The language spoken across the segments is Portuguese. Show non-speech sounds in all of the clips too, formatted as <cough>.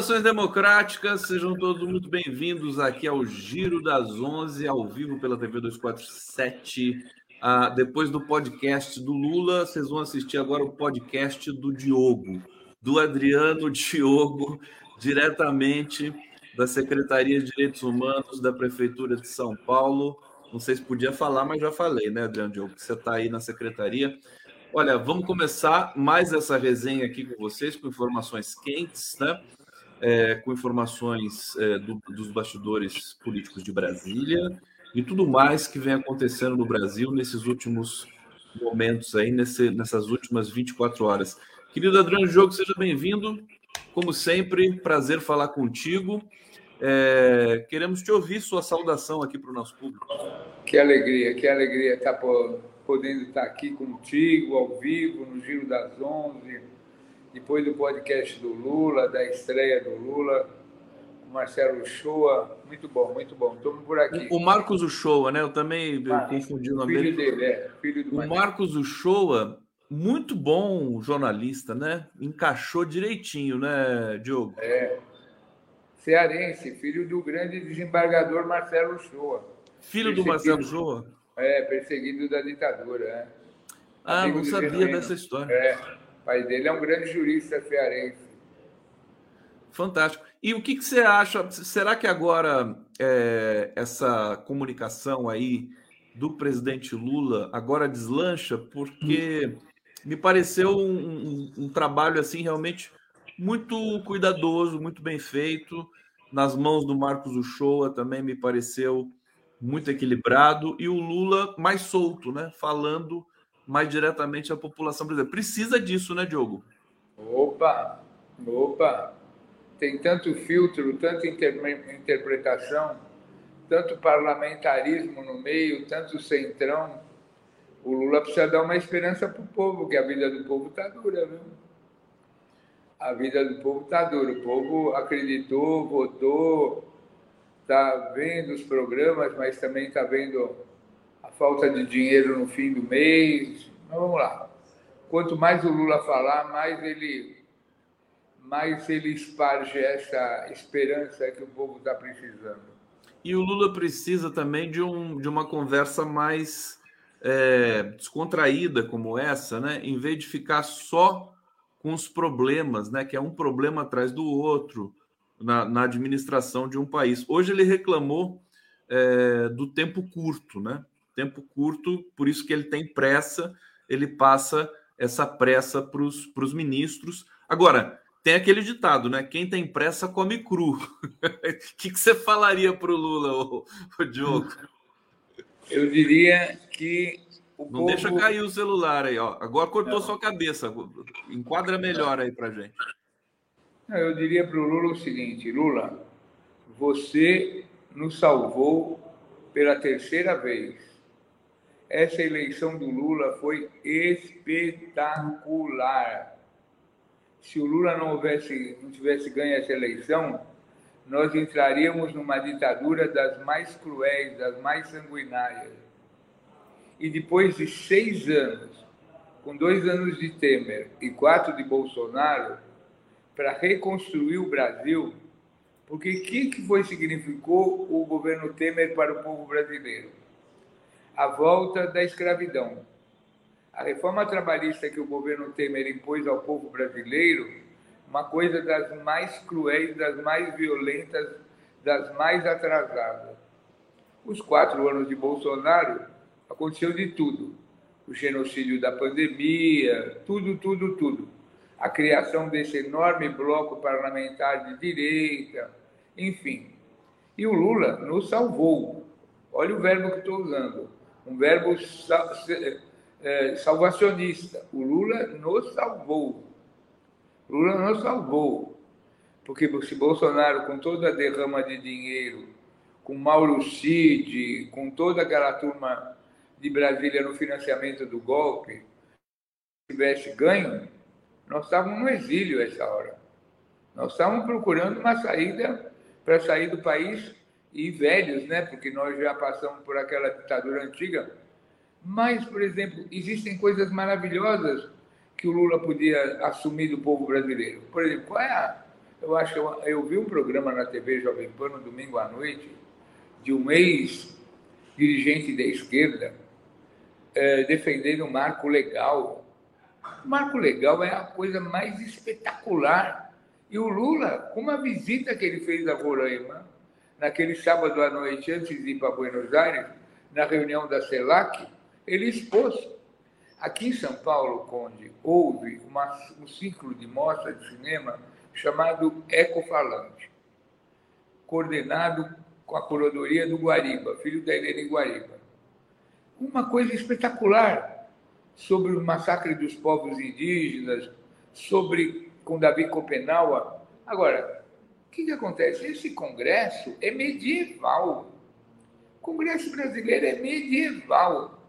Saudações democráticas, sejam todos muito bem-vindos aqui ao Giro das 11, ao vivo pela TV 247. Ah, depois do podcast do Lula, vocês vão assistir agora o podcast do Diogo, do Adriano Diogo, diretamente da Secretaria de Direitos Humanos da Prefeitura de São Paulo. Não sei se podia falar, mas já falei, né, Adriano Diogo? Você está aí na secretaria. Olha, vamos começar mais essa resenha aqui com vocês, com informações quentes, né? É, com informações é, do, dos bastidores políticos de Brasília e tudo mais que vem acontecendo no Brasil nesses últimos momentos aí, nesse, nessas últimas 24 horas. Querido Adriano Jogo, seja bem-vindo. Como sempre, prazer falar contigo. É, queremos te ouvir sua saudação aqui para o nosso público. Que alegria, que alegria estar podendo estar aqui contigo, ao vivo, no Giro das Onze, depois do podcast do Lula, da estreia do Lula, Marcelo Uchoa. Muito bom, muito bom. Estamos por aqui. O Marcos Uchoa, né? Eu também Ah, confundi o nome filho dele. dele, é, filho do O. Marcos Uchoa, muito bom jornalista, né? Encaixou direitinho, né, Diogo? Cearense, filho do grande desembargador Marcelo Uchoa. Filho do. Marcelo Uchoa. É, perseguido da ditadura, né? Ah, Amigo não sabia dessa história. É, pai dele é um grande jurista cearense. Fantástico. E o que, que você acha? Será que agora é, essa comunicação aí do presidente Lula agora deslancha? Porque me pareceu um, um- um trabalho assim realmente muito cuidadoso, muito bem feito. Nas mãos do Marcos Uchoa também me pareceu muito equilibrado e o Lula mais solto, né? Falando mais diretamente à população brasileira. Precisa disso, né, Diogo? Opa, opa. Tem tanto filtro, tanta inter- interpretação, tanto parlamentarismo no meio, tanto centrão. O Lula precisa dar uma esperança para o povo, que a vida do povo está dura, viu? A vida do povo está dura. O povo acreditou, votou, está vendo os programas, mas também está vendo falta de dinheiro no fim do mês. Mas vamos lá. Quanto mais o Lula falar, mais ele mais ele esparge essa esperança que o povo está precisando. E o Lula precisa também de, um, de uma conversa mais é, descontraída como essa, né? Em vez de ficar só com os problemas, né? Que é um problema atrás do outro na, na administração de um país. Hoje ele reclamou é, do tempo curto, né? Tempo curto, por isso que ele tem pressa, ele passa essa pressa para os ministros. Agora, tem aquele ditado, né? Quem tem pressa come cru. O <laughs> que, que você falaria para o Lula, ô, ô Diogo? Eu diria que Não povo deixa cair o celular aí, ó. Agora cortou sua cabeça. Enquadra melhor aí pra gente. Não, eu diria para o Lula o seguinte: Lula, você nos salvou pela terceira vez. Essa eleição do Lula foi espetacular. Se o Lula não, houvesse, não tivesse ganho essa eleição, nós entraríamos numa ditadura das mais cruéis, das mais sanguinárias. E depois de seis anos, com dois anos de Temer e quatro de Bolsonaro, para reconstruir o Brasil, porque o que, que foi significou o governo Temer para o povo brasileiro? A volta da escravidão. A reforma trabalhista que o governo Temer impôs ao povo brasileiro, uma coisa das mais cruéis, das mais violentas, das mais atrasadas. Os quatro anos de Bolsonaro aconteceu de tudo. O genocídio da pandemia, tudo, tudo, tudo a criação desse enorme bloco parlamentar de direita, enfim. E o Lula nos salvou. Olha o verbo que estou usando, um verbo é, salvacionista. O Lula nos salvou. Lula nos salvou. Porque se Bolsonaro, com toda a derrama de dinheiro, com Mauro Cid, com toda aquela turma de Brasília no financiamento do golpe, tivesse ganho, nós estávamos no exílio essa hora. Nós estávamos procurando uma saída para sair do país e velhos, né? Porque nós já passamos por aquela ditadura antiga. Mas, por exemplo, existem coisas maravilhosas que o Lula podia assumir do povo brasileiro. Por exemplo, qual é a Eu acho eu, eu vi um programa na TV Jovem Pan no domingo à noite de um ex-dirigente da esquerda é, defendendo o marco legal. O marco legal é a coisa mais espetacular. E o Lula, com uma visita que ele fez a Roraima, naquele sábado à noite, antes de ir para Buenos Aires, na reunião da CELAC, ele expôs. Aqui em São Paulo, Conde, houve uma, um ciclo de mostra de cinema chamado Ecofalante, coordenado com a curadoria do Guariba, filho da Helena Guariba. Uma coisa espetacular sobre o massacre dos povos indígenas, sobre com Davi Copenaua. Agora, o que, que acontece? Esse congresso é medieval. O Congresso brasileiro é medieval.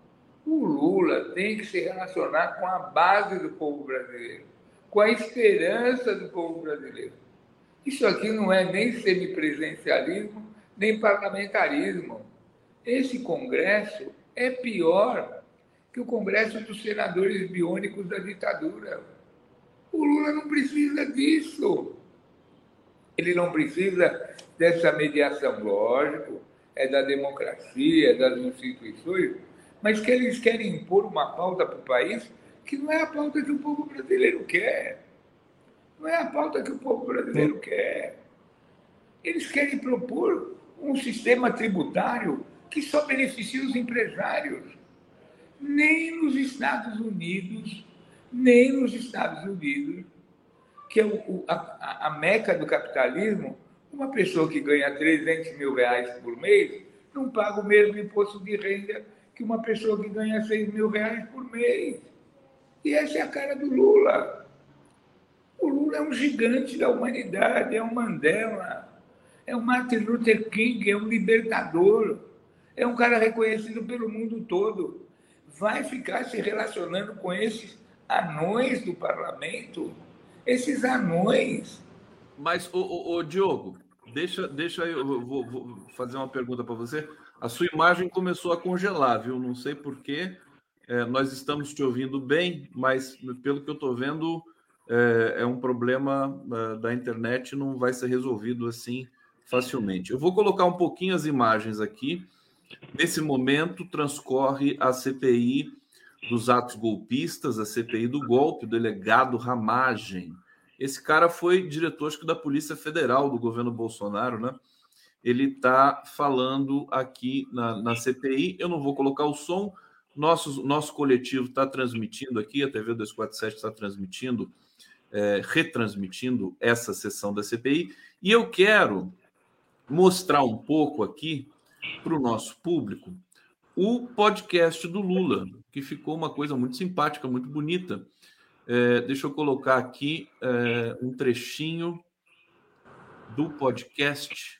O Lula tem que se relacionar com a base do povo brasileiro, com a esperança do povo brasileiro. Isso aqui não é nem semipresencialismo, nem parlamentarismo. Esse Congresso é pior que o Congresso dos Senadores Biônicos da ditadura. O Lula não precisa disso. Ele não precisa dessa mediação, lógico, é da democracia, é das instituições, mas que eles querem impor uma pauta para o país que não é a pauta que o povo brasileiro quer. Não é a pauta que o povo brasileiro quer. Eles querem propor um sistema tributário que só beneficia os empresários. Nem nos Estados Unidos, nem nos Estados Unidos, que é o, a, a meca do capitalismo, uma pessoa que ganha 300 mil reais por mês não paga o mesmo imposto de renda que uma pessoa que ganha 6 mil reais por mês. E essa é a cara do Lula. O Lula é um gigante da humanidade, é um Mandela, é um Martin Luther King, é um libertador, é um cara reconhecido pelo mundo todo. Vai ficar se relacionando com esses anões do parlamento? Esses anões. Mas, o, o, Diogo, deixa, deixa eu vou, vou fazer uma pergunta para você. A sua imagem começou a congelar, viu? Não sei porquê. É, nós estamos te ouvindo bem, mas pelo que eu estou vendo, é, é, um problema é, da internet, não vai ser resolvido assim facilmente. Eu vou colocar um pouquinho as imagens aqui. Nesse momento, transcorre a CPI dos atos golpistas, a CPI do golpe, o delegado Ramagem. Esse cara foi diretor acho que, da Polícia Federal do governo Bolsonaro, né? Ele está falando aqui na, na CPI. Eu não vou colocar o som. Nosso, nosso coletivo está transmitindo aqui, a TV 247 está transmitindo, é, retransmitindo essa sessão da CPI. E eu quero mostrar um pouco aqui para o nosso público o podcast do Lula, que ficou uma coisa muito simpática, muito bonita. É, deixa eu colocar aqui é, um trechinho do podcast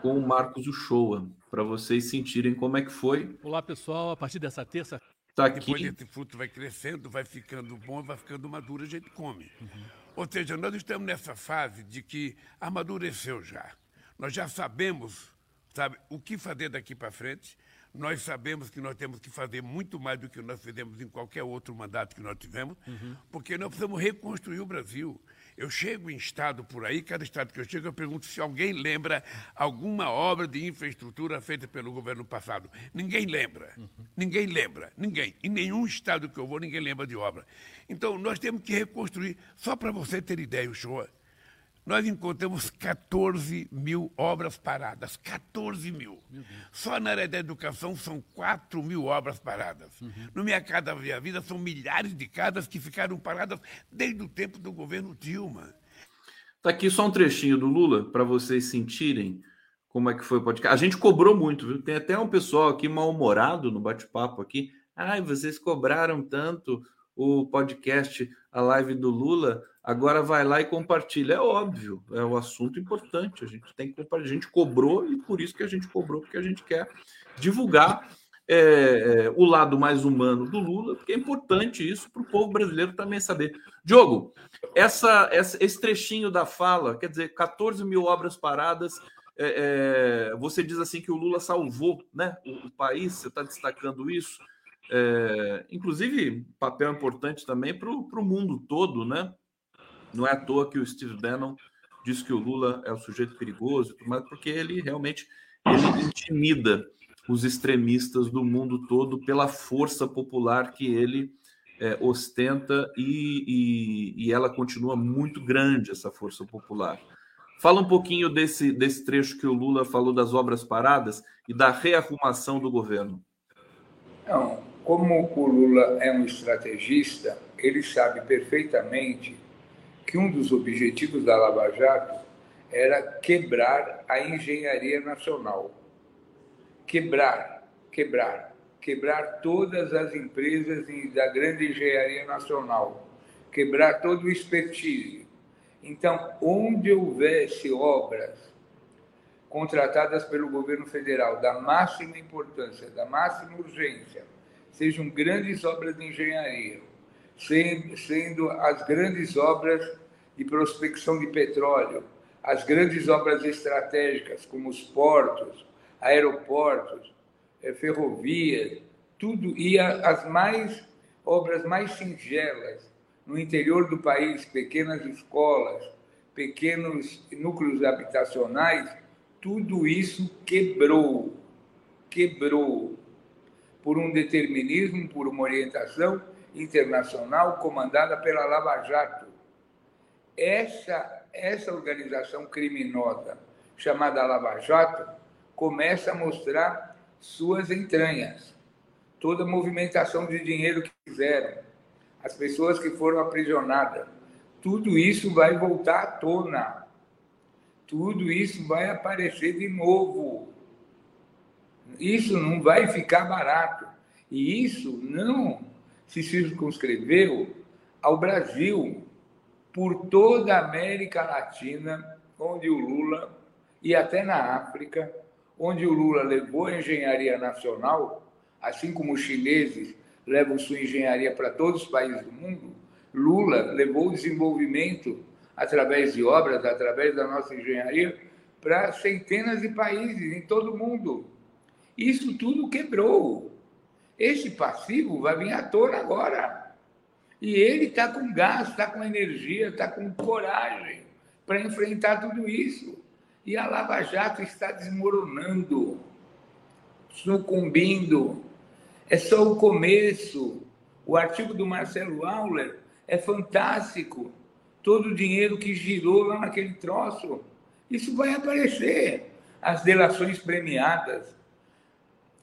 com o Marcos Uchoa, para vocês sentirem como é que foi. Olá, pessoal. A partir dessa terça. Tá aqui. Depois esse fruto vai crescendo, vai ficando bom, vai ficando maduro, a gente come. Uhum. Ou seja, nós estamos nessa fase de que amadureceu já. Nós já sabemos sabe, o que fazer daqui para frente. Nós sabemos que nós temos que fazer muito mais do que nós fizemos em qualquer outro mandato que nós tivemos, uhum. porque nós precisamos reconstruir o Brasil. Eu chego em estado por aí, cada estado que eu chego, eu pergunto se alguém lembra alguma obra de infraestrutura feita pelo governo passado. Ninguém lembra. Uhum. Ninguém lembra. Ninguém. Em nenhum estado que eu vou, ninguém lembra de obra. Então, nós temos que reconstruir. Só para você ter ideia, show nós encontramos 14 mil obras paradas. 14 mil. Só na área da educação são 4 mil obras paradas. Uhum. No Minha Casa Via Vida são milhares de casas que ficaram paradas desde o tempo do governo Dilma. Está aqui só um trechinho do Lula para vocês sentirem como é que foi o podcast. A gente cobrou muito, viu? Tem até um pessoal aqui mal-humorado no bate-papo aqui. Ai, vocês cobraram tanto o podcast, a live do Lula. Agora vai lá e compartilha. É óbvio, é um assunto importante. A gente tem que compartilhar. A gente cobrou e por isso que a gente cobrou, porque a gente quer divulgar é, é, o lado mais humano do Lula, porque é importante isso para o povo brasileiro também saber. Diogo, essa, essa, esse trechinho da fala, quer dizer, 14 mil obras paradas. É, é, você diz assim que o Lula salvou né, o, o país, você está destacando isso. É, inclusive, papel importante também para o mundo todo, né? Não é à toa que o Steve Bannon diz que o Lula é um sujeito perigoso, mas porque ele realmente ele intimida os extremistas do mundo todo pela força popular que ele é, ostenta e, e, e, ela continua muito grande, essa força popular. Fala um pouquinho desse, desse trecho que o Lula falou das obras paradas e da rearrumação do governo. Não, como o Lula é um estrategista, ele sabe perfeitamente que um dos objetivos da Lava Jato era quebrar a engenharia nacional. Quebrar, quebrar, quebrar todas as empresas da grande engenharia nacional, quebrar todo o expertise. Então, onde houvesse obras contratadas pelo governo federal da máxima importância, da máxima urgência, sejam grandes obras de engenharia, sendo as grandes obras de prospecção de petróleo, as grandes obras estratégicas, como os portos, aeroportos, eh, ferrovias, tudo, e as mais obras mais singelas no interior do país, pequenas escolas, pequenos núcleos habitacionais, tudo isso quebrou, quebrou. Por um determinismo, por uma orientação internacional comandada pela Lava Jato. Essa, essa organização criminosa chamada Lava Jato começa a mostrar suas entranhas, toda a movimentação de dinheiro que fizeram, as pessoas que foram aprisionadas, tudo isso vai voltar à tona. Tudo isso vai aparecer de novo. Isso não vai ficar barato. E isso não se circunscreveu ao Brasil, por toda a América Latina, onde o Lula, e até na África, onde o Lula levou a engenharia nacional, assim como os chineses levam sua engenharia para todos os países do mundo, Lula levou o desenvolvimento através de obras, através da nossa engenharia, para centenas de países em todo o mundo. Isso tudo quebrou. Esse passivo vai vir à tona agora. E ele está com gás, está com energia, está com coragem para enfrentar tudo isso. E a Lava Jato está desmoronando, sucumbindo. É só o começo. O artigo do Marcelo Auler é fantástico. Todo o dinheiro que girou lá naquele troço. Isso vai aparecer. As delações premiadas,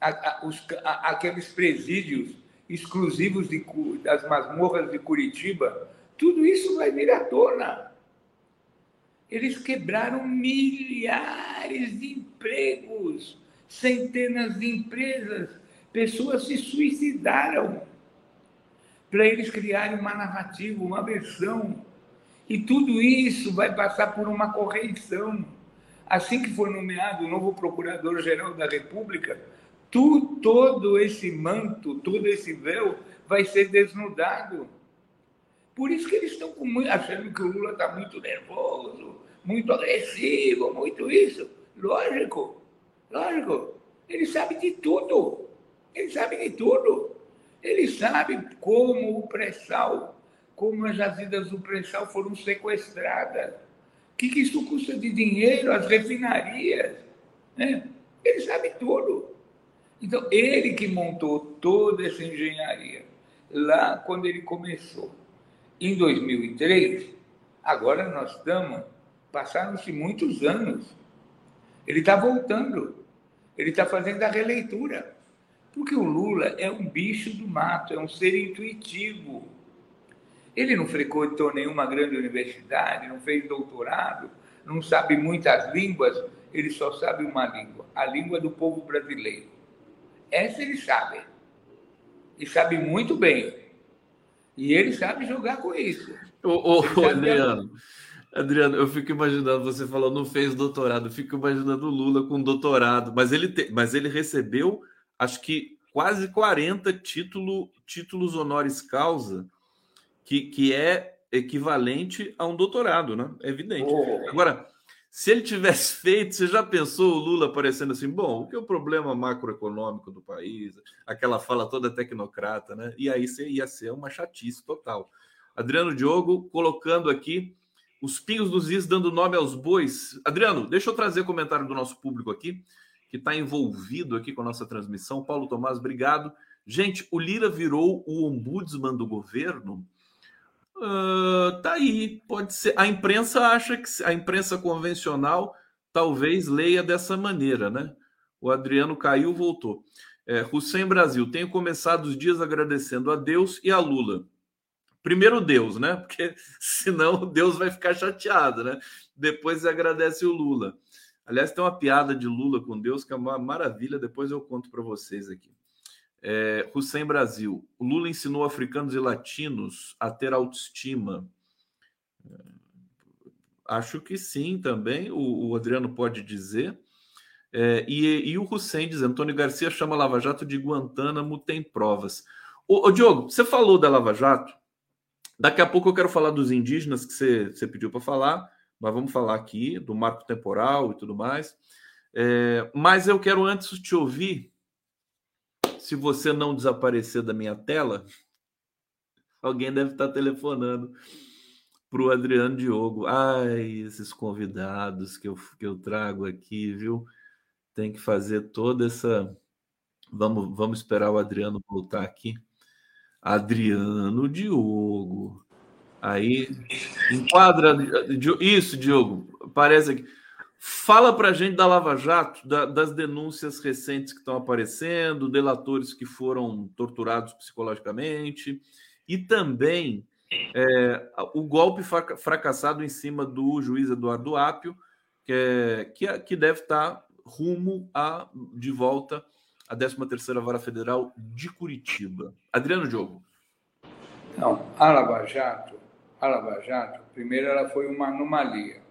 a, a, os, a, aqueles presídios exclusivos de, das masmorras de Curitiba, tudo isso vai vir à tona. Eles quebraram milhares de empregos, centenas de empresas, pessoas se suicidaram para eles criarem uma narrativa, uma versão. E tudo isso vai passar por uma correção. Assim que for nomeado o novo Procurador-Geral da República, tu, todo esse manto, todo esse véu vai ser desnudado. Por isso que eles estão muito, achando que o Lula está muito nervoso, muito agressivo, muito isso. Lógico, lógico. Ele sabe de tudo. Ele sabe de tudo. Ele sabe como o pré-sal, como as jazidas do pré-sal foram sequestradas. O que, que isso custa de dinheiro, as refinarias. Né? Ele sabe tudo. Então, ele que montou toda essa engenharia lá quando ele começou. Em 2003, agora nós estamos, passaram-se muitos anos. Ele está voltando, ele está fazendo a releitura. Porque o Lula é um bicho do mato, é um ser intuitivo. Ele não frequentou nenhuma grande universidade, não fez doutorado, não sabe muitas línguas, ele só sabe uma língua, a língua do povo brasileiro. Essa ele sabe. E sabe muito bem. E ele sabe jogar com isso. Ô, Adriano, Adriano, eu fico imaginando, você falou, não fez doutorado, eu fico imaginando o Lula com doutorado, mas ele, te, mas ele recebeu, acho que quase 40 título, títulos honoris causa, que, que é equivalente a um doutorado, né? É evidente. Oh. Agora, se ele tivesse <laughs> feito, você já pensou o Lula aparecendo assim? Bom, o que é o problema macroeconômico do país? Aquela fala toda tecnocrata, né? E aí você ia ser uma chatice total. Adriano Diogo colocando aqui os pinhos dos is dando nome aos bois. Adriano, deixa eu trazer comentário do nosso público aqui, que está envolvido aqui com a nossa transmissão. Paulo Tomás, obrigado. Gente, o Lira virou o ombudsman do governo? Uh, tá aí, pode ser. A imprensa acha que a imprensa convencional talvez leia dessa maneira, né? O Adriano caiu, voltou. É, Hussein Brasil, tenho começado os dias agradecendo a Deus e a Lula. Primeiro Deus, né? <laughs> Porque senão Deus vai ficar chateado, né? Depois agradece o Lula. Aliás, tem uma piada de Lula com Deus que é uma maravilha, depois eu conto para vocês aqui. É, Hussein Brasil. Lula ensinou africanos e latinos a ter autoestima. É, acho que sim também, o, o Adriano pode dizer. É, e, e, o Hussein diz: Antônio Garcia chama Lava Jato de Guantánamo, tem provas. Ô, ô, Diogo, você falou da Lava Jato. Daqui a pouco eu quero falar dos indígenas que você, você pediu para falar, mas vamos falar aqui do marco temporal e tudo mais. É, mas eu quero antes te ouvir se você não desaparecer da minha tela, alguém deve estar telefonando para o Adriano Diogo. Ai, esses convidados que eu, que eu trago aqui, viu? Tem que fazer toda essa. Vamos, vamos esperar o Adriano voltar aqui. Adriano Diogo. Aí, enquadra. Isso, Diogo. Parece aqui. Fala para a gente da Lava Jato, da, das denúncias recentes que estão aparecendo, delatores que foram torturados psicologicamente e também é, o golpe fracassado em cima do juiz Eduardo Apio, que, é, que, que deve estar rumo a, de volta à 13ª Vara Federal de Curitiba. Adriano Diogo. Não, a Lava Jato, a Lava Jato, primeiro ela foi uma anomalia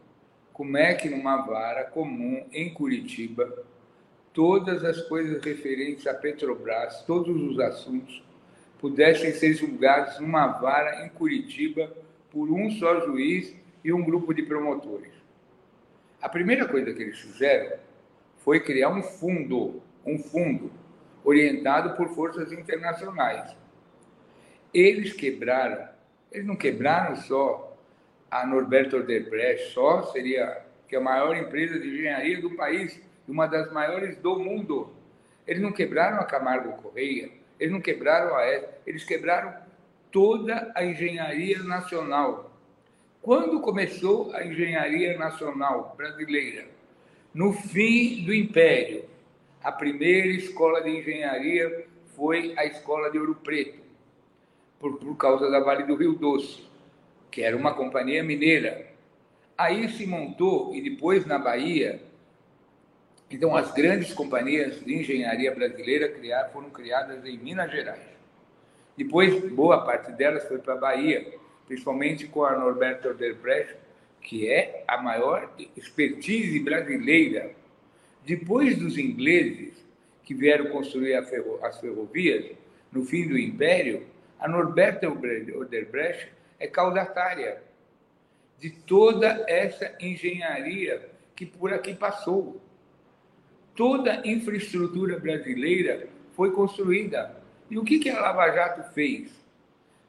como é que numa vara comum em Curitiba, todas as coisas referentes à Petrobras, todos os assuntos, pudessem ser julgados numa vara em Curitiba por um só juiz e um grupo de promotores. A primeira coisa que eles fizeram foi criar um fundo, um fundo orientado por forças internacionais. Eles quebraram, eles não quebraram só a Norberto Odebrecht só seria que é a maior empresa de engenharia do país, uma das maiores do mundo. Eles não quebraram a Camargo Correia, eles não quebraram a ES, eles quebraram toda a engenharia nacional. Quando começou a engenharia nacional brasileira? No fim do Império. A primeira escola de engenharia foi a escola de Ouro Preto, por, por causa da Vale do Rio Doce que era uma companhia mineira. Aí se montou, e depois na Bahia, então as grandes companhias de engenharia brasileira criaram, foram criadas em Minas Gerais. Depois, boa parte delas foi para a Bahia, principalmente com a Norberto Odebrecht, que é a maior expertise brasileira. Depois dos ingleses, que vieram construir as ferrovias, no fim do Império, a Norberto Odebrecht é caudatária de toda essa engenharia que por aqui passou. Toda a infraestrutura brasileira foi construída. E o que, que a Lava Jato fez?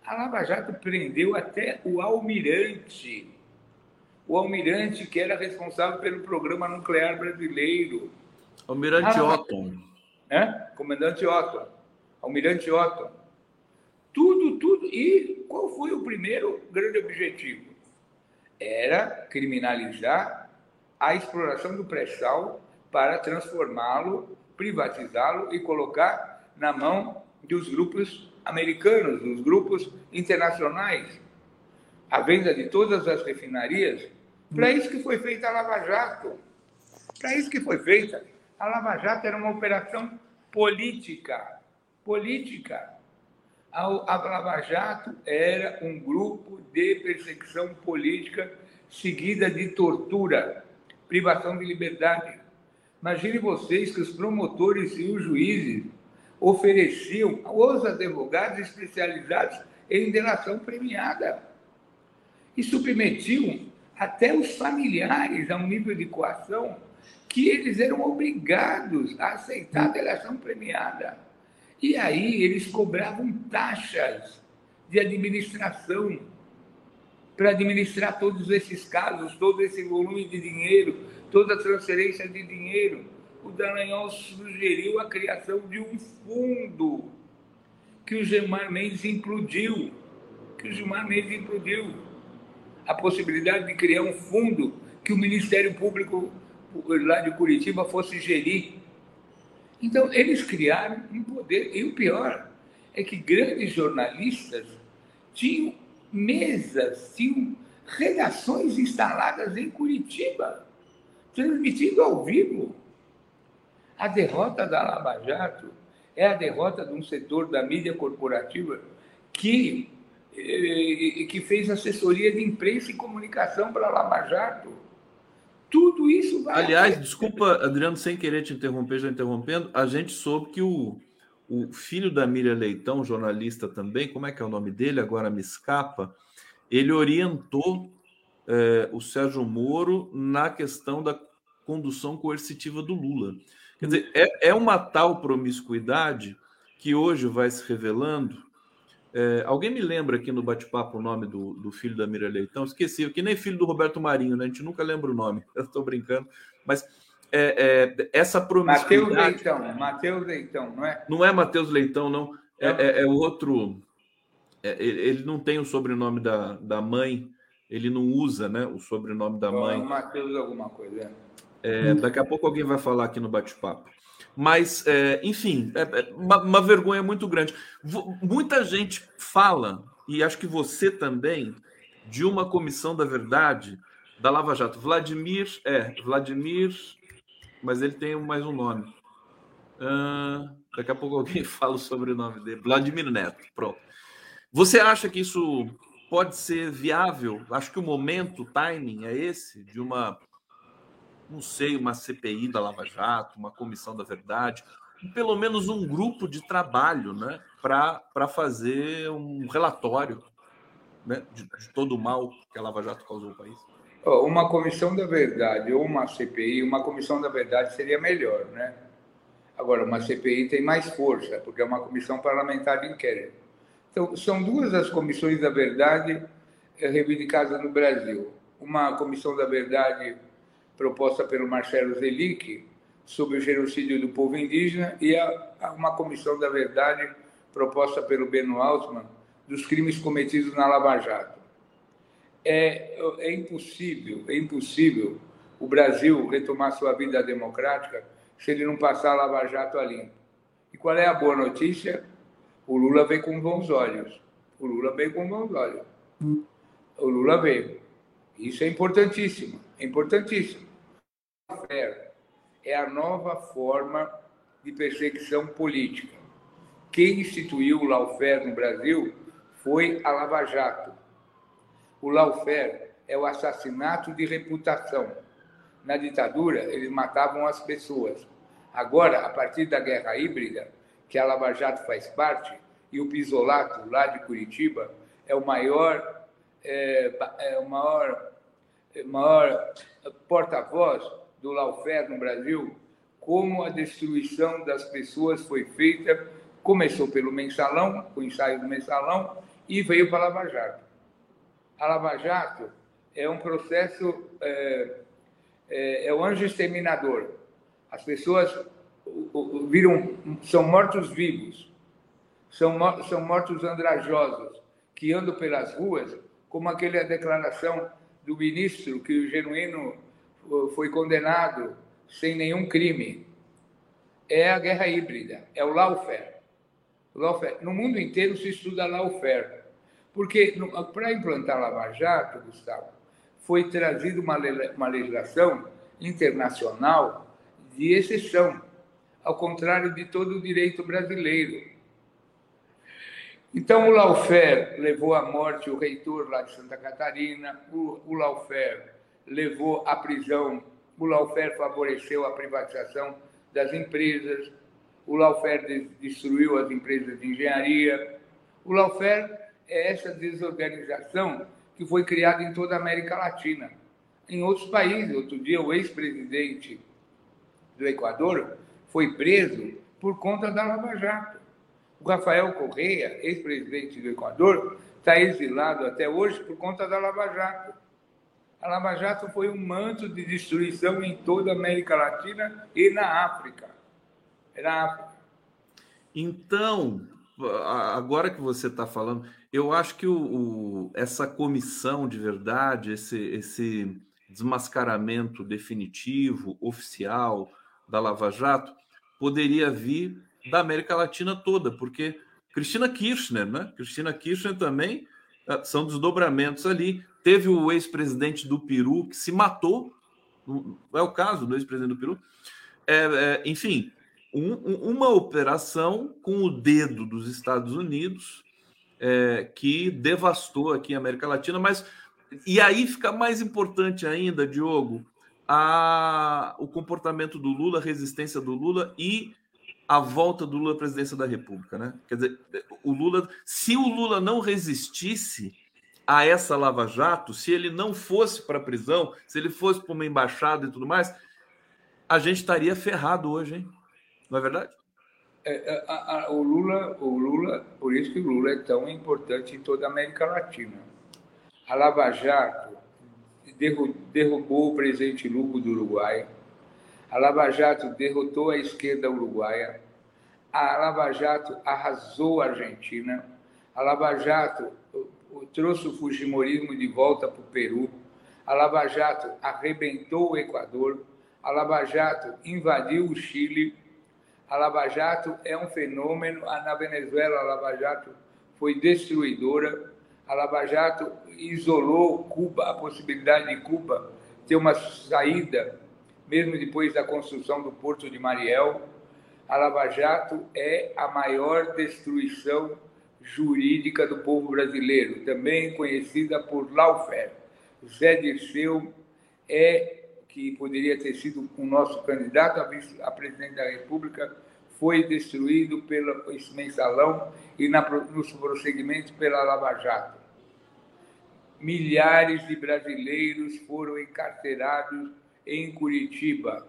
A Lava Jato prendeu até o almirante. O almirante que era responsável pelo programa nuclear brasileiro. Almirante Lava... Otton. É? Comandante Otton. Almirante Otton. Tudo, tudo. E qual foi o primeiro grande objetivo? Era criminalizar a exploração do pré-sal para transformá-lo, privatizá-lo e colocar na mão dos grupos americanos, dos grupos internacionais. A venda de todas as refinarias. Para isso que foi feita a Lava Jato. Para isso que foi feita. A Lava Jato era uma operação política. Política a Lava Jato era um grupo de perseguição política seguida de tortura, privação de liberdade. Imagine vocês que os promotores e os juízes ofereciam aos advogados especializados em delação premiada e submetiam até os familiares a um nível de coação que eles eram obrigados a aceitar a delação premiada. E aí eles cobravam taxas de administração para administrar todos esses casos, todo esse volume de dinheiro, toda a transferência de dinheiro. O Dallagnol sugeriu a criação de um fundo que o Gilmar Mendes implodiu, que o Gilmar Mendes implodiu. A possibilidade de criar um fundo que o Ministério Público lá de Curitiba fosse gerir. Então, eles criaram um poder. E o pior é que grandes jornalistas tinham mesas, tinham redações instaladas em Curitiba, transmitindo ao vivo. A derrota da Lava Jato é a derrota de um setor da mídia corporativa que, eh, que fez assessoria de imprensa e comunicação para a Lava Jato. Tudo isso vai. Aliás, desculpa, Adriano, sem querer te interromper, já interrompendo, a gente soube que o, o filho da Miriam Leitão, jornalista também, como é que é o nome dele? Agora me escapa. Ele orientou é, o Sérgio Moro na questão da condução coercitiva do Lula. Quer dizer, é, é uma tal promiscuidade que hoje vai se revelando. É, alguém me lembra aqui no bate-papo o nome do, do, filho da Miriam Leitão? Esqueci, que nem filho do Roberto Marinho, né? A gente nunca lembra o nome. <laughs> Eu estou brincando. Mas é, é, essa promiscuidade. Matheus Leitão, Matheus Leitão, não é? Não é Matheus Leitão, não. É, é, é outro. É, ele não tem o sobrenome da, da mãe, ele não usa né, o sobrenome da mãe. Matheus, alguma coisa. É, daqui a pouco alguém vai falar aqui no bate-papo. Mas, é, enfim, é, uma, uma, vergonha muito grande. Muita gente fala, e acho que você também, de uma comissão da verdade da Lava Jato. Vladimir, é, Vladimir mas ele tem mais um nome. Uh, daqui a pouco alguém <laughs> fala sobre o nome dele. Vladimir Neto, pronto. Você acha que isso pode ser viável? Acho que o momento, o timing é esse, de uma, não sei, uma CPI da Lava Jato, uma comissão da verdade, pelo menos um grupo de trabalho né, para fazer um relatório né, de, de todo o mal que a Lava Jato causou ao país. Uma comissão da verdade ou uma CPI, uma comissão da verdade seria melhor, né? Agora, uma CPI tem mais força, porque é uma comissão parlamentar de inquérito. Então, são duas as comissões da verdade eh, reivindicadas no Brasil. Uma comissão da verdade proposta pelo Marcelo Zelic sobre o genocídio do povo indígena e a, uma comissão da verdade proposta pelo Beno Altman dos crimes cometidos na Lava Jato é, é impossível, é impossível o Brasil retomar sua vida democrática se ele não passar a Lava Jato a limpo. E qual é a boa notícia? O Lula vem com bons olhos. O Lula vem com bons olhos. O Lula veio. Isso é importantíssimo, é importantíssimo. É a nova forma de perseguição política. Quem instituiu o lawfare no Brasil foi a Lava Jato o lawfare é o assassinato de reputação. Na ditadura, eles matavam as pessoas. Agora, a partir da guerra híbrida, que a Lava Jato faz parte, e o Pisolato, lá de Curitiba, é o maior, é, é o maior, é, maior porta-voz do lawfare no Brasil, como a destruição das pessoas foi feita, começou pelo mensalão, o ensaio do mensalão, e veio para a Lava Jato a Lava Jato é um processo, é, é, é o anjo exterminador. As pessoas viram, são mortos-vivos, são, são mortos andrajosos, que andam pelas ruas, como aquela declaração do ministro que o Genuíno foi condenado sem nenhum crime. É a guerra híbrida, é o lawfare. lawfare. No mundo inteiro se estuda lawfare. Porque para implantar Lava Jato, Gustavo, foi trazida uma, uma legislação internacional de exceção, ao contrário de todo o direito brasileiro. Então, o Laufer levou à morte o reitor lá de Santa Catarina, o, o Laufer levou à prisão, o Laufer favoreceu a privatização das empresas, o Laufer destruiu as empresas de engenharia, o Laufer é essa desorganização que foi criada em toda a América Latina. Em outros países, outro dia, o ex-presidente do Equador foi preso por conta da Lava Jato. O Rafael Correia, ex-presidente do Equador, está exilado até hoje por conta da Lava Jato. A Lava Jato foi um manto de destruição em toda a América Latina e na África. É na África. Então, agora que você está falando, eu acho que o, o, essa comissão de verdade, esse, esse desmascaramento definitivo, oficial da Lava Jato, poderia vir da América Latina toda, porque Cristina Kirchner, né? Cristina Kirchner também ah, são desdobramentos ali. Teve o ex-presidente do Peru que se matou, é o caso do ex-presidente do Peru. É, é, enfim, um, uma operação com o dedo dos Estados Unidos é, que devastou aqui a América Latina, mas e aí fica mais importante ainda, Diogo, a, o comportamento do Lula, a resistência do Lula e a volta do Lula à presidência da República, né? Quer dizer, o Lula, se o Lula não resistisse a essa Lava Jato, se ele não fosse para a prisão, se ele fosse para uma embaixada e tudo mais, a gente estaria ferrado hoje, hein? Não é verdade? É, é a, a, o Lula, o Lula, por isso que o Lula é tão importante em toda a América Latina. A Lava Jato derrubou o presidente Lugo do Uruguai, a Lava Jato derrotou a esquerda uruguaia. A Lava Jato arrasou a Argentina. A Lava Jato trouxe o Fujimorismo de volta para o Peru. A Lava Jato arrebentou o Equador. A Lava Jato invadiu o Chile. A Lava Jato é um fenômeno. Na Venezuela, a Lava Jato foi destruidora. A Lava Jato isolou Cuba, a possibilidade de Cuba ter uma saída mesmo depois da construção do Porto de Mariel, a Lava Jato é a maior destruição jurídica do povo brasileiro, também conhecida por lawfare. Zé Dirceu é que poderia ter sido o nosso candidato a, a presidente da República, foi destruído pelo esse mensalão e na, nos prosseguimentos pela Lava Jato. Milhares de brasileiros foram encarcerados em Curitiba,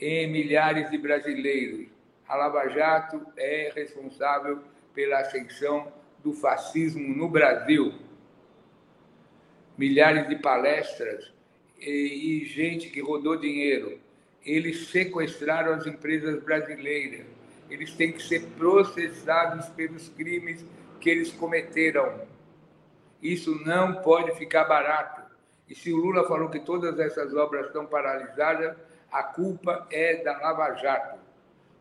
em milhares de brasileiros. A Lava Jato é responsável pela ascensão do fascismo no Brasil. Milhares de palestras e, e gente que rodou dinheiro. Eles sequestraram as empresas brasileiras. Eles têm que ser processados pelos crimes que eles cometeram. Isso não pode ficar barato. E se o Lula falou que todas essas obras estão paralisadas, a culpa é da Lava Jato.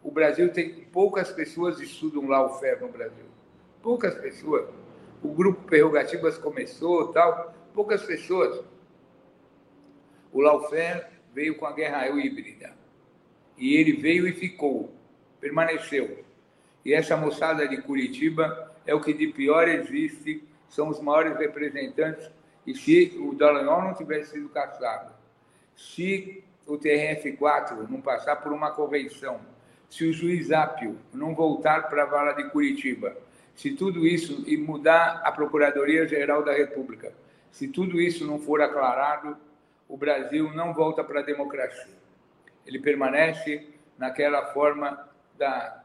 O Brasil tem poucas pessoas estudam lá o FER no Brasil. Poucas pessoas. O grupo Prerrogativas começou, tal, poucas pessoas. O Laufer veio com a guerra híbrida. E ele veio e ficou, permaneceu. E essa moçada de Curitiba é o que de pior existe, são os maiores representantes e se o Dallagnol não tivesse sido caçado, se o TRF4 não passar por uma convenção, se o juiz Ápio não voltar para a vala de Curitiba, se tudo isso e mudar a Procuradoria-Geral da República, se tudo isso não for aclarado, o Brasil não volta para a democracia. Ele permanece naquela forma da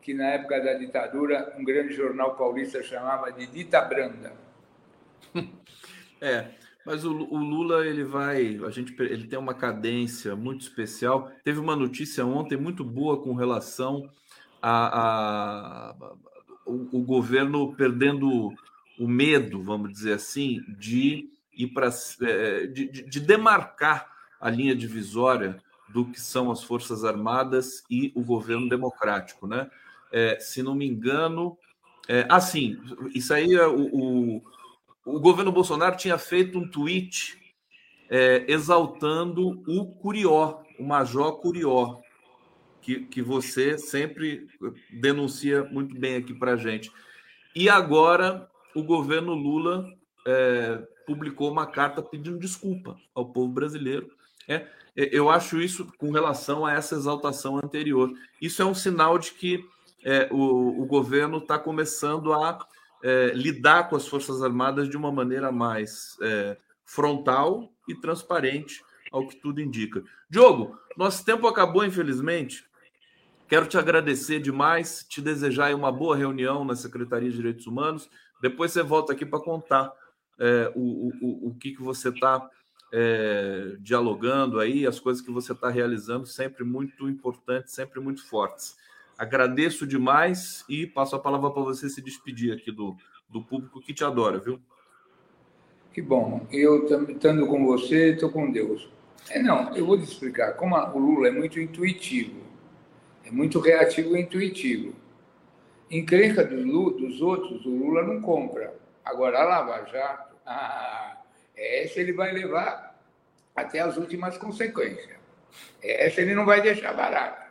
que na época da ditadura um grande jornal paulista chamava de dita branda. <laughs> É, mas o, o, Lula ele vai, a gente ele tem uma cadência muito especial. Teve uma notícia ontem muito boa com relação a, a, a o, o, governo perdendo o medo, vamos dizer assim, de ir para é, de, de, demarcar a linha divisória do que são as forças armadas e o governo democrático, né? É, se não me engano, é, assim, isso aí é o, o o governo Bolsonaro tinha feito um tweet é, exaltando o Curió, o Major Curió, que, que você sempre denuncia muito bem aqui para gente. E agora o governo Lula é, publicou uma carta pedindo desculpa ao povo brasileiro. É, é, eu acho isso com relação a essa exaltação anterior. Isso é um sinal de que é, o, o governo está começando a é, lidar com as Forças Armadas de uma maneira mais é, frontal e transparente, ao que tudo indica. Diogo, nosso tempo acabou, infelizmente. Quero te agradecer demais, te desejar uma boa reunião na Secretaria de Direitos Humanos. Depois você volta aqui para contar é, o, o, o que, que você está é, dialogando aí, as coisas que você está realizando, sempre muito importantes, sempre muito fortes. Agradeço demais e passo a palavra para você se despedir aqui do, do público que te adora, viu? Que bom. Eu estando com você, estou com Deus. É, não, eu vou te explicar. Como a, o Lula é muito intuitivo, é muito reativo e intuitivo. Encrenca dos, dos outros, o Lula não compra. Agora, a Lava Jato, <laughs> ah, essa ele vai levar até as últimas consequências. Essa ele não vai deixar barata.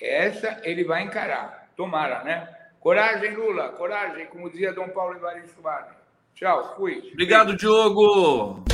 Essa ele vai encarar. Tomara, né? Coragem, Lula, coragem, como dizia Dom Paulo Evaristo Vale. Tchau, fui. Obrigado, Diogo.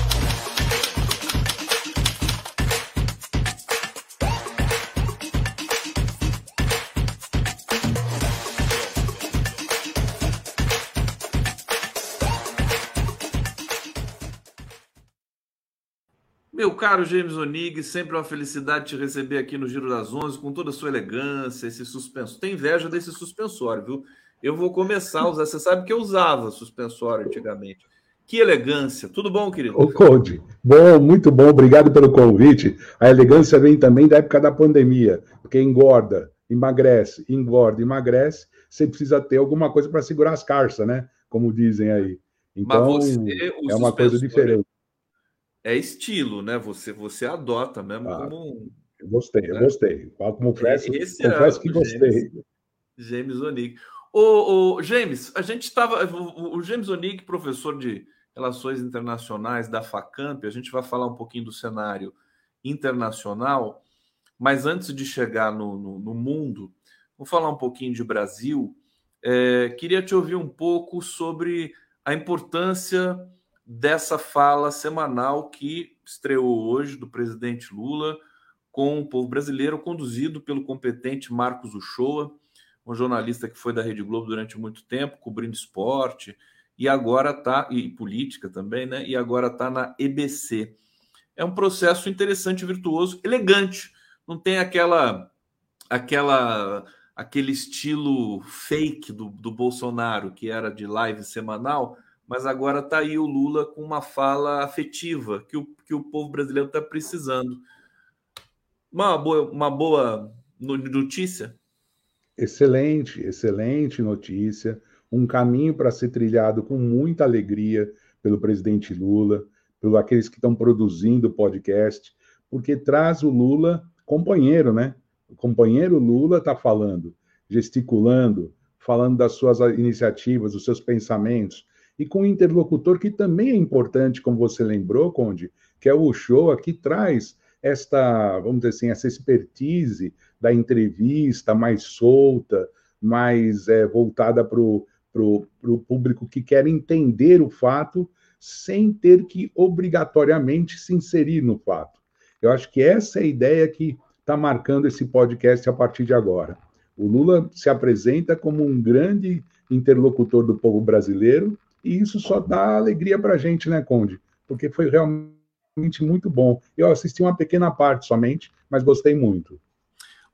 Caro James Onig, sempre uma felicidade te receber aqui no Giro das Onze, com toda a sua elegância, esse suspensor. Tem inveja desse suspensório, viu? Eu vou começar a usar. Você sabe que eu usava suspensório antigamente. Que elegância. Tudo bom, querido? O Conde. Bom, muito bom. Obrigado pelo convite. A elegância vem também da época da pandemia, porque engorda, emagrece, engorda, emagrece. Você precisa ter alguma coisa para segurar as carças, né? Como dizem aí. Então, você, é uma coisa diferente. É estilo, né? Você, você adota mesmo ah, como. Eu gostei, eu né? gostei. Confesso, Esse confesso é que gostei. James Onig. O, o James, a gente estava. O, o James Onig, professor de Relações Internacionais da FACAMP, a gente vai falar um pouquinho do cenário internacional, mas antes de chegar no, no, no mundo, vou falar um pouquinho de Brasil. É, queria te ouvir um pouco sobre a importância dessa fala semanal que estreou hoje do presidente Lula com o povo brasileiro, conduzido pelo competente Marcos Uchoa um jornalista que foi da Rede Globo durante muito tempo, cobrindo esporte, e agora está, e política também, né? E agora está na EBC. É um processo interessante, virtuoso, elegante. Não tem aquela aquela aquele estilo fake do, do Bolsonaro, que era de live semanal, mas agora está aí o Lula com uma fala afetiva que o, que o povo brasileiro está precisando. Uma boa, uma boa notícia excelente, excelente notícia, um caminho para ser trilhado com muita alegria pelo presidente Lula, pelos aqueles que estão produzindo o podcast, porque traz o Lula companheiro, né? O companheiro Lula está falando, gesticulando, falando das suas iniciativas, dos seus pensamentos, e com um interlocutor que também é importante, como você lembrou, Conde, que é o Uchoa, que traz esta, vamos dizer assim, essa expertise da entrevista mais solta, mais é, voltada para o público que quer entender o fato sem ter que obrigatoriamente se inserir no fato. Eu acho que essa é a ideia que está marcando esse podcast a partir de agora. O Lula se apresenta como um grande interlocutor do povo brasileiro e isso só dá alegria para a gente, né, Conde? Porque foi realmente muito bom. Eu assisti uma pequena parte somente, mas gostei muito.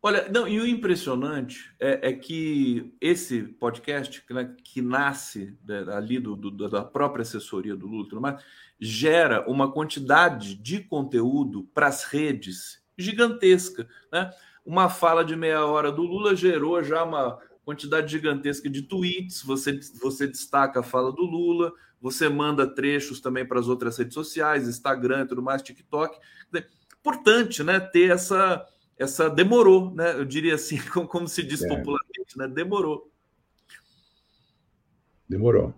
Olha, não, e o impressionante é, é que esse podcast, né, que nasce né, ali do, do, da própria assessoria do Lula, mais, gera uma quantidade de conteúdo para as redes gigantesca. Né? Uma fala de meia hora do Lula gerou já uma quantidade gigantesca de tweets, você, você destaca a fala do Lula, você manda trechos também para as outras redes sociais, Instagram e tudo mais, TikTok. Importante, né, ter essa essa demorou, né? Eu diria assim, <laughs> como, como se diz é. popularmente, né? Demorou. Demorou.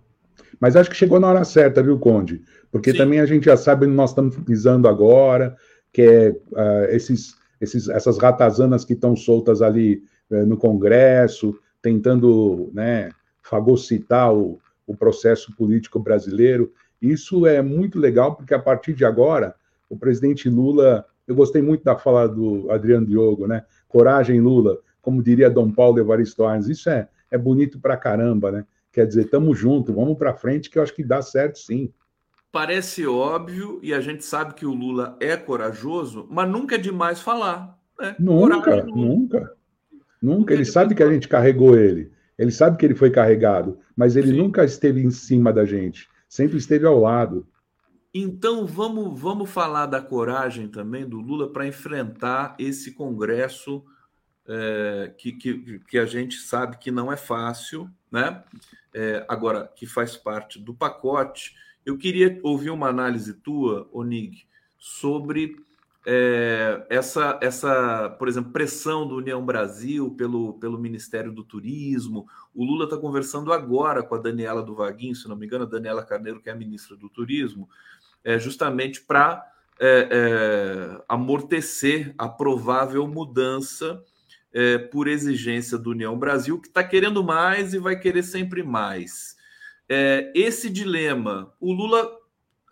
Mas acho que chegou na hora certa, viu, Conde? Porque Sim. também a gente já sabe onde nós estamos pisando agora, que é uh, esses, esses, essas ratazanas que estão soltas ali uh, no Congresso, tentando né, fagocitar o, o processo político brasileiro. Isso é muito legal, porque a partir de agora, o presidente Lula, eu gostei muito da fala do Adriano Diogo, né? Coragem, Lula, como diria Dom Paulo Evaristo Arnes, isso é, é bonito pra caramba, né? Quer dizer, estamos juntos, vamos para frente, que eu acho que dá certo sim. Parece óbvio, e a gente sabe que o Lula é corajoso, mas nunca é demais falar. Né? Nunca, Coragem, nunca. Nunca. Ele sabe que a gente carregou ele. Ele sabe que ele foi carregado, mas ele Sim. nunca esteve em cima da gente. Sempre esteve ao lado. Então vamos, vamos falar da coragem também do Lula para enfrentar esse Congresso é, que, que, que, a gente sabe que não é fácil, né? É, agora, que faz parte do pacote. Eu queria ouvir uma análise tua, Onig, sobre é, essa, essa, por exemplo, pressão do União Brasil pelo, pelo Ministério do Turismo. O Lula está conversando agora com a Daniela do Vaguinho, se não me engano, a Daniela Carneiro, que é a ministra do Turismo, é, justamente para é, é, amortecer a provável mudança é, por exigência do União Brasil, que está querendo mais e vai querer sempre mais. É, esse dilema, o Lula,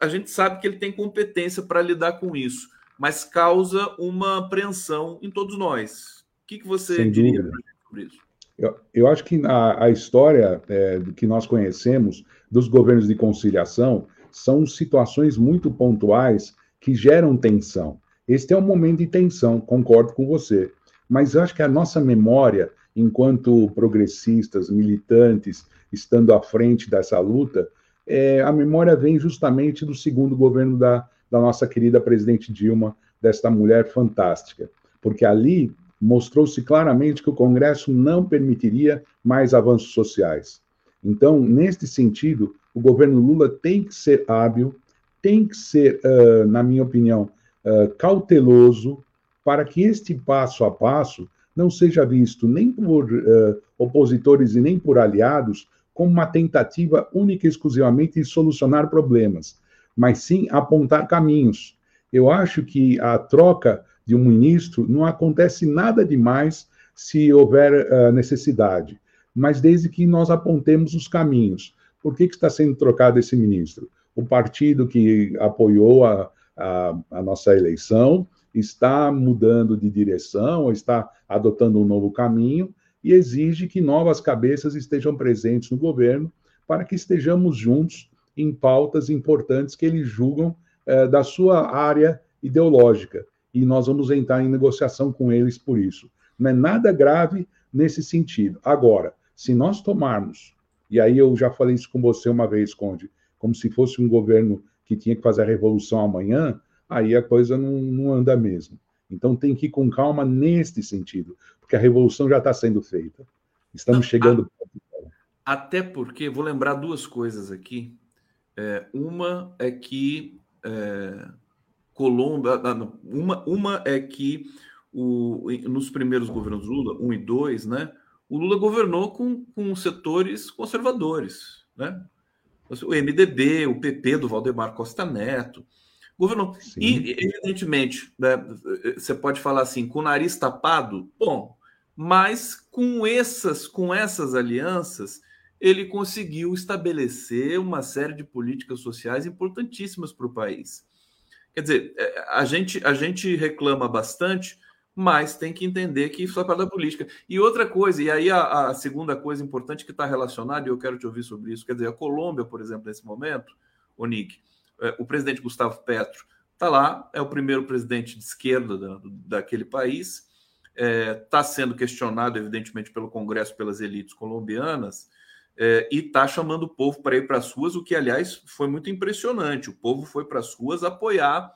a gente sabe que ele tem competência para lidar com isso mas causa uma apreensão em todos nós. O que, que você Sem diria sobre isso? Eu, eu, acho que a, a história é, que nós conhecemos dos governos de conciliação são situações muito pontuais que geram tensão. Este é um momento de tensão, concordo com você. Mas eu acho que a nossa memória, enquanto progressistas, militantes, estando à frente dessa luta, é, a memória vem justamente do segundo governo da, da nossa querida presidente Dilma, desta mulher fantástica, porque ali mostrou-se claramente que o Congresso não permitiria mais avanços sociais. Então, neste sentido, o governo Lula tem que ser hábil, tem que ser, uh, na minha opinião, uh, cauteloso, para que este passo a passo não seja visto nem por uh, opositores e nem por aliados como uma tentativa única e exclusivamente de solucionar problemas, mas sim apontar caminhos. Eu acho que a troca de um ministro não acontece nada demais se houver uh, necessidade, mas desde que nós apontemos os caminhos. Por que, que está sendo trocado esse ministro? O partido que apoiou a, a, a nossa eleição está mudando de direção, está adotando um novo caminho e exige que novas cabeças estejam presentes no governo para que estejamos juntos em pautas importantes que eles julgam é, da sua área ideológica. E nós vamos entrar em negociação com eles por isso. Não é nada grave nesse sentido. Agora, se nós tomarmos, e aí eu já falei isso com você uma vez, Conde, como se fosse um governo que tinha que fazer a revolução amanhã, aí a coisa não, não anda mesmo. Então tem que ir com calma neste sentido, porque a revolução já está sendo feita. Estamos chegando. Até porque, vou lembrar duas coisas aqui. É, uma é que é, Colômbia, ah, uma, uma é que o, nos primeiros governos Lula, um e dois, né, o Lula governou com, com setores conservadores, né? O MDB, o PP do Valdemar Costa Neto, governou. Sim. E, evidentemente, né, você pode falar assim, com o nariz tapado, bom, mas com essas, com essas alianças, ele conseguiu estabelecer uma série de políticas sociais importantíssimas para o país. Quer dizer, é, a gente, a gente reclama bastante, mas tem que entender que isso é parte da política. E outra coisa, e aí a, a segunda coisa importante que está relacionada, e eu quero te ouvir sobre isso, quer dizer, a Colômbia, por exemplo, nesse momento, o Nick, é, o presidente Gustavo Petro está lá, é o primeiro presidente de esquerda da, daquele país, está é, tá sendo questionado, evidentemente, pelo Congresso, pelas elites colombianas, é, e está chamando o povo para ir para as ruas, o que, aliás, foi muito impressionante. O povo foi para as ruas apoiar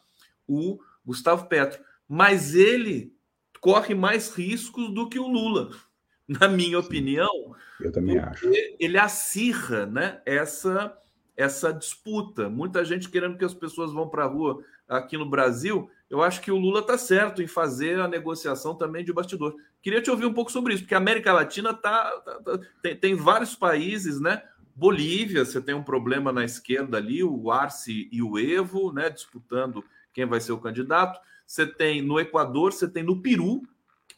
o Gustavo Petro. Mas ele corre mais riscos do que o Lula, <laughs> na minha opinião. Eu também acho. Ele acirra né, essa, essa disputa. Muita gente querendo que as pessoas vão para a rua aqui no Brasil eu acho que o Lula está certo em fazer a negociação também de bastidor. Queria te ouvir um pouco sobre isso, porque a América Latina tá, tá, tá tem, tem, vários países, né? Bolívia, você tem um problema na esquerda ali, o Arce e o Evo, né? Disputando quem vai ser o candidato. Você tem no Equador, você tem no Peru,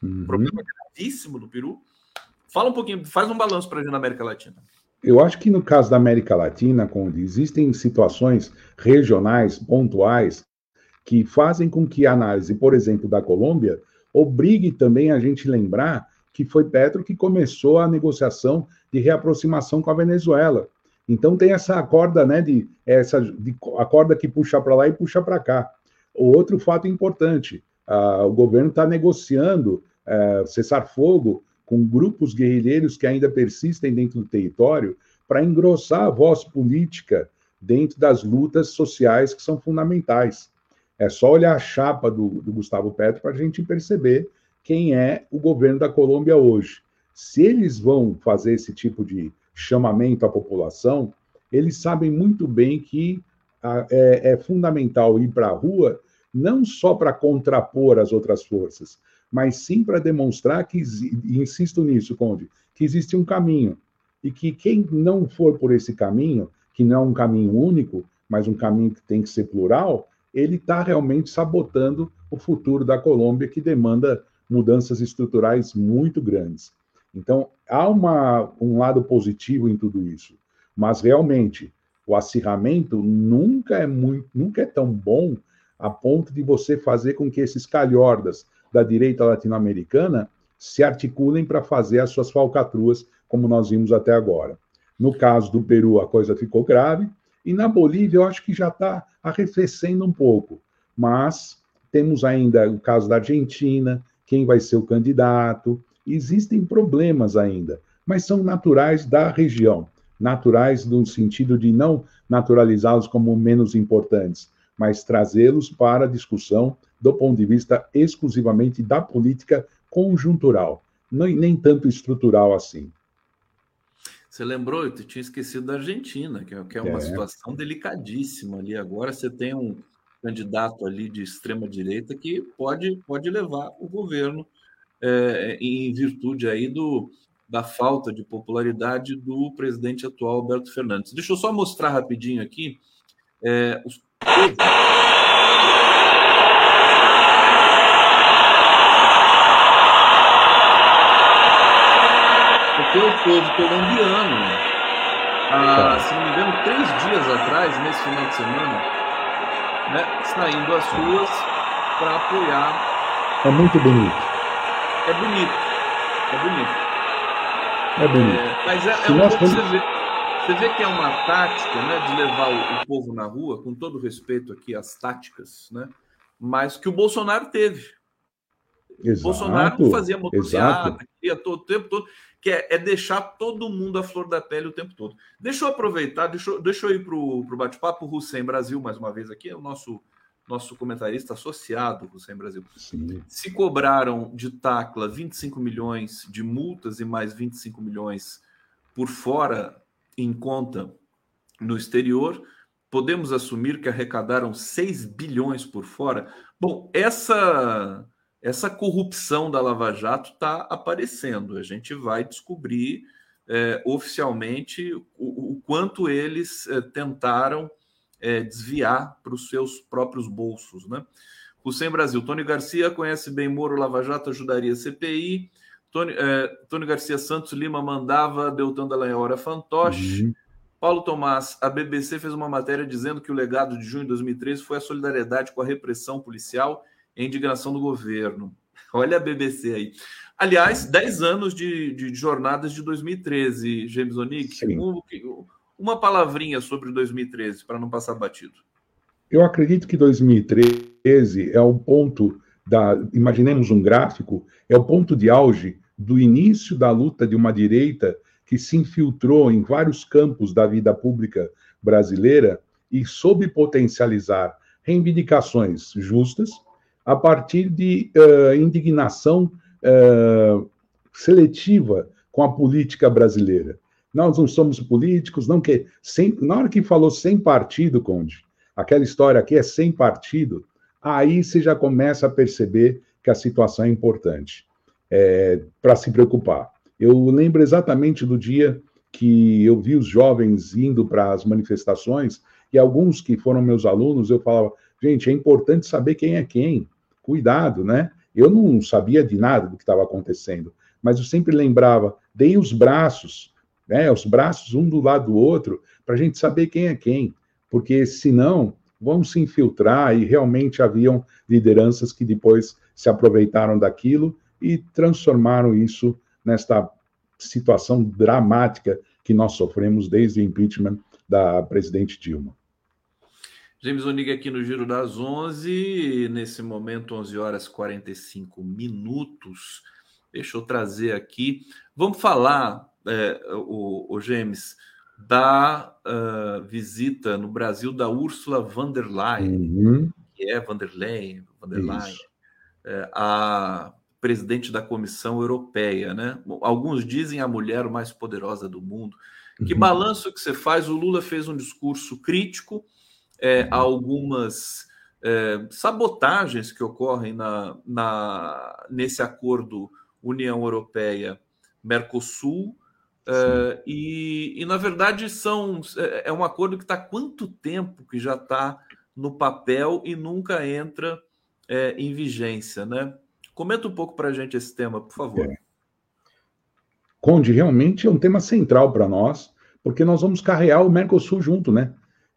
uhum. problema gravíssimo no Peru. Fala um pouquinho, faz um balanço para a gente na América Latina. Eu acho que no caso da América Latina, Conde, existem situações regionais, pontuais, que fazem com que a análise, por exemplo, da Colômbia, obrigue também a gente lembrar que foi Petro que começou a negociação de reaproximação com a Venezuela. Então tem essa corda, né, de essa de, a corda que puxa para lá e puxa para cá. Outro fato importante, o governo está negociando é, cessar fogo com grupos guerrilheiros que ainda persistem dentro do território para engrossar a voz política dentro das lutas sociais que são fundamentais. É só olhar a chapa do, do Gustavo Petro para a gente perceber quem é o governo da Colômbia hoje. Se eles vão fazer esse tipo de chamamento à população, eles sabem muito bem que a, é, é fundamental ir para a rua não só para contrapor as outras forças, mas sim para demonstrar que, e insisto nisso, Conde, que existe um caminho. E que quem não for por esse caminho, que não é um caminho único, mas um caminho que tem que ser plural, ele está realmente sabotando o futuro da Colômbia, que demanda mudanças estruturais muito grandes. Então, há uma, um lado positivo em tudo isso, mas realmente o acirramento nunca é muito, nunca é tão bom a ponto de você fazer com que esses calhordas da direita latino-americana se articulem para fazer as suas falcatruas, como nós vimos até agora. No caso do Peru, a coisa ficou grave, e na Bolívia, eu acho que já está arrefecendo um pouco. Mas temos ainda o caso da Argentina, quem vai ser o candidato. Existem problemas ainda, mas são naturais da região naturais no sentido de não naturalizá-los como menos importantes, mas trazê-los para a discussão do ponto de vista exclusivamente da política conjuntural, nem tanto estrutural assim. Você lembrou, eu tinha esquecido da Argentina, que é, que é uma é. situação delicadíssima ali. Agora você tem um candidato ali de extrema direita que pode, pode levar o governo é, em virtude aí do, da falta de popularidade do presidente atual Alberto Fernandes. Deixa eu só mostrar rapidinho aqui é, os porque o povo colombiano, há, se não me engano, três dias atrás, nesse final de semana, né, saindo às ruas para apoiar. É muito bonito. É bonito. É bonito. É bonito. É, mas é, é um pouco você vê, você vê que é uma tática né, de levar o, o, povo na rua, com todo respeito aqui às táticas, né, mas que o Bolsonaro teve. Exato, o Bolsonaro fazia motocicleta, queria todo o tempo todo que é, é, deixar todo mundo à flor da pele o tempo todo. Deixa eu aproveitar, deixa, eu, deixa eu ir para o bate-papo. O Hussein Brasil, mais uma vez aqui, é o nosso, nosso comentarista associado, Hussein Brasil. Sim. Se cobraram de Tacla 25 milhões de multas e mais 25 milhões por fora em conta no exterior, podemos assumir que arrecadaram 6 bilhões por fora? Bom, essa essa corrupção da Lava Jato está aparecendo. A gente vai descobrir é, oficialmente o, o, quanto eles é, tentaram é, desviar para os seus próprios bolsos. Né? Hussein Brasil, Tony Garcia conhece bem Moro, Lava Jato ajudaria a CPI. Tony, é, Tony Garcia Santos Lima mandava Deltan Dallagnol era fantoche. Uhum. Paulo Tomás, a BBC fez uma matéria dizendo que o legado de junho de 2013 foi a solidariedade com a repressão policial e indignação do governo. <laughs> Olha a BBC aí. Aliás, 10 anos de, de jornadas de 2013, James Onick. Um, uma palavrinha sobre 2013, para não passar batido. Eu acredito que 2013 é o ponto da. Imaginemos um gráfico, é o ponto de auge do início da luta de uma direita que se infiltrou em vários campos da vida pública brasileira e soube potencializar reivindicações justas, a partir de uh, indignação uh, seletiva com a política brasileira. Nós não somos políticos, não que sem, na hora que falou sem partido, Conde, aquela história aqui é sem partido, aí você já começa a perceber que a situação é importante é, para se preocupar. Eu lembro exatamente do dia que eu vi os jovens indo para as manifestações e alguns que foram meus alunos, eu falava, gente, é importante saber quem é quem cuidado, né? Eu não sabia de nada do que estava acontecendo, mas eu sempre lembrava, dei os braços, né? Os braços um do lado do outro, para a gente saber quem é quem, porque senão vão se infiltrar e realmente haviam lideranças que depois se aproveitaram daquilo e transformaram isso nesta situação dramática que nós sofremos desde o impeachment da presidente Dilma. James Onig aqui no Giro das 11, nesse momento 11 horas 45 minutos. Deixa eu trazer aqui. Vamos falar, é, o, o James, da uh, visita no Brasil da Ursula von der Leyen, uhum. que é von der Leyen, von der Leyen é, a presidente da Comissão Europeia, né? Alguns dizem a mulher mais poderosa do mundo. Que uhum. balanço que você faz? O Lula fez um discurso crítico é, algumas é, sabotagens que ocorrem na, na, nesse acordo União Europeia-Mercosul. É, e, e, na verdade, são, é, é um acordo que está quanto tempo que já está no papel e nunca entra é, em vigência, né? Comenta um pouco para a gente esse tema, por favor. É. Conde, realmente é um tema central para nós, porque nós vamos carregar o Mercosul junto, né?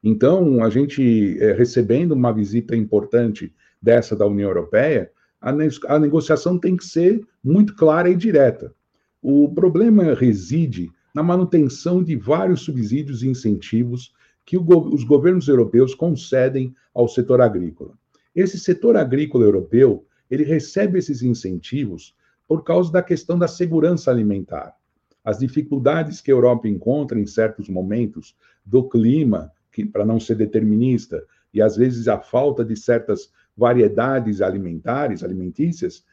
Então, a gente é, recebendo uma visita importante dessa da União Europeia, a, ne a negociação tem que ser muito clara e direta. O problema reside na manutenção de vários subsídios e incentivos que go os governos europeus concedem ao setor agrícola. Esse setor agrícola europeu, ele recebe esses incentivos por causa da questão da segurança alimentar. As dificuldades que a Europa encontra em certos momentos do clima, para não ser determinista, e às vezes a falta de certas variedades alimentares, alimentícias,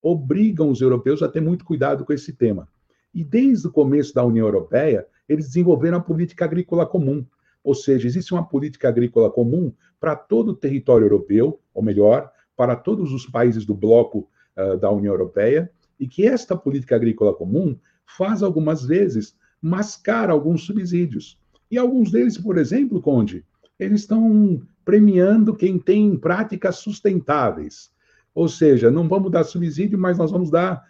obrigam os europeus a ter muito cuidado com esse tema. E desde o começo da União Europeia, eles desenvolveram a política agrícola comum, ou seja, existe uma política agrícola comum para todo o território europeu, ou melhor, para todos os países do bloco uh, da União Europeia, e que esta política agrícola comum faz algumas vezes mascar alguns subsídios. E alguns deles, por exemplo, Conde, eles estão premiando quem tem práticas sustentáveis. Ou seja, não vamos dar subsídio, mas nós vamos dar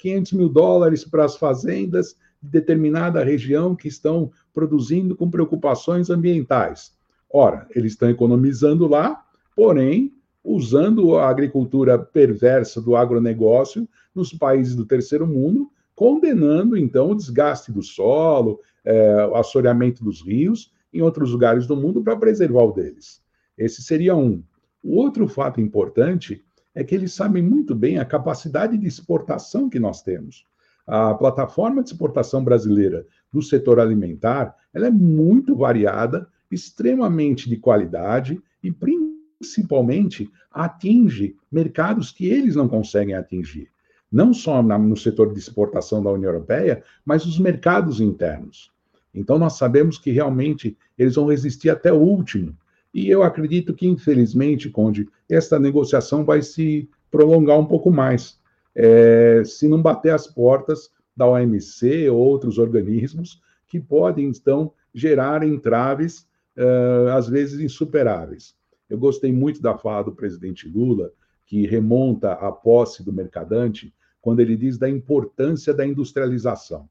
500 eh, mil dólares para as fazendas de determinada região que estão produzindo com preocupações ambientais. Ora, eles estão economizando lá, porém, usando a agricultura perversa do agronegócio nos países do terceiro mundo, condenando, então, o desgaste do solo, é, o assoreamento dos rios em outros lugares do mundo para preservar o deles. Esse seria um. O outro fato importante é que eles sabem muito bem a capacidade de exportação que nós temos. A plataforma de exportação brasileira do setor alimentar, ela é muito variada, extremamente de qualidade e principalmente atinge mercados que eles não conseguem atingir. Não só no setor de exportação da União Europeia, mas os mercados internos. Então nós sabemos que realmente eles vão resistir até o último. E eu acredito que, infelizmente, Conde, esta negociação vai se prolongar um pouco mais é, se não bater as portas da OMC ou outros organismos que podem, então, gerar entraves, uh, às vezes insuperáveis. Eu gostei muito da fala do presidente Lula, que remonta à posse do mercadante, quando ele diz da importância da industrialização.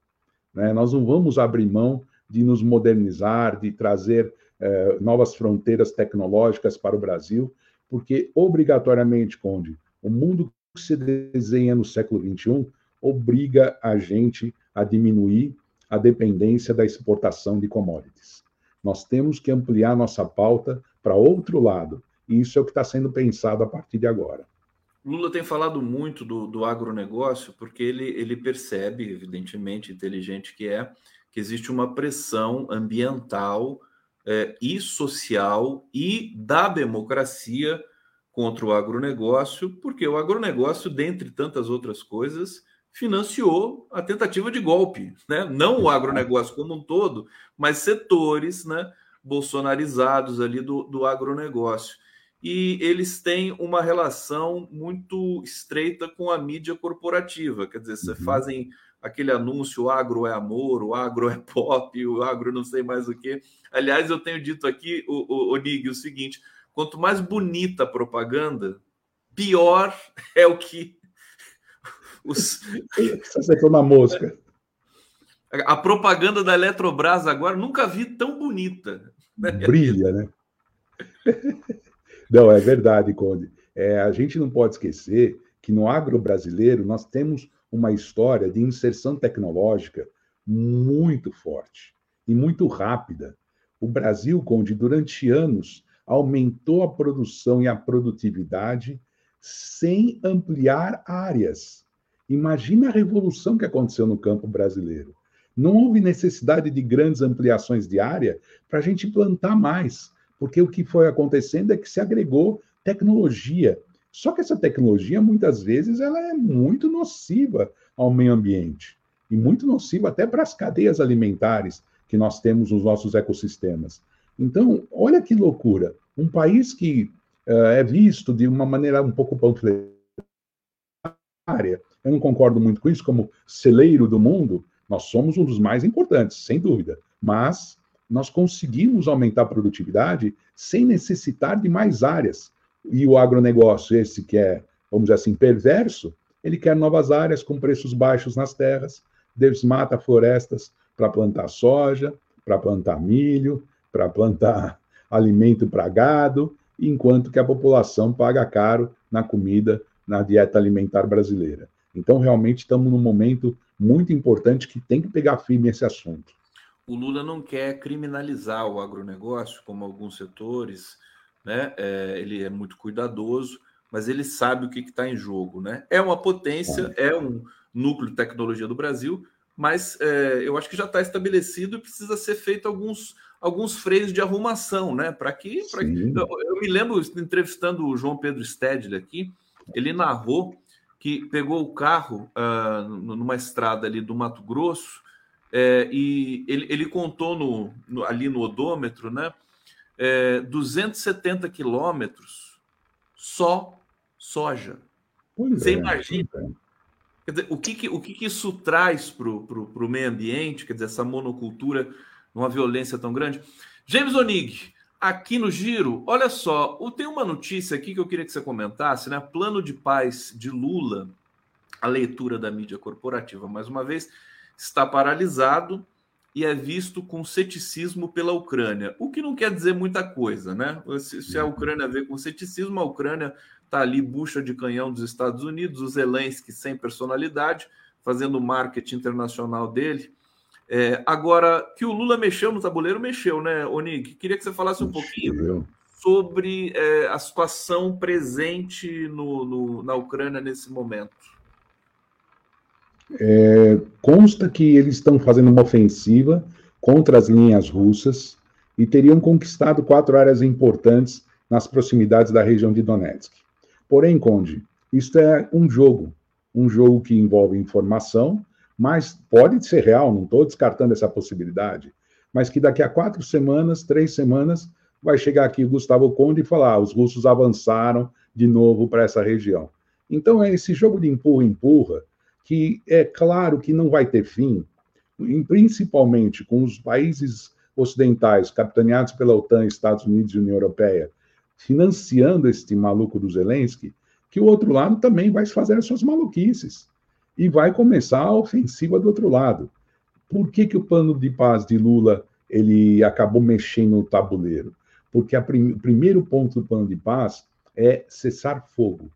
Né? Nós não vamos abrir mão de nos modernizar, de trazer uh, novas fronteiras tecnológicas para o Brasil, porque, obrigatoriamente, Conde, o mundo que se desenha no século XXI obriga a gente a diminuir a dependência da exportação de commodities. Nós temos que ampliar nossa pauta para outro lado, e isso é o que está sendo pensado a partir de agora. Lula tem falado muito do, do agronegócio, porque ele, ele percebe, evidentemente, inteligente que é, que existe uma pressão ambiental é, e social e da democracia contra o agronegócio, porque o agronegócio, dentre tantas outras coisas, financiou a tentativa de golpe, né? Não o agronegócio como um todo, mas setores, né, bolsonarizados ali do, do agronegócio. E eles têm uma relação muito estreita com a mídia corporativa, quer dizer, você uhum. fazem aquele anúncio, o agro é amor, o agro é pop, o agro não sei mais o que. Aliás, eu tenho dito aqui, o, o, o Nig, o seguinte, Quanto mais bonita a propaganda, pior <laughs> é o que <laughs> os. Você na mosca. A propaganda da Eletrobras agora nunca vi tão bonita. Né? Brilha, né? <laughs> Não, é verdade, Conde. É, a gente não pode esquecer que no agro brasileiro nós temos uma história de inserção tecnológica muito forte e muito rápida. O Brasil, Conde, durante anos aumentou a produção e a produtividade sem ampliar áreas. Imagina a revolução que aconteceu no campo brasileiro. Não houve necessidade de grandes ampliações de área para a gente plantar mais, porque o que foi acontecendo é que se agregou tecnologia. Só que essa tecnologia, muitas vezes, ela é muito nociva ao meio ambiente e muito nociva até para as cadeias alimentares que nós temos nos nossos ecossistemas. Então, olha que loucura. Um país que uh, é visto de uma maneira um pouco panfletária, eu não concordo muito com isso, como celeiro do mundo, nós somos um dos mais importantes, sem dúvida. Mas nós conseguimos aumentar a produtividade sem necessitar de mais áreas. E o agronegócio, esse que é, vamos dizer assim, perverso, ele quer novas áreas com preços baixos nas terras, desmata florestas para plantar soja, para plantar milho, para plantar <laughs> alimento para gado, enquanto que a população paga caro na comida, na dieta alimentar brasileira. Então, realmente, estamos num momento muito importante que tem que pegar firme esse assunto. O Lula não quer criminalizar o agronegócio, como alguns setores, né? É, ele é muito cuidadoso, mas ele sabe o que está em jogo. Né? É uma potência, é um núcleo de tecnologia do Brasil, mas é, eu acho que já está estabelecido e precisa ser feito alguns, alguns freios de arrumação, né? Para que. Pra, eu, eu, me lembro entrevistando o João Pedro Stedley aqui, ele narrou que pegou o carro uh, numa estrada ali do Mato Grosso é, e ele, ele contou no, no, ali no odômetro, né? É, 270 quilômetros só soja. Pois Você é, imagina? Quer dizer, o que, que o que, que isso traz para o meio ambiente? Quer dizer, essa monocultura, uma violência tão grande. James Onig, aqui no Giro, olha só, tem uma notícia aqui que eu queria que você comentasse, né? Plano de paz de Lula, a leitura da mídia corporativa, mais uma vez, está paralisado e é visto com ceticismo pela Ucrânia, o que não quer dizer muita coisa, né? Se, se a Ucrânia vê com ceticismo, a Ucrânia está ali, bucha de canhão dos Estados Unidos, o Zelensky sem personalidade, fazendo o marketing internacional dele. É, agora, que o Lula mexeu no tabuleiro, mexeu, né, Onig? Queria que você falasse um pouquinho sobre é, a situação presente no, no, na Ucrânia nesse momento. É, consta que eles estão fazendo uma ofensiva contra as linhas russas e teriam conquistado quatro áreas importantes nas proximidades da região de Donetsk. Porém, Conde, isto é um jogo, um jogo que envolve informação, mas pode ser real, não estou descartando essa possibilidade, mas que daqui a quatro semanas, três semanas, vai chegar aqui o Gustavo Conde e falar: ah, os russos avançaram de novo para essa região. Então é esse jogo de empurra-empurra que é claro que não vai ter fim, principalmente com os países ocidentais capitaneados pela OTAN, Estados Unidos e União Europeia, financiando este maluco do Zelensky, que o outro lado também vai fazer as suas maluquices e vai começar a ofensiva do outro lado. Por que, que o plano de paz de Lula ele acabou mexendo no tabuleiro? Porque prim o primeiro ponto do plano de paz é cessar fogo.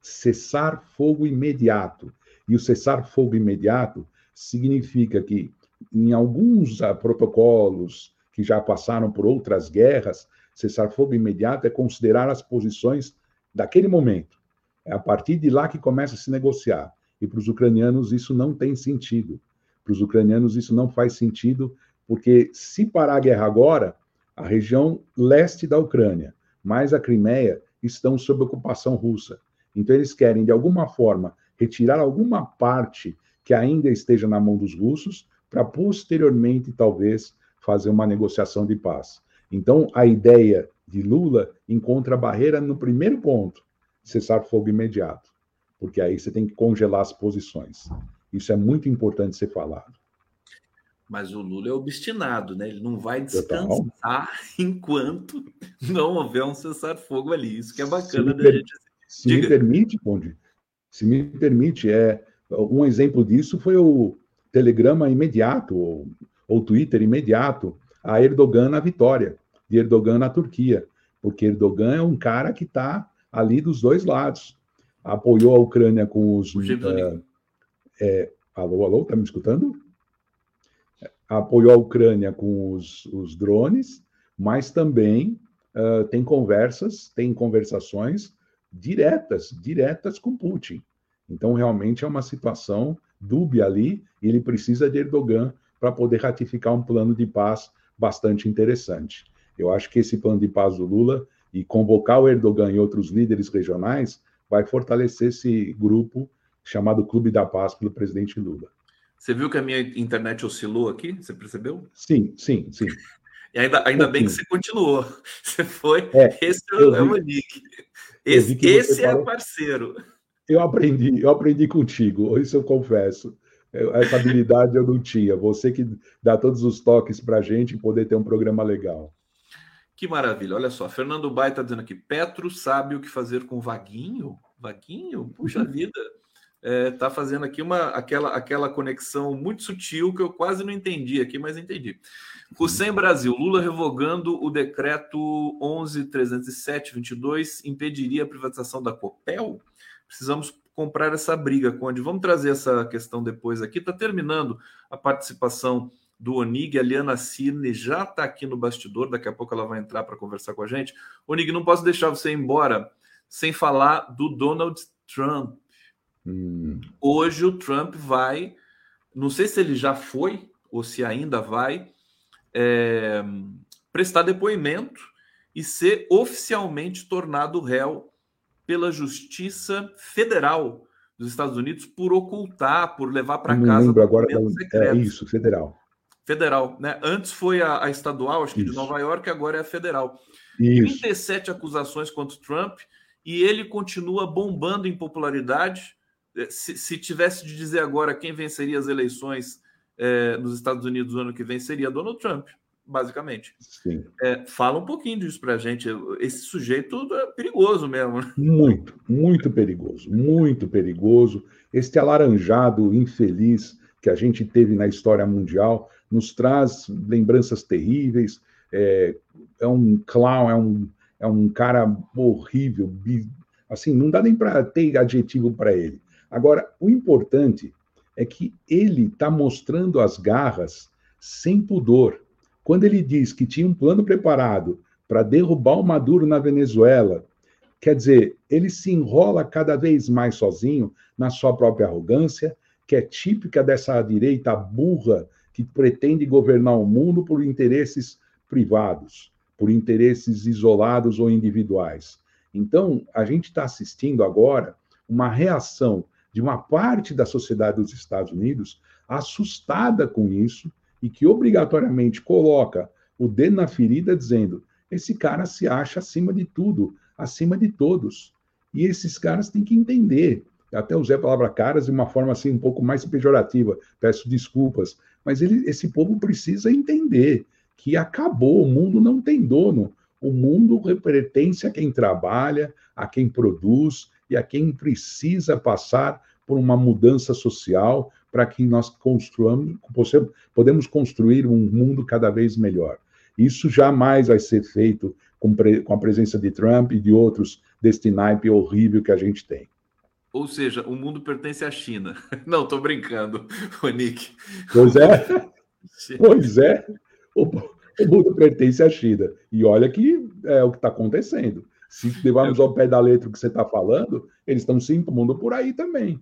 Cessar fogo imediato. E o cessar fogo imediato significa que, em alguns uh, protocolos que já passaram por outras guerras, cessar fogo imediato é considerar as posições daquele momento. É a partir de lá que começa a se negociar. E para os ucranianos isso não tem sentido. Para os ucranianos isso não faz sentido, porque se parar a guerra agora, a região leste da Ucrânia, mais a Crimeia, estão sob ocupação russa. Então eles querem, de alguma forma, retirar alguma parte que ainda esteja na mão dos russos, para posteriormente, talvez, fazer uma negociação de paz. Então, a ideia de Lula encontra barreira no primeiro ponto, cessar fogo imediato porque aí você tem que congelar as posições. Isso é muito importante ser falado. Mas o Lula é obstinado, né? Ele não vai descansar <laughs> enquanto não houver um cessar-fogo ali. Isso que é bacana da gente. Se Diga. me permite, Conde, se me permite, é, um exemplo disso foi o telegrama imediato, ou, ou Twitter imediato, a Erdogan na vitória, de Erdogan na Turquia. Porque Erdogan é um cara que está ali dos dois lados apoiou a Ucrânia com os. É, é, alô, alô, tá me escutando? Apoiou a Ucrânia com os, os drones, mas também uh, tem conversas, tem conversações diretas, diretas com Putin. Então, realmente é uma situação dúbia ali, e ele precisa de Erdogan para poder ratificar um plano de paz bastante interessante. Eu acho que esse plano de paz do Lula e convocar o Erdogan e outros líderes regionais vai fortalecer esse grupo chamado Clube da Paz pelo presidente Lula. Você viu que a minha internet oscilou aqui? Você percebeu? Sim, sim, sim. E ainda, ainda bem que você continuou. <laughs> Você foi. É, esse é o Nick. Esse, esse é parceiro. Eu aprendi, eu aprendi contigo, isso eu confesso. Essa habilidade eu não tinha. Você que dá todos os toques para a gente poder ter um programa legal. Que maravilha. Olha só, Fernando Bai está dizendo aqui: Petro sabe o que fazer com Vaguinho? Vaguinho? Puxa uhum. vida. Está é, fazendo aqui uma aquela, aquela conexão muito sutil que eu quase não entendi aqui, mas entendi. Hussein Brasil, Lula revogando o decreto 11.307.22 impediria a privatização da Copel? Precisamos comprar essa briga, Conde. Vamos trazer essa questão depois aqui. Está terminando a participação do Onig, a Liana Cirne já está aqui no bastidor, daqui a pouco ela vai entrar para conversar com a gente. Onig, não posso deixar você ir embora sem falar do Donald Trump. Hum. Hoje o Trump vai, não sei se ele já foi ou se ainda vai, é, prestar depoimento e ser oficialmente tornado réu pela Justiça Federal dos Estados Unidos por ocultar, por levar para casa. Lembro agora, é isso, federal. Federal, né? Antes foi a, a estadual, acho que Isso. de Nova York, agora é a federal. Isso. 37 acusações contra o Trump e ele continua bombando em popularidade. É, se, se tivesse de dizer agora quem venceria as eleições é, nos Estados Unidos no ano que vem, seria Donald Trump, basicamente. Sim. É, fala um pouquinho disso para a gente. Esse sujeito é perigoso mesmo. Né? Muito, muito perigoso, muito perigoso. Este alaranjado infeliz que a gente teve na história mundial nos traz lembranças terríveis. É, é um clown, é um, é um cara horrível, assim, não dá nem para ter adjetivo para ele. Agora, o importante é que ele está mostrando as garras sem pudor. Quando ele diz que tinha um plano preparado para derrubar o Maduro na Venezuela, quer dizer, ele se enrola cada vez mais sozinho na sua própria arrogância, que é típica dessa direita burra que pretende governar o mundo por interesses privados, por interesses isolados ou individuais. Então, a gente está assistindo agora uma reação de uma parte da sociedade dos Estados Unidos assustada com isso e que obrigatoriamente coloca o dedo na ferida dizendo: esse cara se acha acima de tudo, acima de todos. E esses caras têm que entender. Até usei a palavra caras de uma forma assim um pouco mais pejorativa, peço desculpas, mas ele, esse povo precisa entender que acabou, o mundo não tem dono. O mundo pertence a quem trabalha, a quem produz e a quem precisa passar por uma mudança social para que nós construamos, podemos construir um mundo cada vez melhor. Isso jamais vai ser feito com, com a presença de Trump e de outros deste naipe horrível que a gente tem. Ou seja, o mundo pertence à China. <laughs> Não, estou brincando, <laughs> Nick. Pois é. pois é. O, o, mundo pertence à China. E olha que é o que está acontecendo. Se levarmos ao pé da letra o que você está falando, eles estão se impondo por aí também.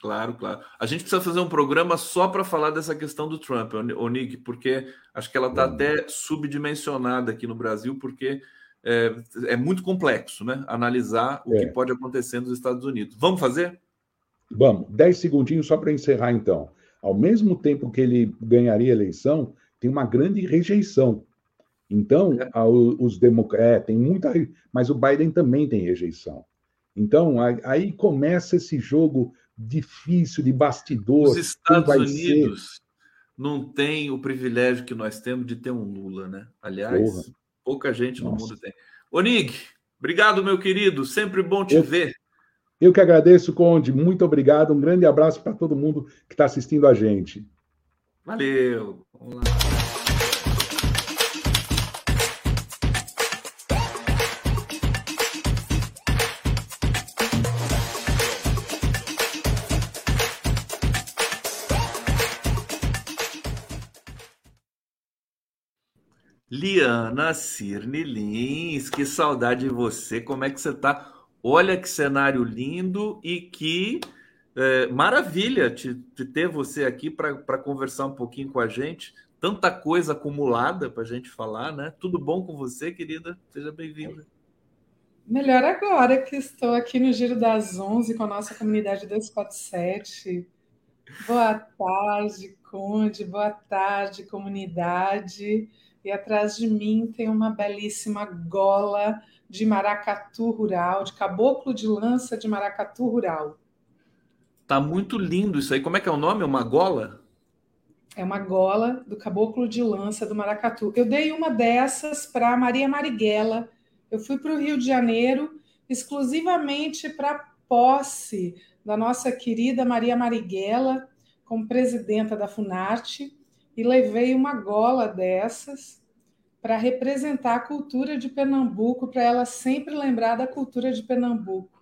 Claro, claro. A gente precisa fazer um programa só para falar dessa questão do Trump, o Nick, porque acho que ela está até subdimensionada aqui no Brasil, porque é, é muito complexo, né? Analisar o é. que pode acontecer nos Estados Unidos. Vamos fazer? Vamos. Dez segundinhos só para encerrar, então. Ao mesmo tempo que ele ganharia a eleição, tem uma grande rejeição. Então, é. os democratas. É, tem muita. Mas o Biden também tem rejeição. Então, aí começa esse jogo difícil de bastidor. Os Estados Unidos ser... não têm o privilégio que nós temos de ter um Lula, né? Aliás. Porra. Pouca gente Nossa. no mundo tem. Onig, obrigado, meu querido. Sempre bom te eu, ver. Eu que agradeço, Conde. Muito obrigado. Um grande abraço para todo mundo que está assistindo a gente. Valeu. Vamos lá. Liana Cirne Lins, que saudade de você. Como é que você está? Olha que cenário lindo e que é, maravilha te, te, ter você aqui para conversar um pouquinho com a gente. Tanta coisa acumulada para a gente falar, né? Tudo bom com você, querida? Seja bem-vinda. Melhor agora que estou aqui no Giro das 11 com a nossa comunidade 247. Boa tarde, Conde. Boa tarde, comunidade. E atrás de mim tem uma belíssima gola de maracatu rural, de caboclo de lança de maracatu rural. Tá muito lindo isso aí. Como é que é o nome? Uma gola? É uma gola do caboclo de lança do maracatu. Eu dei uma dessas para Maria Marighella eu fui para o Rio de Janeiro exclusivamente para posse da nossa querida Maria Marighella como presidenta da Funarte e levei uma gola dessas para representar a cultura de Pernambuco, para ela sempre lembrar da cultura de Pernambuco.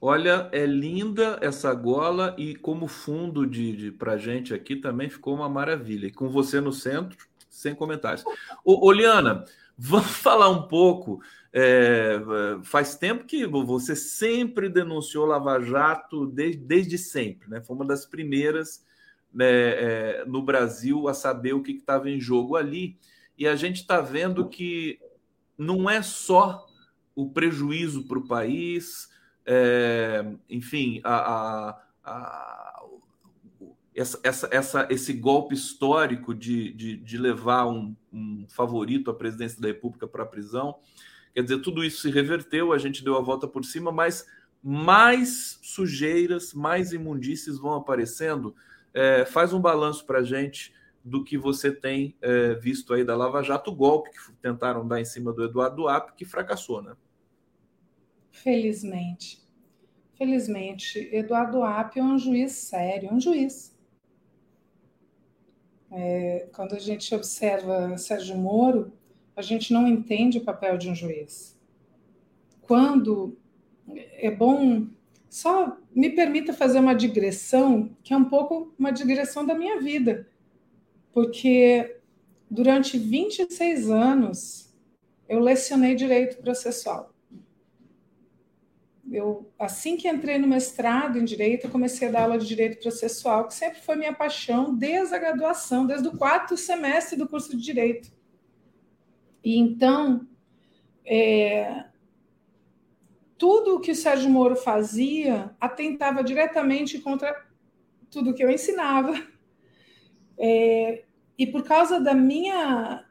Olha, é linda essa gola e como fundo de, de para gente aqui também ficou uma maravilha. E com você no centro, sem comentários. Ô, Oliana, vamos <laughs> falar um pouco é, faz tempo que você sempre denunciou Lava Jato desde, desde sempre, né? Foi uma das primeiras né, é, no Brasil a saber o que estava em jogo ali. E a gente está vendo que não é só o prejuízo para o país, é, enfim, a, a, a, essa, essa, essa, esse golpe histórico de, de, de levar um, um favorito à presidência da República para a prisão Quer dizer, tudo isso se reverteu, a gente deu a volta por cima, mas mais sujeiras, mais imundícies vão aparecendo. É, faz um balanço para a gente do que você tem é, visto aí da Lava Jato, o golpe que tentaram dar em cima do Eduardo App, que fracassou, né? Felizmente. Felizmente, Eduardo App é um juiz sério, um juiz. É, quando a gente observa Sérgio Moro, a gente não entende o papel de um juiz. Quando é bom, só me permita fazer uma digressão, que é um pouco uma digressão da minha vida, porque durante 26 anos eu lecionei direito processual. Eu, assim que entrei no mestrado em direito, eu comecei a dar aula de direito processual, que sempre foi minha paixão desde a graduação, desde o quarto semestre do curso de direito. E então, é, tudo o que o Sérgio Moro fazia atentava diretamente contra tudo que eu ensinava. É, e por causa da minha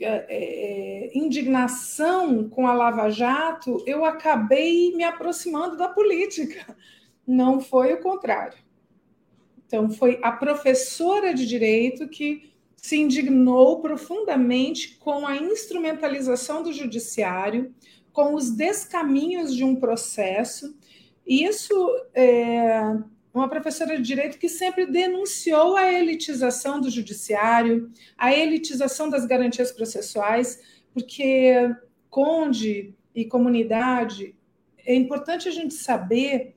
é, é, indignação com a Lava Jato, eu acabei me aproximando da política. Não foi o contrário. Então, foi a professora de direito que se indignou profundamente com a instrumentalização do judiciário, com os descaminhos de um processo. Isso é uma professora de direito que sempre denunciou a elitização do judiciário, a elitização das garantias processuais, porque Conde e comunidade, é importante a gente saber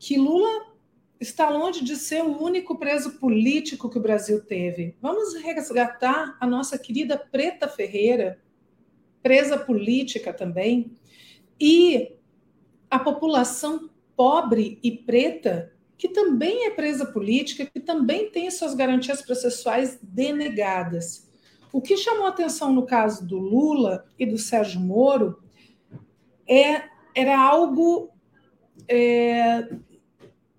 que Lula está longe de ser o único preso político que o Brasil teve. Vamos resgatar a nossa querida Preta Ferreira, presa política também, e a população pobre e preta, que também é presa política, que também tem suas garantias processuais denegadas. O que chamou atenção no caso do Lula e do Sérgio Moro é, era algo é,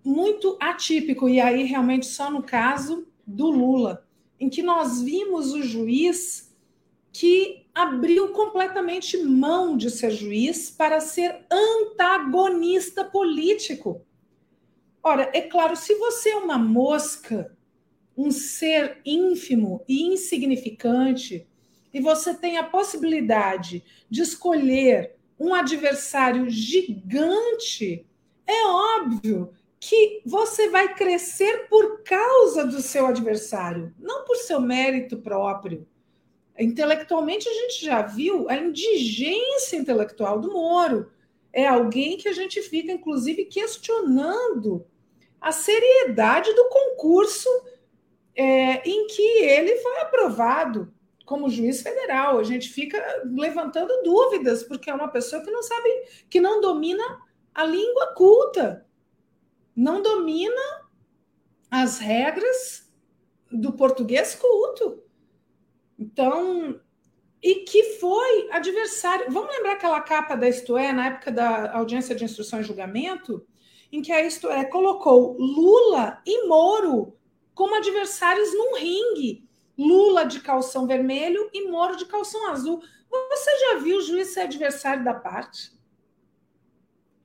muito atípico, e aí realmente só no caso do Lula, em que nós vimos o juiz que abriu completamente mão de ser juiz para ser antagonista político. Ora, é claro, se você é uma mosca, um ser ínfimo e insignificante, e você tem a possibilidade de escolher um adversário gigante, é óbvio que você vai crescer por causa do seu adversário, não por seu mérito próprio. Intelectualmente, a gente já viu a indigência intelectual do Moro. É alguém que a gente fica, inclusive, questionando a seriedade do concurso é, em que ele foi aprovado como juiz federal, a gente fica levantando dúvidas, porque é uma pessoa que não sabe, que não domina a língua culta, não domina as regras do português culto. Então, e que foi adversário. Vamos lembrar aquela capa da Isto É, na época da audiência de instrução e julgamento, em que a Isto É colocou Lula e Moro como adversários num ringue. Lula de calção vermelho e Moro de calção azul. Você já viu o juiz ser adversário da parte?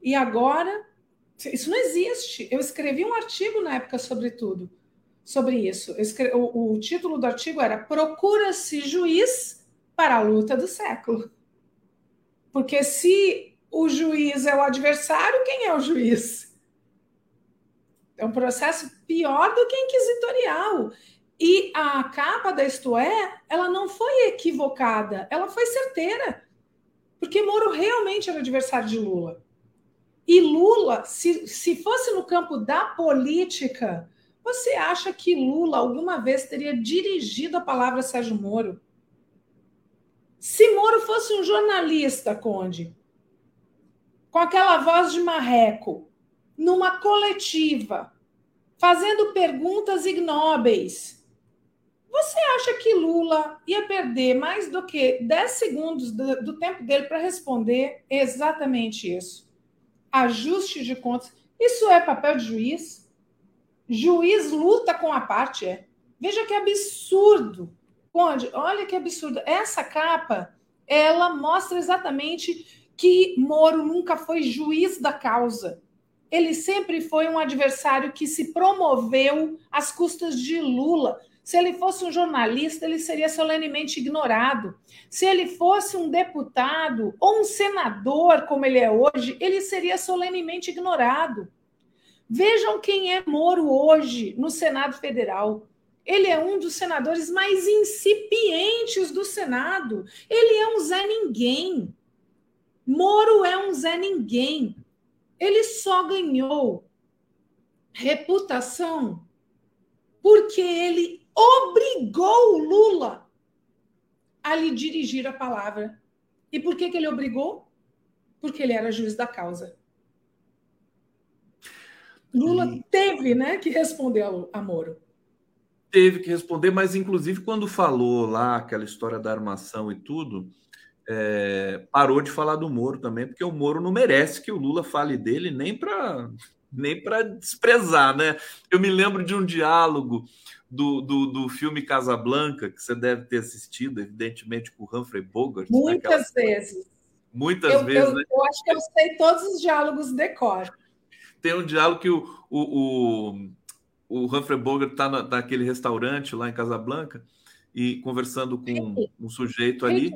E agora, isso não existe. Eu escrevi um artigo na época sobre tudo, sobre isso. O, o título do artigo era Procura-se juiz para a luta do século. Porque se o juiz é o adversário, quem é o juiz? É um processo pior do que inquisitorial. E a capa da Isto É, ela não foi equivocada, ela foi certeira. Porque Moro realmente era adversário de Lula. E Lula, se, se fosse no campo da política, você acha que Lula alguma vez teria dirigido a palavra Sérgio Moro? Se Moro fosse um jornalista, Conde, com aquela voz de marreco, numa coletiva, fazendo perguntas ignóbeis, você acha que Lula ia perder mais do que 10 segundos do, do tempo dele para responder exatamente isso? Ajuste de contas. Isso é papel de juiz? Juiz luta com a parte, é. Veja que absurdo. Conde, olha que absurdo. Essa capa, ela mostra exatamente que Moro nunca foi juiz da causa. Ele sempre foi um adversário que se promoveu às custas de Lula. Se ele fosse um jornalista, ele seria solenemente ignorado. Se ele fosse um deputado ou um senador, como ele é hoje, ele seria solenemente ignorado. Vejam quem é Moro hoje no Senado Federal. Ele é um dos senadores mais incipientes do Senado. Ele é um Zé Ninguém. Moro é um Zé Ninguém. Ele só ganhou reputação porque ele obrigou o Lula a lhe dirigir a palavra. E por que, que ele obrigou? Porque ele era juiz da causa. Lula e... teve né, que responder a Moro. Teve que responder, mas inclusive quando falou lá aquela história da armação e tudo, é, parou de falar do Moro também, porque o Moro não merece que o Lula fale dele nem para nem para desprezar, né? Eu me lembro de um diálogo do, do, do filme Casablanca, que você deve ter assistido, evidentemente, com o Humphrey Bogart. Muitas naquela... vezes. Muitas eu, vezes, eu, né? Eu acho que eu sei todos os diálogos de cor. Tem um diálogo que o, o, o, o Humphrey Bogart está na, naquele restaurante lá em Casablanca e conversando com Rick. um sujeito ali.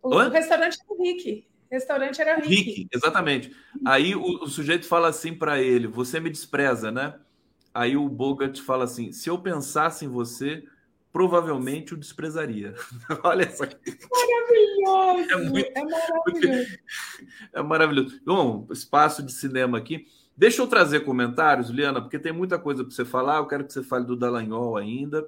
O, o restaurante Rick. O restaurante era Rick. Rick, exatamente. Aí o, o sujeito fala assim para ele: Você me despreza, né? Aí o Bogart fala assim: se eu pensasse em você, provavelmente o desprezaria. <laughs> Olha essa. Maravilhoso! É, muito, é maravilhoso. <laughs> É maravilhoso. Bom, espaço de cinema aqui. Deixa eu trazer comentários, Liana, porque tem muita coisa para você falar. Eu quero que você fale do Dallagnol ainda.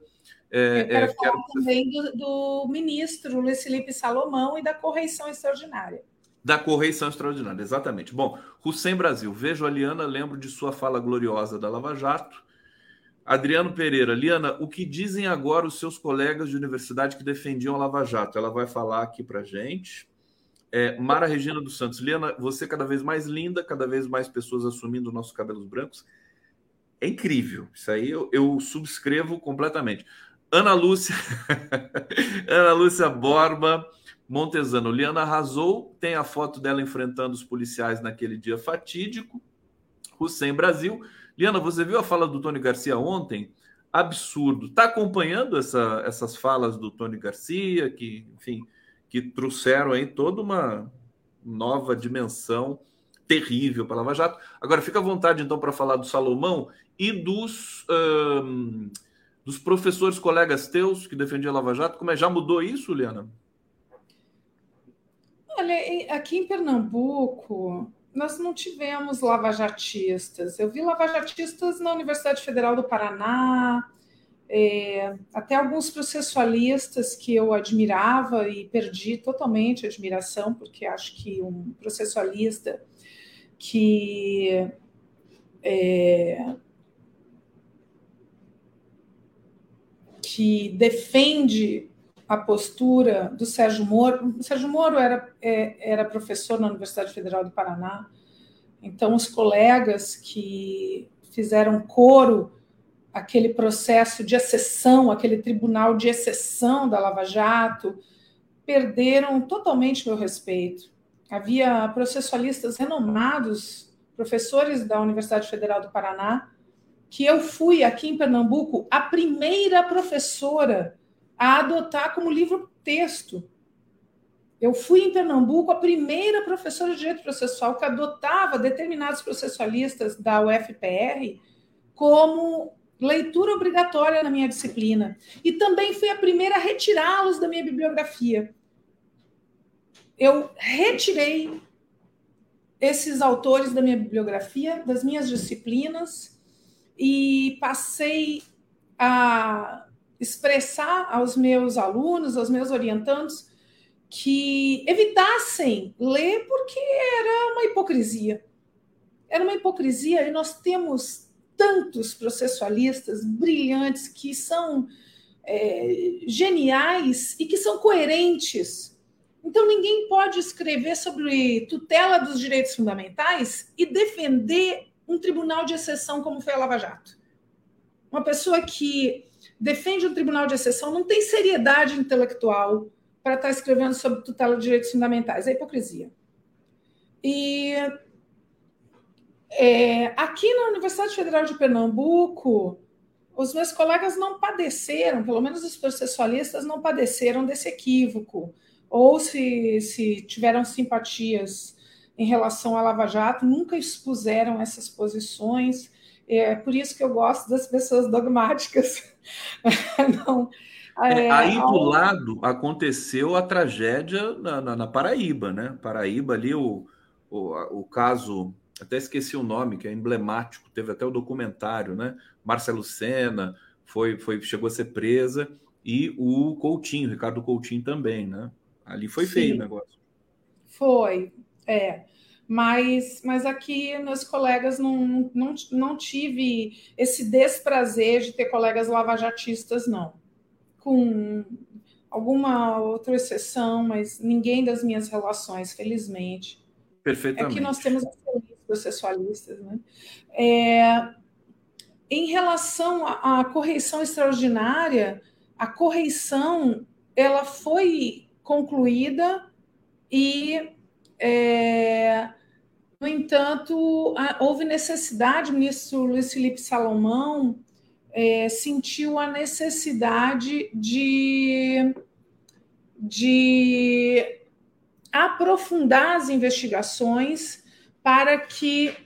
É, eu quero é, falar quero também você... do, do ministro Luiz Felipe Salomão e da correição extraordinária. Da correição extraordinária, exatamente. Bom, Hussein Brasil, vejo a Liana, lembro de sua fala gloriosa da Lava Jato. Adriano Pereira, Liana, o que dizem agora os seus colegas de universidade que defendiam a Lava Jato? Ela vai falar aqui para gente. É, Mara Regina dos Santos, Liana, você cada vez mais linda, cada vez mais pessoas assumindo nossos cabelos brancos. É incrível, isso aí eu, eu subscrevo completamente. Ana Lúcia, <laughs> Ana Lúcia Borba, Montesano, Liana arrasou, tem a foto dela enfrentando os policiais naquele dia fatídico. Hussein Brasil. Liana, você viu a fala do Tony Garcia ontem? Absurdo. Está acompanhando essa, essas falas do Tony Garcia, que, enfim, que trouxeram aí toda uma nova dimensão terrível para Lava Jato. Agora, fica à vontade, então, para falar do Salomão e dos, um, dos professores colegas teus que defendiam Lava Jato. Como é? Já mudou isso, Liana? Olha, aqui em Pernambuco, nós não tivemos lavajatistas. Eu vi lavajatistas na Universidade Federal do Paraná, é, até alguns processualistas que eu admirava e perdi totalmente a admiração, porque acho que um processualista que é, que defende a postura do Sérgio Moro. O Sérgio Moro era, é, era professor na Universidade Federal do Paraná, então os colegas que fizeram coro aquele processo de exceção, aquele tribunal de exceção da Lava Jato, perderam totalmente meu respeito. Havia processualistas renomados, professores da Universidade Federal do Paraná, que eu fui aqui em Pernambuco a primeira professora a adotar como livro texto. Eu fui em Pernambuco a primeira professora de direito processual que adotava determinados processualistas da UFPR como leitura obrigatória na minha disciplina. E também fui a primeira a retirá-los da minha bibliografia. Eu retirei esses autores da minha bibliografia, das minhas disciplinas, e passei a expressar aos meus alunos, aos meus orientandos, que evitassem ler porque era uma hipocrisia. Era uma hipocrisia e nós temos tantos processualistas brilhantes que são é, geniais e que são coerentes. Então, ninguém pode escrever sobre tutela dos direitos fundamentais e defender um tribunal de exceção como foi a Lava Jato. Uma pessoa que defende um tribunal de exceção não tem seriedade intelectual para estar escrevendo sobre tutela de direitos fundamentais. É hipocrisia. E é, aqui na Universidade Federal de Pernambuco, os meus colegas não padeceram, pelo menos os processualistas não padeceram desse equívoco, ou se, se tiveram simpatias em relação à Lava Jato, nunca expuseram essas posições. É por isso que eu gosto das pessoas dogmáticas. <laughs> não, é, é, aí do lado aconteceu a tragédia na, na, na Paraíba, né? Paraíba ali, o, o, o caso até esqueci o nome, que é emblemático, teve até o documentário, né? Marcelo Senna foi, foi, chegou a ser presa, e o Coutinho, Ricardo Coutinho também, né? Ali foi Sim. feio o negócio. Foi, é. Mas, mas aqui meus colegas não, não, não tive esse desprazer de ter colegas lavajatistas, não. Com alguma outra exceção, mas ninguém das minhas relações, felizmente. Perfeitamente. É que nós temos processualistas. Né? É, em relação à, correição extraordinária, a correição ela foi concluída e, é, no entanto, houve necessidade, o ministro Luiz Felipe Salomão é, sentiu a necessidade de, de aprofundar as investigações para que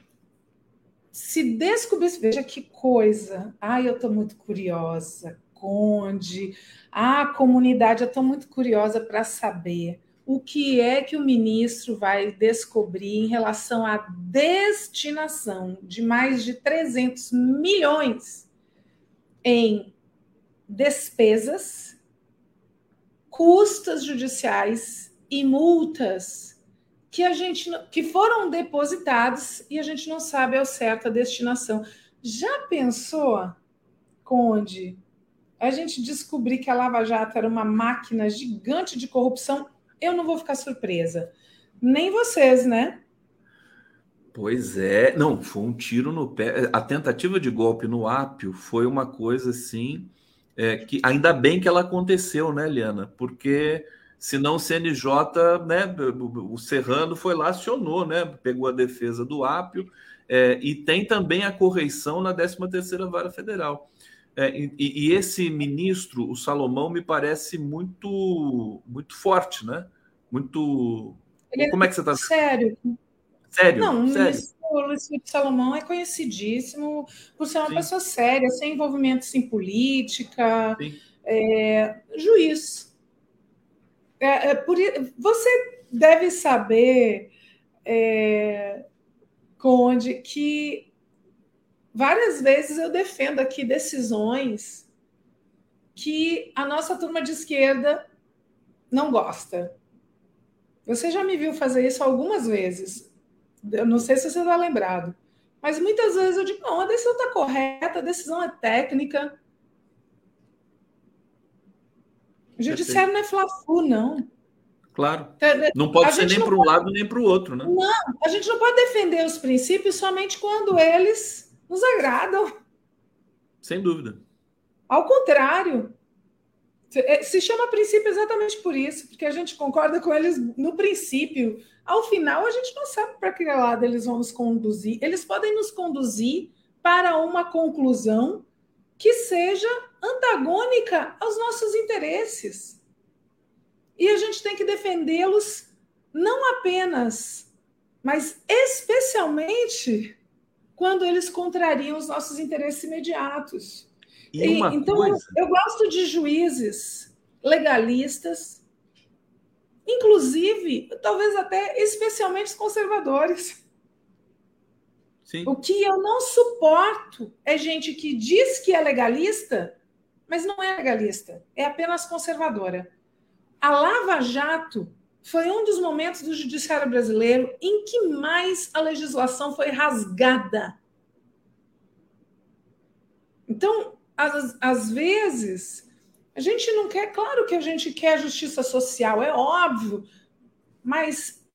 se descobrisse. Veja que coisa. Ai, eu estou muito curiosa. Conde, a comunidade, eu estou muito curiosa para saber o que é que o ministro vai descobrir em relação à destinação de mais de 300 milhões em despesas, custas judiciais e multas que a gente que foram depositados e a gente não sabe ao certo a destinação. Já pensou, Conde, a gente descobrir que a Lava Jato era uma máquina gigante de corrupção? Eu não vou ficar surpresa. Nem vocês, né? Pois é, não, foi um tiro no pé. A tentativa de golpe no Ápio foi uma coisa assim, é, que ainda bem que ela aconteceu, né, Liana? Porque senão o CNJ, né, o Serrano foi lá, acionou, né, pegou a defesa do Ápio, é, e tem também a correição na 13ª Vara Federal. É, e, e, esse ministro, o Salomão, me parece muito muito forte, né? Muito... Ele Como é que você está... Sério. Sério? Não, sério. o Luiz Felipe Salomão é conhecidíssimo por ser uma Sim. pessoa séria, sem envolvimentos em política, é, juiz é, é, por, você deve saber, é, Conde, que várias vezes eu defendo aqui decisões que a nossa turma de esquerda não gosta. Você já me viu fazer isso algumas vezes. Eu não sei se você está lembrado. Mas muitas vezes eu digo, não, a decisão está correta, a decisão é técnica. O judiciário não é fla-flu, não. Claro. Não pode ser nem para um pode... lado nem para o outro, né? Não, a gente não pode defender os princípios somente quando eles nos agradam. Sem dúvida. Ao contrário. É, se chama princípio exatamente por isso, porque a gente concorda com eles no princípio. Ao final, a gente não sabe para que lado eles vão nos conduzir. Eles podem nos conduzir para uma conclusão que seja antagônica aos nossos interesses. E a gente tem que defendê-los não apenas, mas especialmente quando eles contrariam os nossos interesses imediatos. E e, então, coisa... eu gosto de juízes legalistas, inclusive, talvez até especialmente conservadores. Sim. O que eu não suporto é gente que diz que é legalista, mas não é legalista, é apenas conservadora. A Lava Jato foi um dos momentos do judiciário brasileiro em que mais a legislação foi rasgada. Então, às, às vezes, a gente não quer, claro que a gente quer justiça social, é óbvio, mas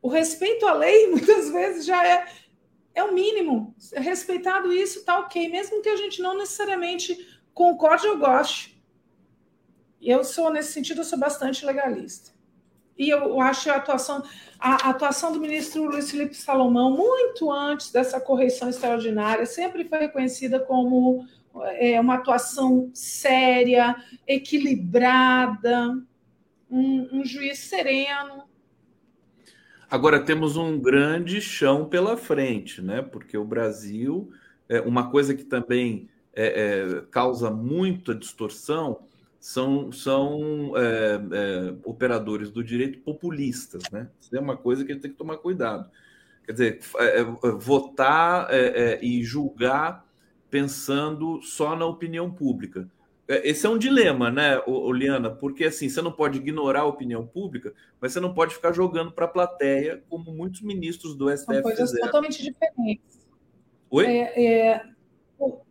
o respeito à lei <laughs> muitas vezes já é, é o mínimo. Respeitado isso, tá ok, mesmo que a gente não necessariamente concorde ou goste. Eu sou, nesse sentido, eu sou bastante legalista. E eu acho a atuação, a atuação do ministro Luiz Felipe Salomão, muito antes dessa correção extraordinária, sempre foi reconhecida como é, uma atuação séria, equilibrada, um, um juiz sereno. Agora temos um grande chão pela frente, né? Porque o Brasil, é uma coisa que também é, é, causa muita distorção são, são é, é, operadores do direito populistas, né? Isso é uma coisa que a gente tem que tomar cuidado. Quer dizer, é, é votar é, é, e julgar pensando só na opinião pública. Esse é um dilema, né, Oliana? Porque assim, você não pode ignorar a opinião pública, mas você não pode ficar jogando para a plateia, como muitos ministros do STF São coisas fizeram. totalmente diferentes. Oi?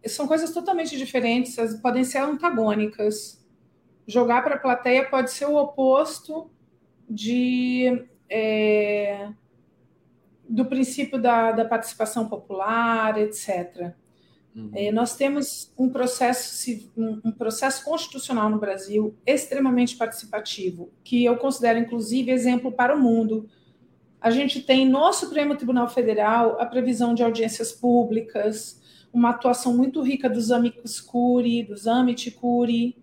São coisas totalmente diferentes, podem ser antagônicas jogar para a plateia pode ser o oposto de é, do princípio da, da, participação popular, etc. Uhum. É, nós temos um processo, um, um processo constitucional no Brasil extremamente participativo, que eu considero, inclusive, exemplo para o mundo. A gente tem no Supremo Tribunal Federal a previsão de audiências públicas, uma atuação muito rica dos amicus curi, dos amici curi,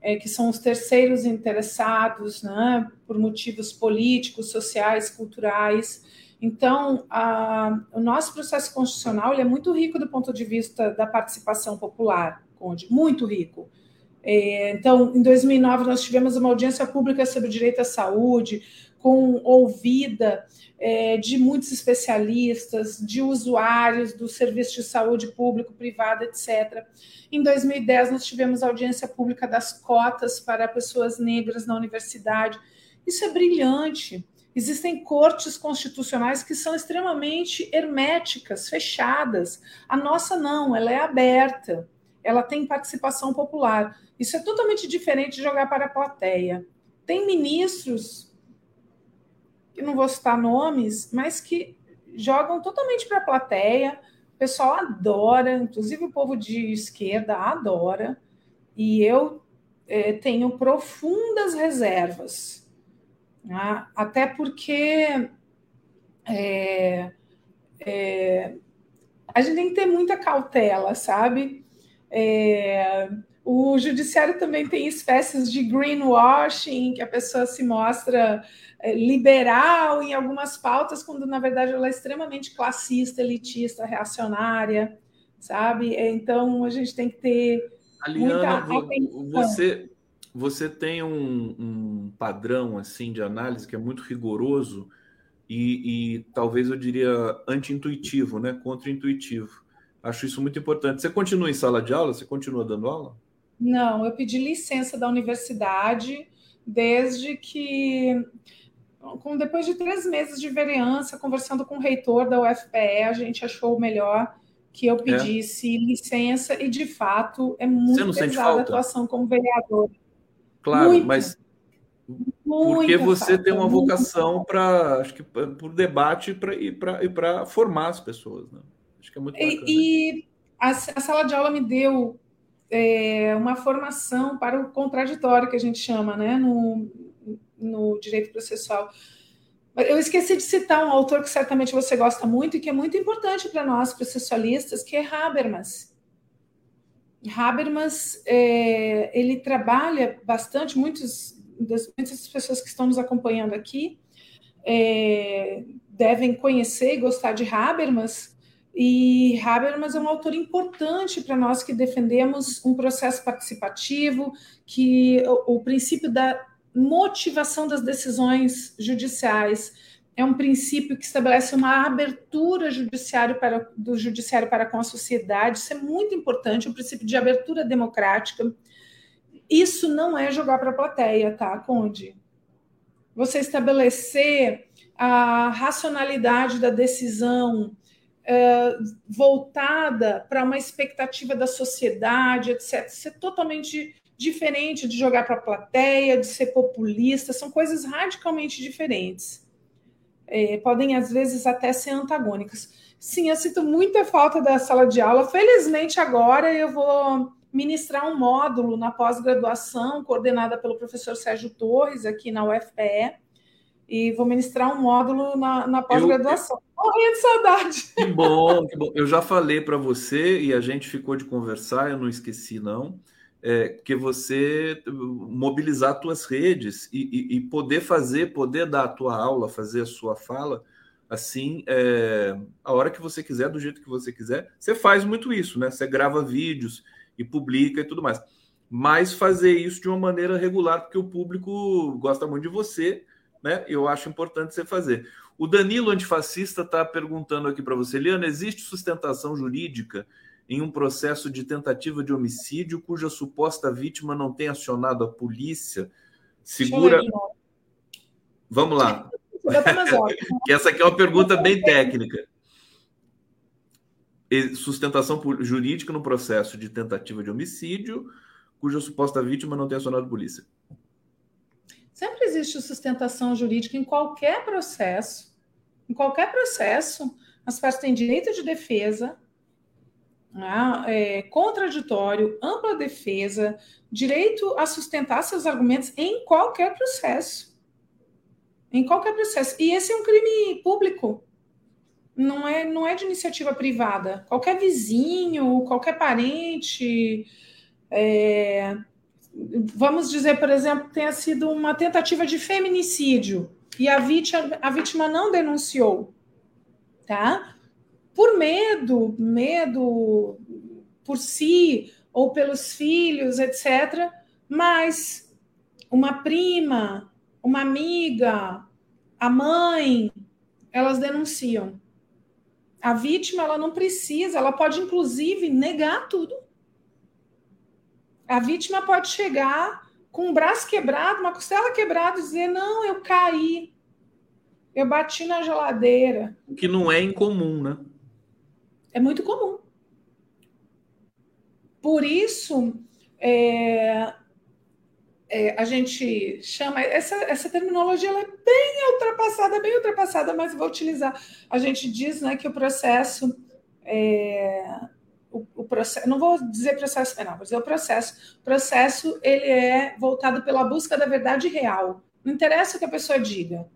é, que são os terceiros interessados, né, por motivos políticos, sociais, culturais. Então, a, o nosso processo constitucional é muito rico do ponto de vista da participação popular, Conde, muito rico. É, então, em 2009, nós tivemos uma audiência pública sobre direito à saúde, com ouvida é, de muitos especialistas, de usuários do serviço de saúde público, privado, etc. Em 2010, nós tivemos audiência pública das cotas para pessoas negras na universidade. Isso é brilhante. Existem cortes constitucionais que são extremamente herméticas, fechadas. A nossa não, ela é aberta, ela tem participação popular. Isso é totalmente diferente de jogar para a plateia. Tem ministros não vou citar nomes, mas que jogam totalmente para a plateia. O pessoal adora, inclusive o povo de esquerda adora, e eu é, tenho profundas reservas, né? até porque é, é, a gente tem que ter muita cautela, sabe? É, o judiciário também tem espécies de greenwashing, que a pessoa se mostra liberal em algumas pautas, quando na verdade ela é extremamente classista, elitista, reacionária, sabe? É, então a gente tem que ter. Aliana, você, você tem um, um, padrão assim de análise que é muito rigoroso e, e talvez eu diria anti-intuitivo, né? Contra-intuitivo. Acho isso muito importante. Você continua em sala de aula? Você continua dando aula? Não, eu pedi licença da universidade desde que, com, depois de três meses de vereança, conversando com o reitor da UFPE, a gente achou melhor que eu é. pedisse é. licença e, de fato, é muito pesada a atuação como vereador. Claro, muito. mas porque você falta, tem uma vocação para, acho que, por debate pra, e para formar as pessoas, né? Acho que é muito bacana. E, e a, a, sala de aula me deu é, uma formação para o contraditório, que a gente chama, né, no, no direito processual. Eu esqueci de citar um autor que certamente você gosta muito e que é muito importante para nós processualistas, que é Habermas. Habermas, é, ele trabalha bastante, muitos das, muitas pessoas que estão nos acompanhando aqui é, devem conhecer e gostar de Habermas, e Habermas é um autor importante para nós que defendemos um processo participativo, que o, o princípio da motivação das decisões judiciais é um princípio que estabelece uma abertura judiciário para, do judiciário para com a sociedade. Isso é muito importante, o um princípio de abertura democrática. Isso não é jogar para a plateia, tá, Conde? Você estabelecer a racionalidade da decisão é, voltada para uma expectativa da sociedade, etc. Isso é totalmente diferente de jogar para a plateia, de ser populista, são coisas radicalmente diferentes. É, podem, às vezes, até ser antagônicas. Sim, eu sinto muita falta da sala de aula. Felizmente, agora eu vou ministrar um módulo na pós-graduação, coordenada pelo professor Sérgio Torres, aqui na UFPE, e vou ministrar um módulo na, na pós-graduação. Morrendo de saudade. Que bom, que bom. Eu já falei para você e a gente ficou de conversar, eu não esqueci, não. É, que você mobilizar suas redes e, e, e, poder fazer, poder dar a tua aula, fazer a sua fala, assim, é, a hora que você quiser, do jeito que você quiser. Você faz muito isso, né? Você grava vídeos, e publica e tudo mais. Mas fazer isso de uma maneira regular, porque o público gosta muito de você, né? Eu acho importante você fazer. O Danilo Antifascista está perguntando aqui para você, Liana, existe sustentação jurídica em um processo de tentativa de homicídio cuja suposta vítima não tem acionado a polícia? Segura. Vamos lá. <laughs> essa aqui é uma pergunta bem técnica sustentação jurídica no processo de tentativa de homicídio, cuja suposta vítima não tem acionado a polícia. Sempre existe sustentação jurídica em qualquer processo. Em qualquer processo, as partes têm direito de defesa, né, é, contraditório, ampla defesa, direito a sustentar seus argumentos em qualquer processo. Em qualquer processo. E esse é um crime público não é, não é de iniciativa privada. Qualquer vizinho, qualquer parente, é, vamos dizer, por exemplo, tenha sido uma tentativa de feminicídio e a vítima, a vítima não denunciou, tá? Por medo, medo por si ou pelos filhos, etc. Mas uma prima, uma amiga, a mãe, elas denunciam. A vítima ela não precisa, ela pode inclusive negar tudo. A vítima pode chegar com um braço quebrado, uma costela quebrada e dizer: "Não, eu caí. Eu bati na geladeira". O que não é incomum, né? É muito comum. Por isso, é, é, a gente chama essa, essa terminologia é bem ultrapassada, bem ultrapassada, mas vou utilizar. A gente diz né, que o processo é, o, o, processo, não vou dizer processo penal, vou dizer o processo. O processo ele é voltado pela busca da verdade real. Não interessa o que a pessoa diga.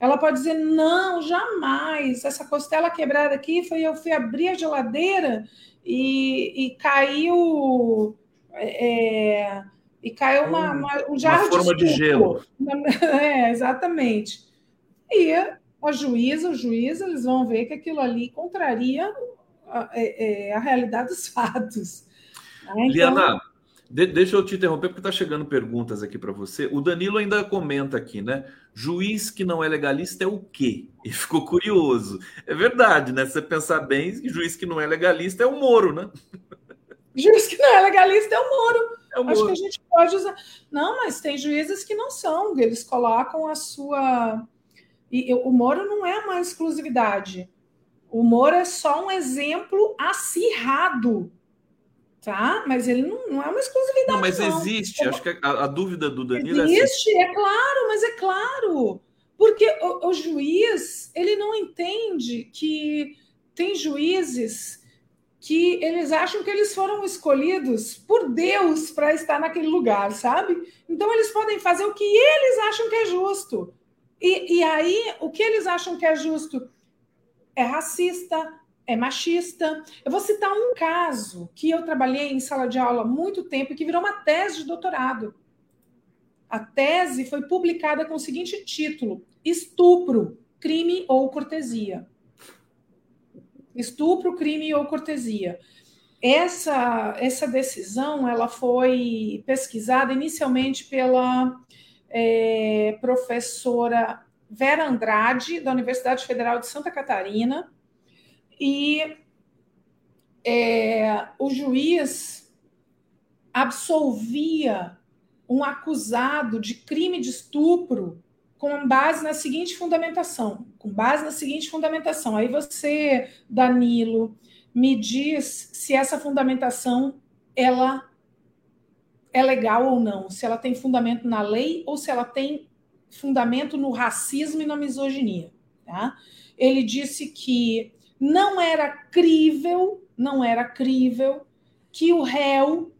Ela pode dizer não, jamais. Essa costela quebrada aqui foi eu fui abrir a geladeira e, e caiu é, e caiu uma, uma um jarro uma forma de, de gelo. <laughs> É, exatamente. E a juíza, o juiz, eles vão ver que aquilo ali contraria a, é, é, a realidade dos <laughs> fatos. Né? Então, Liana, de, deixa eu te interromper, porque está chegando perguntas aqui para você. O Danilo ainda comenta aqui, né? Juiz que não é legalista é o quê? Ele ficou curioso. É verdade, né? Se você pensar bem, juiz que não é legalista é o Moro, né? juiz que não é legalista é o Moro. É o Moro. Acho que a gente pode usar. Não, mas tem juízes que não são, eles colocam a sua. E o Moro não é uma exclusividade. O Moro é só um exemplo acirrado tá? Mas ele não, não é uma exclusividade. Não, mas não. existe. Acho que a, a, dúvida do Danilo existe, é. Existe, é claro, mas é claro. Porque o, o, juiz, ele não entende que tem juízes que eles acham que eles foram escolhidos por Deus para estar naquele lugar, sabe? Então eles podem fazer o que eles acham que é justo. E, e aí, o que eles acham que é justo é racista, é machista. Eu vou citar um caso que eu trabalhei em sala de aula há muito tempo e que virou uma tese de doutorado. A tese foi publicada com o seguinte título: Estupro, crime ou cortesia. Estupro, crime ou cortesia. Essa, essa decisão ela foi pesquisada inicialmente pela é, professora Vera Andrade, da Universidade Federal de Santa Catarina, e é, o juiz absolvia um acusado de crime de estupro com base na seguinte fundamentação, com base na seguinte fundamentação. Aí você, Danilo, me diz se essa fundamentação ela é legal ou não, se ela tem fundamento na lei ou se ela tem fundamento no racismo e na misoginia. Tá? Ele disse que não era crível, não era crível que o réu,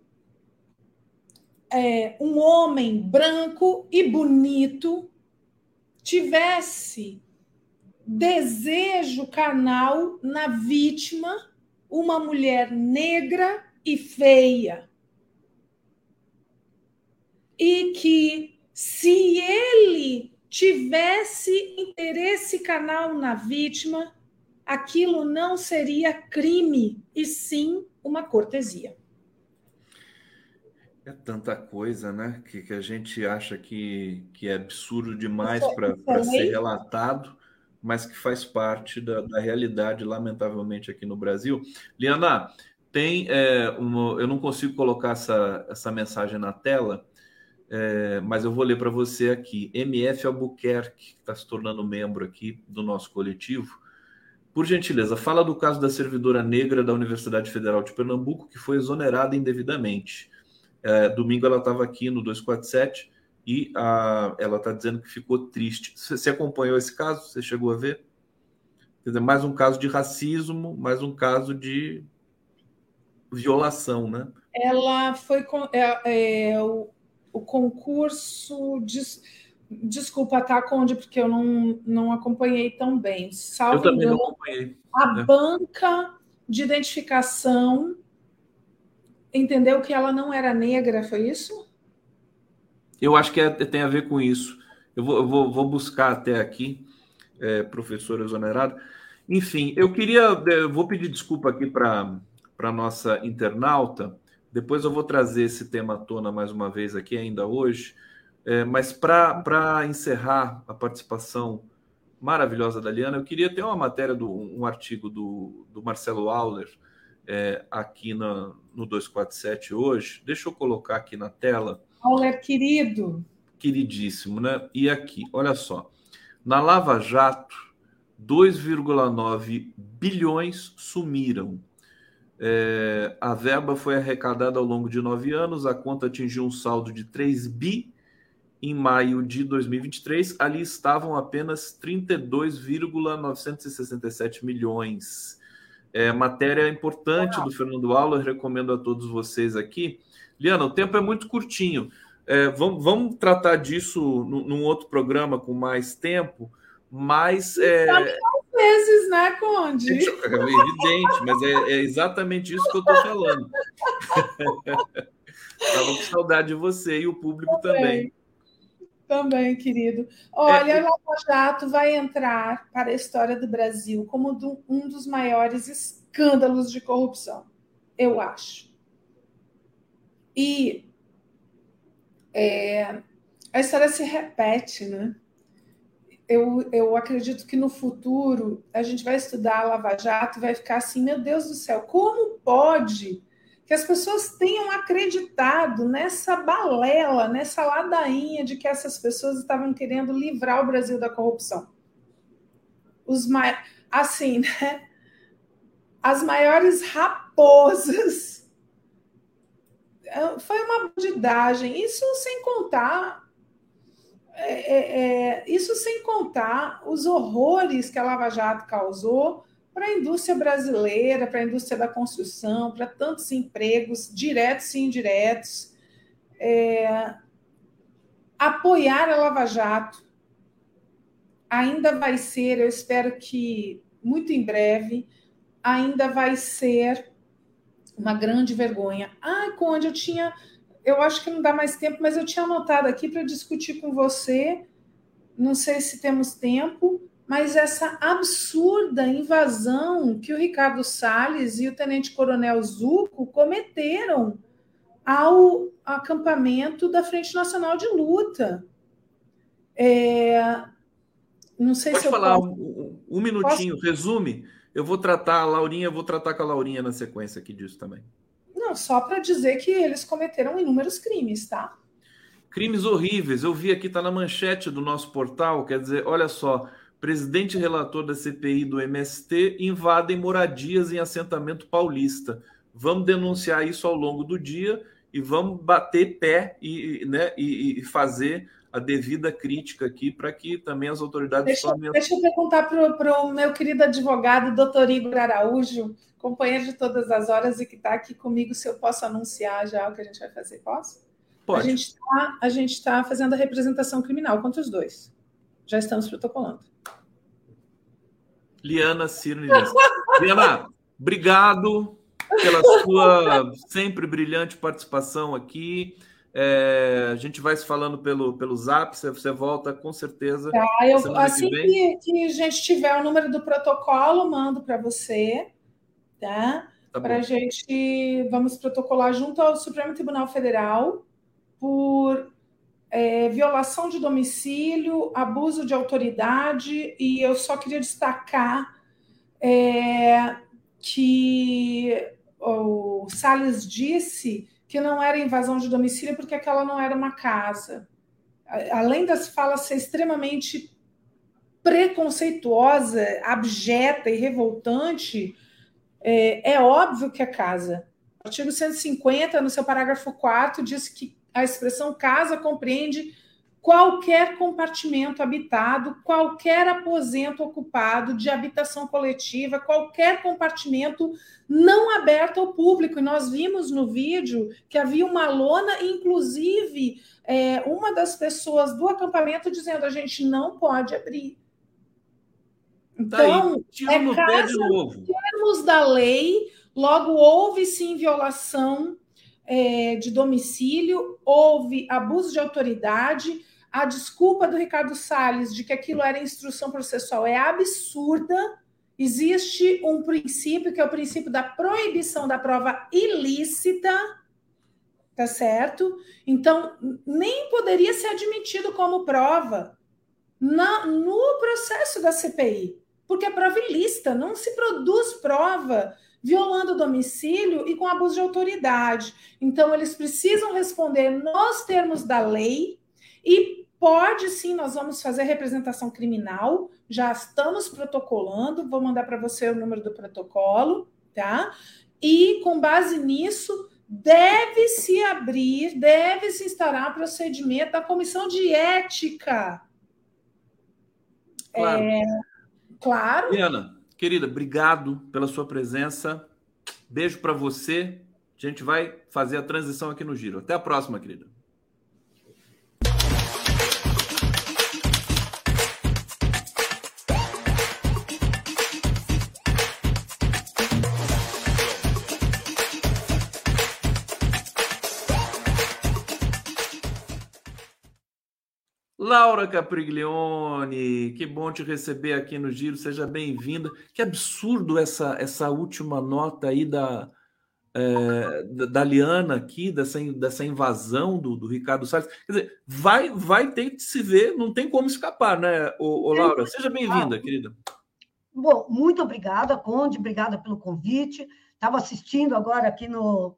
é, um homem branco e bonito, tivesse desejo carnal na vítima, uma mulher negra e feia. E que se ele tivesse interesse carnal na vítima, aquilo não seria crime, e sim uma cortesia. É tanta coisa, né? Que, que a gente acha que, que é absurdo demais para ser relatado, mas que faz parte da, da, realidade, lamentavelmente, aqui no Brasil. Liana, tem é, uma, eu não consigo colocar essa, essa mensagem na tela, é, mas eu vou ler para você aqui. MF Albuquerque, que está se tornando membro aqui do nosso coletivo, por gentileza, fala do caso da servidora negra da Universidade Federal de Pernambuco, que foi exonerada indevidamente. É, domingo ela estava aqui no 247 e a, ela está dizendo que ficou triste. Você, acompanhou esse caso? Você chegou a ver? Quer dizer, mais um caso de racismo, mais um caso de violação, né? Ela foi é, é, o, o concurso de Desculpa, tá, Conde, porque eu não, não acompanhei tão bem. Salvo eu também não acompanhei. A é. banca de identificação entendeu que ela não era negra, foi isso? Eu acho que é, tem a ver com isso. Eu vou, eu vou, vou buscar até aqui, é, professor exonerado. Enfim, eu queria. Eu vou pedir desculpa aqui para a nossa internauta. Depois eu vou trazer esse tema à tona mais uma vez aqui, ainda hoje. É, mas para encerrar a participação maravilhosa da Liana, eu queria ter uma matéria, do, um artigo do, do Marcelo Auler é, aqui na, no 247 hoje. Deixa eu colocar aqui na tela. Auler, querido. Queridíssimo, né? E aqui, olha só. Na Lava Jato, 2,9 bilhões sumiram. É, a verba foi arrecadada ao longo de nove anos, a conta atingiu um saldo de 3 bi em maio de 2023, ali estavam apenas 32,967 milhões. É, matéria importante do Fernando Auler, recomendo a todos vocês aqui. Liana, o tempo é muito curtinho. É, vamos, vamos, tratar disso num, outro programa com mais tempo, mas. É... vezes, né, Conde? É evidente, mas é, é exatamente isso que eu estou falando. <laughs> Estava com saudade de você e o público também. Também, querido. Olha, é, a Lava Jato vai entrar para a história do Brasil como do, um dos maiores escândalos de corrupção, eu acho. E é, a história se repete, né? Eu, eu acredito que no futuro a gente vai estudar a Lava Jato e vai ficar assim, meu Deus do céu, como pode que as pessoas tenham acreditado nessa balela, nessa ladainha de que essas pessoas estavam querendo livrar o Brasil da corrupção. Os mai... assim, né? As maiores raposas. É, foi uma bandidagem. Isso sem contar é, é, é, isso sem contar os horrores que a Lava Jato causou para a indústria brasileira, para a indústria da construção, para tantos empregos, diretos e indiretos. É, apoiar a Lava Jato ainda vai ser, eu espero que muito em breve, ainda vai ser uma grande vergonha. Ah, Conde, eu tinha. Eu acho que não dá mais tempo, mas eu tinha anotado aqui para discutir com você. Não sei se temos tempo mas essa absurda invasão que o Ricardo Salles e o Tenente Coronel Zuco cometeram ao acampamento da Frente Nacional de Luta. É... Não sei Pode se eu falar um, um, minutinho, posso... resume. Eu vou tratar a Laurinha, eu vou tratar com a Laurinha na sequência aqui disso também. Não, só para dizer que eles cometeram inúmeros crimes, tá? Crimes horríveis. Eu vi aqui, está na manchete do nosso portal. Quer dizer, olha só, Presidente relator da CPI do MST invadem moradias em assentamento paulista. Vamos denunciar isso ao longo do dia e vamos bater pé e, né, e, e fazer a devida crítica aqui para que também as autoridades deixa, tomem... Deixa eu perguntar para o meu querido advogado, doutor Igor Araújo, companheiro de todas as horas e que está aqui comigo, se eu posso anunciar já o que a gente vai fazer. Posso? Pode. A gente está tá fazendo a representação criminal contra os dois. Já estamos protocolando. Liana Ciro Liana, obrigado pela sua sempre brilhante participação aqui. É, a gente vai se falando pelo, pelo zap, você volta com certeza. Tá, eu, assim que, que, que, a gente tiver o número do protocolo, mando para você, tá? tá para a gente, vamos protocolar junto ao Supremo Tribunal Federal por é, violação de domicílio, abuso de autoridade, e eu só queria destacar é, que o Salles disse que não era invasão de domicílio porque aquela não era uma casa. Além das falas ser extremamente preconceituosa, abjeta e revoltante, é, é óbvio que é casa. O artigo 150, no seu parágrafo 4, diz que a expressão casa compreende qualquer compartimento habitado, qualquer aposento ocupado de habitação coletiva, qualquer compartimento não aberto ao público. E nós vimos no vídeo que havia uma lona, inclusive é, uma das pessoas do acampamento dizendo a gente não pode abrir. Então, tá é caso termos da lei, logo houve sim violação é, de domicílio, houve abuso de autoridade. A desculpa do Ricardo Salles de que aquilo era instrução processual é absurda. Existe um princípio que é o princípio da proibição da prova ilícita, tá certo? Então, nem poderia ser admitido como prova na, no processo da CPI, porque é prova ilícita, não se produz prova violando o domicílio e com abuso de autoridade. Então, eles precisam responder nos termos da lei e pode sim, nós vamos fazer representação criminal, já estamos protocolando, vou mandar para você o número do protocolo, tá? E com base nisso, deve se abrir, deve se instaurar procedimento da comissão de ética. Claro. É, claro. Diana, Querida, obrigado pela sua presença. Beijo para você. A gente vai fazer a transição aqui no Giro. Até a próxima, querida. Laura Capriglione, que bom te receber aqui no Giro, seja bem-vinda. Que absurdo essa, essa última nota aí da, é, da Liana aqui, dessa, dessa invasão do, do Ricardo Salles. Quer dizer, vai, vai ter que se ver, não tem como escapar, né, ô, ô Laura? Seja bem-vinda, querida. Bom, muito obrigada, Conde, obrigada pelo convite. Estava assistindo agora aqui no,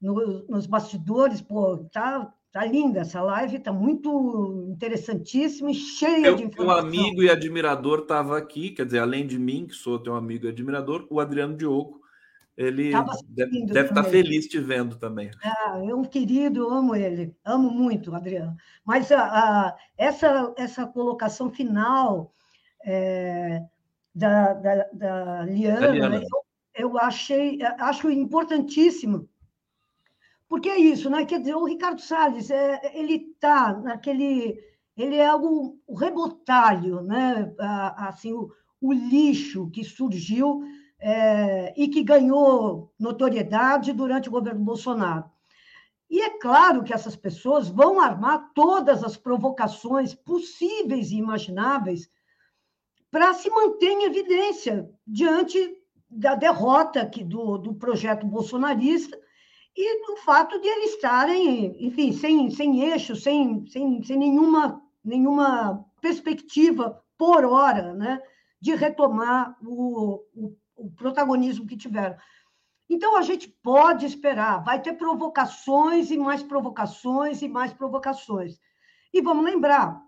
no, nos bastidores, pô, tá, tá linda essa live, tá muito interessantíssima e cheia eu, de informação. Um amigo e admirador estava aqui, quer dizer, além de mim, que sou teu amigo e admirador, o Adriano Diogo, ele deve, deve estar tá feliz te vendo também. Ah, é um querido, amo ele, amo muito, Adriano. Mas a, a essa, essa colocação final é, da, da, da Liana, da Liana. Eu, eu achei, acho importantíssimo, porque é isso, né? Quer dizer, o Ricardo Salles, é, ele está naquele. Ele é o, o rebotalho, né? Assim, o, o lixo que surgiu é, e que ganhou notoriedade durante o governo Bolsonaro. E é claro que essas pessoas vão armar todas as provocações possíveis e imagináveis para se manter em evidência diante da derrota aqui do, do projeto bolsonarista e do fato de eles estarem, enfim, sem, sem eixo, sem, sem, sem nenhuma, nenhuma perspectiva por hora né, de retomar o, o, o protagonismo que tiveram. Então, a gente pode esperar, vai ter provocações e mais provocações e mais provocações. E vamos lembrar,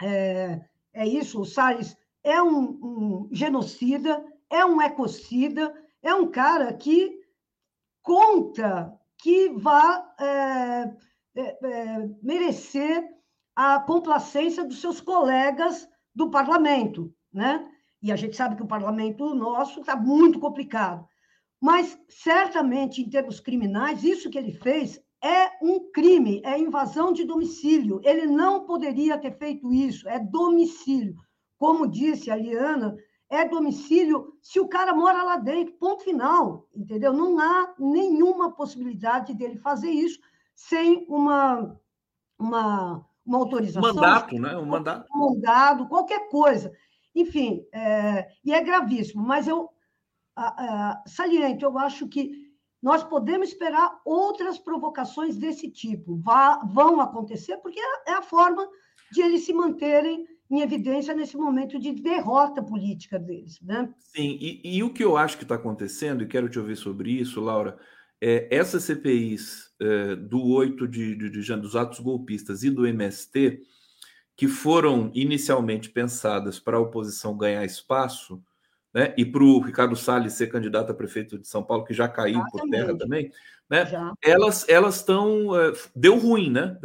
é, é isso, o Salles é um, um genocida, é um ecocida, é um cara que conta que vá é, é, é, merecer a complacência dos seus colegas do parlamento, né? E a gente sabe que o parlamento nosso está muito complicado. Mas, certamente, em termos criminais, isso que ele fez é um crime, é invasão de domicílio. Ele não poderia ter feito isso, é domicílio. Como disse a Liana, é domicílio se o cara mora lá dentro, ponto final, entendeu? Não há nenhuma possibilidade dele fazer isso sem uma, uma, uma autorização. Mandato, né? Um mandato. Um mandado, qualquer coisa. Enfim, é, e é gravíssimo, mas eu a, a, saliento, eu acho que nós podemos esperar outras provocações desse tipo. Vá, vão acontecer, porque é, é a forma de eles se manterem em evidência nesse momento de derrota política deles. Né? Sim, e, e o que eu acho que está acontecendo, e quero te ouvir sobre isso, Laura, é essas CPIs é, do 8 de, de, de janeiro, dos atos golpistas e do MST, que foram inicialmente pensadas para a oposição ganhar espaço, né, e para o Ricardo Salles ser candidato a prefeito de São Paulo, que já caiu Exatamente. por terra também, né, elas elas estão. É, deu ruim, né?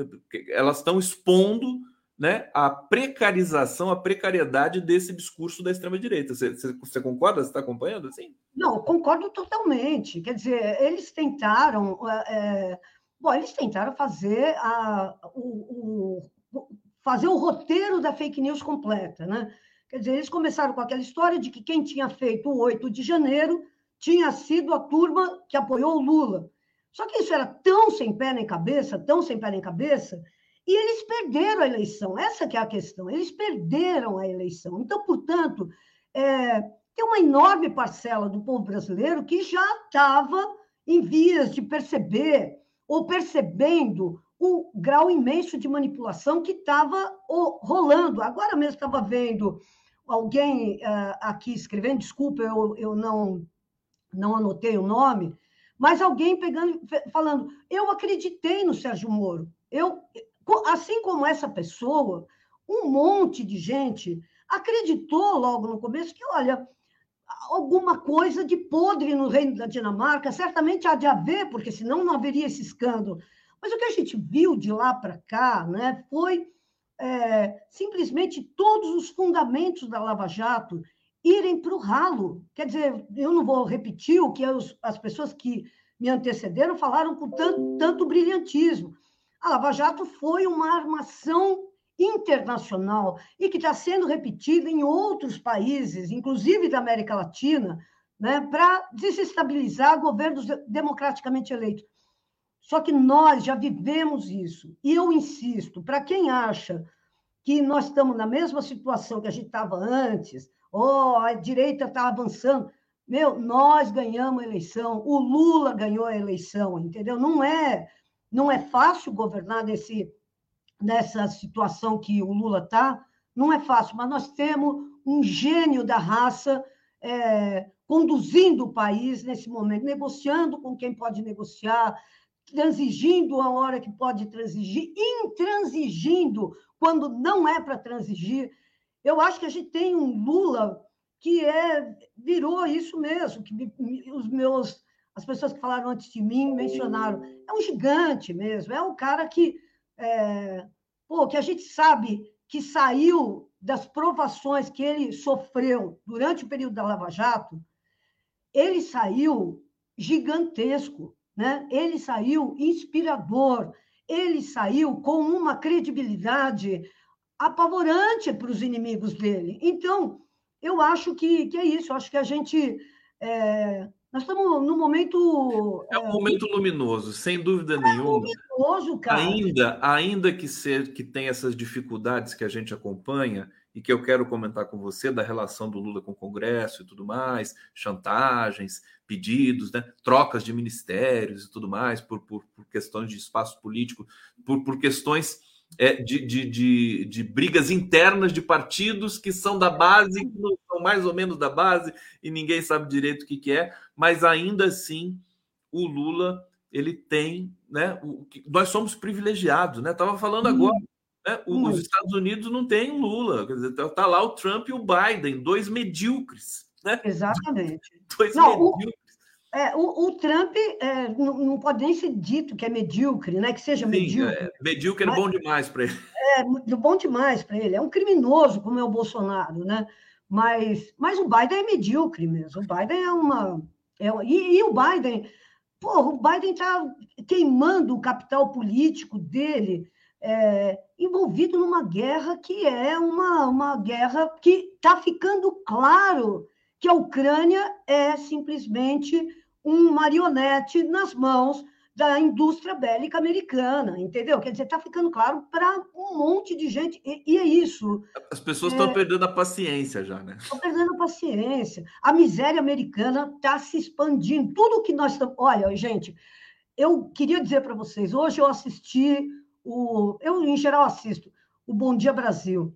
Elas estão expondo né, a precarização, a precariedade desse discurso da extrema-direita. Você, concorda? Você está acompanhando assim? Não, concordo totalmente. Quer dizer, eles tentaram. É, bom, eles tentaram fazer a, o, o, fazer o roteiro da fake news completa, né? Quer dizer, eles começaram com aquela história de que quem tinha feito o 8 de janeiro tinha sido a turma que apoiou o Lula. Só que isso era tão sem pé nem cabeça, tão sem pé nem cabeça, e eles perderam a eleição, essa que é a questão, eles perderam a eleição. Então, portanto, é, tem uma enorme parcela do povo brasileiro que já estava em vias de perceber ou percebendo o grau imenso de manipulação que estava rolando. Agora mesmo estava vendo alguém uh, aqui escrevendo, desculpa, eu, eu não, não anotei o nome, mas alguém pegando, falando, eu acreditei no Sérgio Moro, eu, assim como essa pessoa, um monte de gente acreditou logo no começo que, olha, alguma coisa de podre no reino da Dinamarca, certamente há de haver, porque senão não haveria esse escândalo. Mas o que a gente viu de lá para cá né, foi é, simplesmente todos os fundamentos da Lava Jato irem para o ralo. Quer dizer, eu não vou repetir o que as, as pessoas que me antecederam falaram com tanto, tanto brilhantismo. A Lava Jato foi uma armação internacional e que está sendo repetida em outros países, inclusive da América Latina, né, para desestabilizar governos democraticamente eleitos. Só que nós já vivemos isso. E eu insisto, para quem acha que nós estamos na mesma situação que a gente estava antes, ou a direita está avançando, meu, nós ganhamos a eleição, o Lula ganhou a eleição, entendeu? Não é não é fácil governar nesse, nessa situação que o Lula está, não é fácil, mas nós temos um gênio da raça é, conduzindo o país nesse momento, negociando com quem pode negociar, transigindo a hora que pode transigir, intransigindo quando não é para transigir. Eu acho que a gente tem um Lula que é virou isso mesmo, que os meus as pessoas que falaram antes de mim mencionaram, é um gigante mesmo, é um cara que é, pô, que a gente sabe que saiu das provações que ele sofreu durante o período da Lava Jato, ele saiu gigantesco, né? Ele saiu inspirador, ele saiu com uma credibilidade apavorante para os inimigos dele. Então, eu acho que, que é isso, eu acho que a gente. É, nós estamos num momento. É um é, momento luminoso, sem dúvida é nenhuma. Luminoso, cara. Ainda, ainda que, ser, que tem essas dificuldades que a gente acompanha, e que eu quero comentar com você da relação do Lula com o Congresso e tudo mais, chantagens, pedidos, né, trocas de ministérios e tudo mais, por, por, por questões de espaço político, por, por questões é, de, de, de, de, brigas internas de partidos que são da base, que não são mais ou menos da base, e ninguém sabe direito o que, que é, mas ainda assim o Lula ele tem, né? O, nós somos privilegiados, né? Estava falando agora né? Os Estados Unidos não tem Lula, quer dizer, está tá lá o Trump e o Biden, dois medíocres. Né? Exatamente. <laughs> Dois não, medíocres. O, é, o, o Trump é, não, não, pode nem ser dito que é medíocre, né? que seja Sim, medíocre. É, medíocre é bom demais para ele. <laughs> É, bom demais para ele. É um criminoso, como é o Bolsonaro, né? Mas, mas o Biden é medíocre mesmo. O Biden é uma. É, e, e o Biden, porra, o Biden está queimando o capital político dele é, envolvido numa guerra que é uma, uma guerra que está ficando claro que a Ucrânia é simplesmente um marionete nas mãos da indústria bélica americana, entendeu? Quer dizer, está ficando claro para um monte de gente, e, e é isso. As pessoas estão é, perdendo a paciência já, né? Estão perdendo a paciência. A miséria americana está se expandindo. Tudo que nós estamos. Olha, gente, eu queria dizer para vocês, hoje eu assisti o, eu, em geral, assisto o Bom Dia Brasil.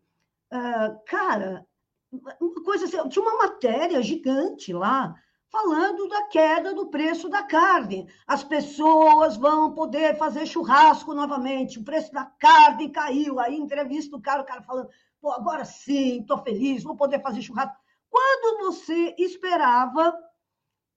Uh, cara, uma coisa assim, tinha uma matéria gigante lá falando da queda do preço da carne. As pessoas vão poder fazer churrasco novamente, o preço da carne caiu. Aí entrevista o cara, o cara falando, pô, agora sim, estou feliz, vou poder fazer churrasco. Quando você esperava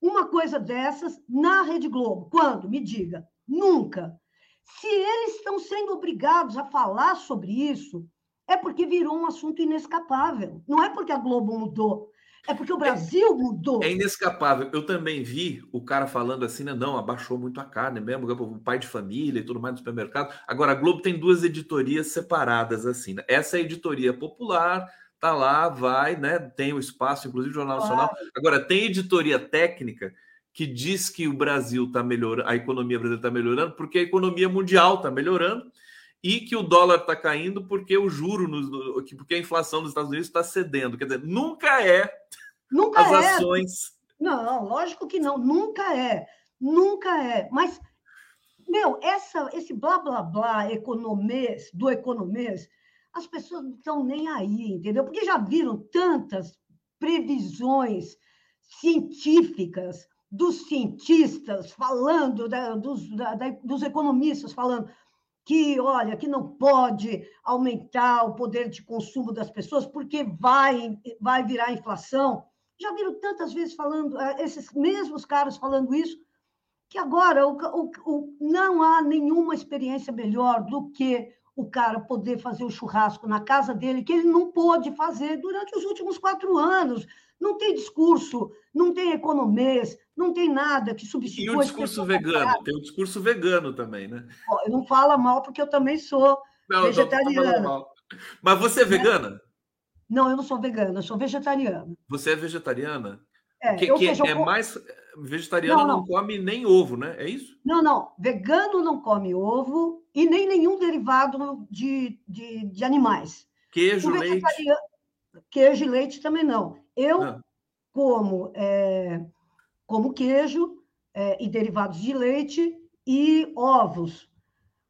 uma coisa dessas na Rede Globo? Quando? Me diga. Nunca. Se eles estão sendo obrigados a falar sobre isso, é porque virou um assunto inescapável. Não é porque a Globo mudou, é porque o é, Brasil mudou. É inescapável. Eu também vi o cara falando assim, né? Não, abaixou muito a carne mesmo, o pai de família e tudo mais no supermercado. Agora, a Globo tem duas editorias separadas, assim. Né? Essa é a editoria popular, tá lá, vai, né? Tem o espaço, inclusive o Jornal Nacional. Agora, tem editoria técnica que diz que o Brasil está melhorando, a economia brasileira está melhorando, porque a economia mundial está melhorando e que o dólar está caindo porque o juro, nos, porque a inflação nos Estados Unidos está cedendo. Quer dizer, nunca é nunca as é. ações. Não, lógico que não, nunca é, nunca é. Mas, meu, essa, esse blá blá blá economês, do economês, as pessoas não estão nem aí, entendeu? Porque já viram tantas previsões científicas dos cientistas falando, da, dos, da, dos economistas falando que, olha, que não pode aumentar o poder de consumo das pessoas porque vai, vai virar inflação. Já viram tantas vezes falando, eh, esses mesmos caras falando isso, que agora o, o, o, não há nenhuma experiência melhor do que o cara poder fazer o churrasco na casa dele, que ele não pôde fazer durante os últimos quatro anos. Não tem discurso, não tem economês, não tem nada que substitua... E o discurso vegano, tem o discurso vegano também, né? Eu não fala mal, porque eu também sou não, vegetariana. Não Mas você é né? vegana? Não, eu não sou vegana, eu sou vegetariana. você é vegetariana? É, que, que é, eu... mais... Vegetariano não, não. não come nem ovo, né? É isso? Não, não. Vegano não come ovo e nem nenhum derivado de, de, de animais. Queijo, leite. Queijo e leite também não. Eu ah. como, é, como queijo é, e derivados de leite e ovos.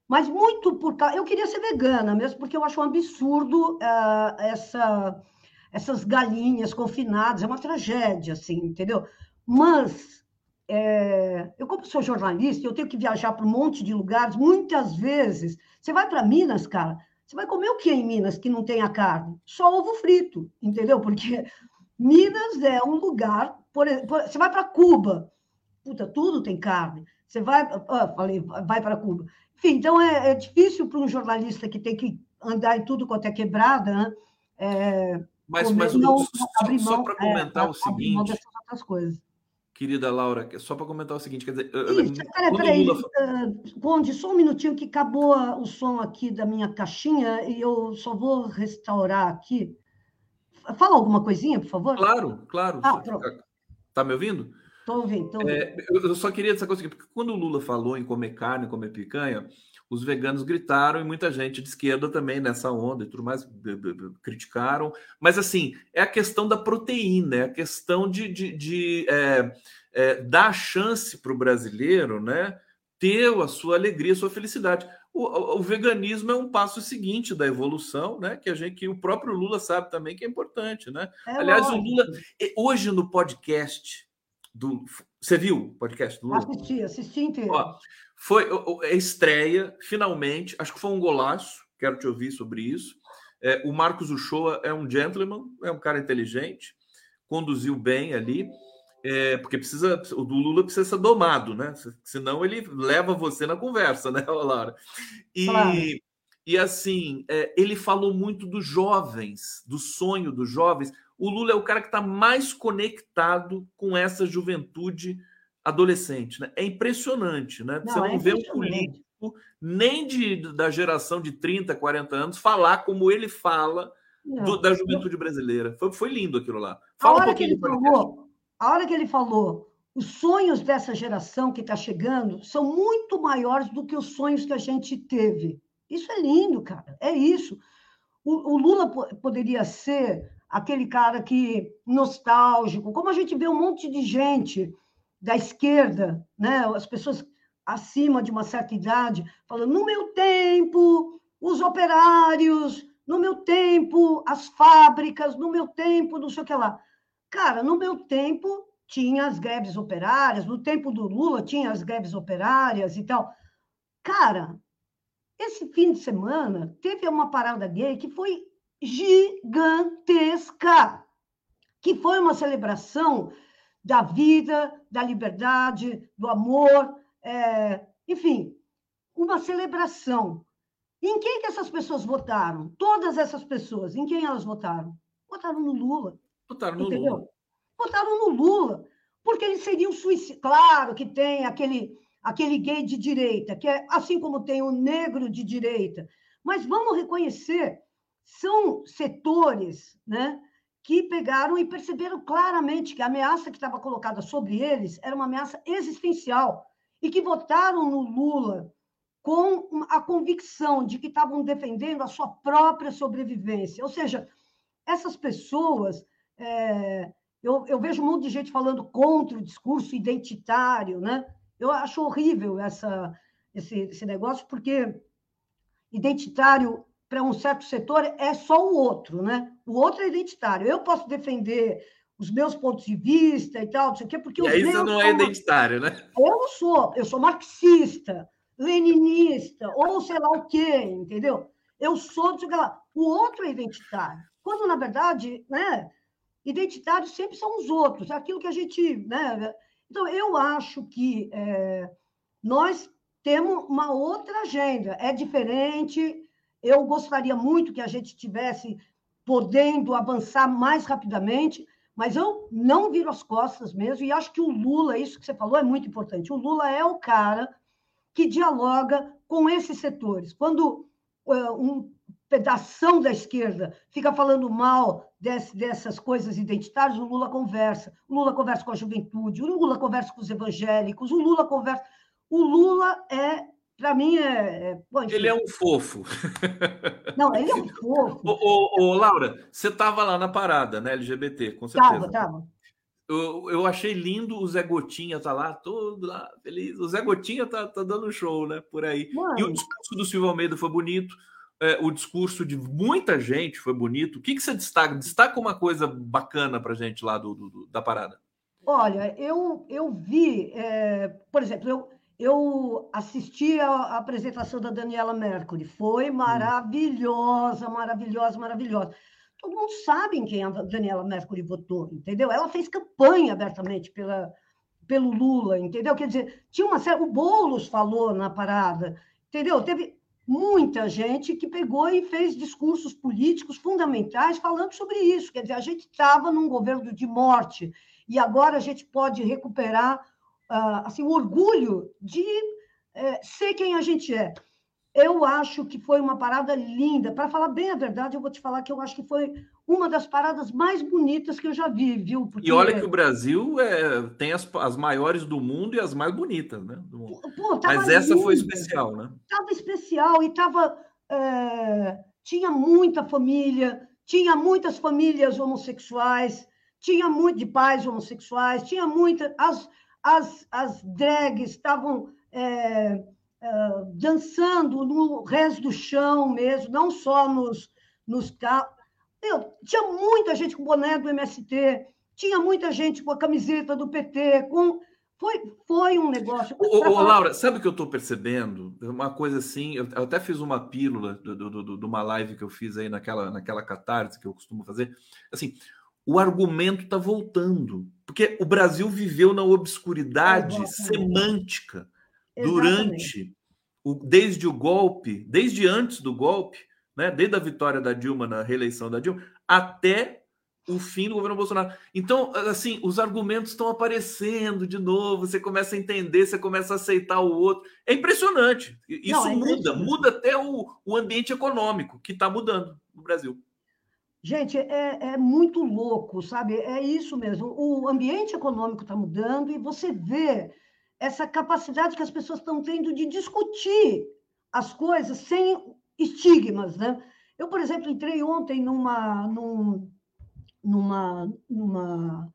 Mas muito por causa. Eu queria ser vegana mesmo, porque eu acho um absurdo uh, essa, essas galinhas confinadas. É uma tragédia, assim, entendeu? Mas é, eu, como sou jornalista, eu tenho que viajar para um monte de lugares, muitas vezes. Você vai para Minas, cara, você vai comer o que em Minas que não tenha carne? Só ovo frito, entendeu? Porque Minas é um lugar. Por, você vai para Cuba, puta, tudo tem carne. Você vai, ah, falei, vai para Cuba. Enfim, então é, é difícil para um jornalista que tem que andar em tudo quanto é quebrada, né? É, mas, mas não, só, só para comentar é, o seguinte. Querida Laura, só para comentar o seguinte, quer dizer. Isso, peraí, peraí, uh, Conde, só um minutinho que acabou o som aqui da minha caixinha e eu só vou restaurar aqui. Fala alguma coisinha, por favor? Claro, claro. Ah, pronto. Tá me ouvindo? Estou ouvindo, ouvindo. É, eu só queria dizer coisa aqui, porque quando o Lula falou em comer carne, comer picanha, os veganos gritaram e muita gente de esquerda também nessa onda e tudo mais criticaram. Mas assim, é a questão da proteína, é a questão de, de, de é, é, dar chance para o brasileiro né, ter a sua alegria, a sua felicidade. O, o, veganismo é um passo seguinte da evolução, né? Que a gente, que o próprio Lula sabe também que é importante, né? É Aliás, lógico. o Lula hoje no podcast do. Você viu o podcast do Lula? Assisti, assisti inteiro. Ó, foi a estreia, finalmente. Acho que foi um golaço. Quero te ouvir sobre isso. É, o Marcos Uchoa é um gentleman, é um cara inteligente, conduziu bem ali. É, porque precisa, o do Lula precisa ser domado, né? Senão ele leva você na conversa, <laughs> né, Laura? E, claro. e assim, é, ele falou muito dos jovens, do sonho dos jovens o Lula é o cara que está mais conectado com essa juventude adolescente. Né? É impressionante, né? Não, Você não é vê um político nem de, da geração de 30, 40 anos falar como ele fala do, da juventude brasileira. Foi, foi lindo aquilo lá. Fala a hora um que ele falou, a hora que ele falou, os sonhos dessa geração que está chegando são muito maiores do que os sonhos que a gente teve. Isso é lindo, cara. É isso. O, o Lula poderia ser aquele cara que nostálgico, como a gente vê um monte de gente da esquerda, né, as pessoas acima de uma certa idade, falando: no meu tempo, os operários, no meu tempo, as fábricas, no meu tempo, não sei o que lá. Cara, no meu tempo tinha as greves operárias, no tempo do Lula tinha as greves operárias e tal. Cara, esse fim de semana teve uma parada gay que foi gigantesca, que foi uma celebração da vida, da liberdade, do amor, é, enfim, uma celebração. Em quem que essas pessoas votaram? Todas essas pessoas, em quem elas votaram? Votaram no Lula. Votaram no entendeu? Lula. Votaram no Lula, porque eles seriam suicidas. Claro que tem aquele, aquele gay de direita, que é assim como tem o negro de direita, mas vamos reconhecer são setores né, que pegaram e perceberam claramente que a ameaça que estava colocada sobre eles era uma ameaça existencial e que votaram no Lula com a convicção de que estavam defendendo a sua própria sobrevivência. Ou seja, essas pessoas. É, eu, eu, vejo um monte de gente falando contra o discurso identitário, né? Eu acho horrível essa, esse, esse negócio, porque identitário para um certo setor é só o outro, né? O outro é identitário. Eu posso defender os meus pontos de vista e tal, não sei o quê, porque e os meus não é identitário, né? Eu não sou, eu sou marxista, leninista, ou sei lá o quê, entendeu? Eu sou, não sei o que lá. O outro é identitário. Quando, na verdade, né, identitários sempre são os outros, é aquilo que a gente. Né? Então, eu acho que é, nós temos uma outra agenda, é diferente, eu gostaria muito que a gente tivesse podendo avançar mais rapidamente, mas eu não viro as costas mesmo, e acho que o Lula, isso que você falou é muito importante. O Lula é o cara que dialoga com esses setores. Quando uh, um pedação da esquerda fica falando mal desse, dessas coisas identitárias, o Lula conversa. O Lula conversa com a juventude, o Lula conversa com os evangélicos, o Lula conversa. O Lula é para mim é. é bom, ele é um fofo. Não, ele é um <laughs> fofo. ô, ô, ô Laura, você estava lá na parada, né? LGBT, com certeza. Tava, tava. Eu, eu achei lindo o Zé Gotinha tá lá, todo lá, feliz. O Zé Gotinha tá, tá dando show, né? Por aí. Mano. E o discurso do Silvio Almeida foi bonito. É, o discurso de muita gente foi bonito. O que, que você destaca? Destaca uma coisa bacana pra gente lá do, do da parada. Olha, eu, eu vi, é, por exemplo, eu, eu assisti a, apresentação da Daniela Mercury, foi hum. maravilhosa, maravilhosa, maravilhosa. Todo mundo sabe em quem a Daniela Mercury votou, entendeu? Ela fez campanha abertamente pela, pelo Lula, entendeu? Quer dizer, tinha uma série, o Boulos falou na parada, entendeu? Teve muita gente que pegou e fez discursos políticos fundamentais falando sobre isso. Quer dizer, a gente estava num governo de morte e agora a gente pode recuperar uh, assim, o orgulho de uh, ser quem a gente é. Eu acho que foi uma parada linda. Para falar bem a verdade, eu vou te falar que eu acho que foi uma das paradas mais bonitas que eu já vi, viu? Porque... E olha que o Brasil é, tem as, as maiores do mundo e as mais bonitas, né? Pô, Mas essa linda. foi especial, né? Estava especial e estava. É, tinha muita família, tinha muitas famílias homossexuais, tinha muito de pais homossexuais, tinha muita. As, as, as drags estavam é, é, dançando no resto do chão mesmo, não só nos, nos carros. tinha muita gente com boné do MST, tinha muita gente com a camiseta do PT, com foi, foi um negócio. Ô, ô, Laura, sabe o que eu estou percebendo? Uma coisa assim, eu até fiz uma pílula de do, do, do, uma live que eu fiz aí naquela, naquela catarse que eu costumo fazer. Assim, o argumento está voltando. Porque o Brasil viveu na obscuridade Exatamente. semântica durante o, desde o golpe, desde antes do golpe, né, desde a vitória da Dilma na reeleição da Dilma, até o fim do governo Bolsonaro. Então, assim, os argumentos estão aparecendo de novo, você começa a entender, você começa a aceitar o outro. É impressionante. Isso Não, é muda, muda até o, o ambiente econômico, que está mudando no Brasil. Gente, é, é muito louco, sabe? É isso mesmo. O ambiente econômico está mudando e você vê essa capacidade que as pessoas estão tendo de discutir as coisas sem estigmas, né? Eu, por exemplo, entrei ontem numa, num, numa, numa,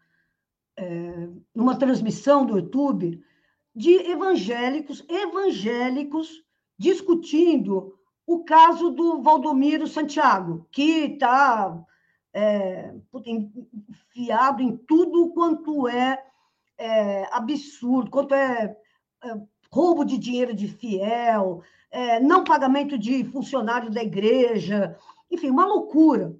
é, numa transmissão do YouTube de evangélicos, evangélicos discutindo o caso do Valdomiro Santiago, que está é, enfiado em tudo quanto é, é absurdo, quanto é, é, roubo de dinheiro de fiel, é, não pagamento de funcionário da igreja, enfim, uma loucura.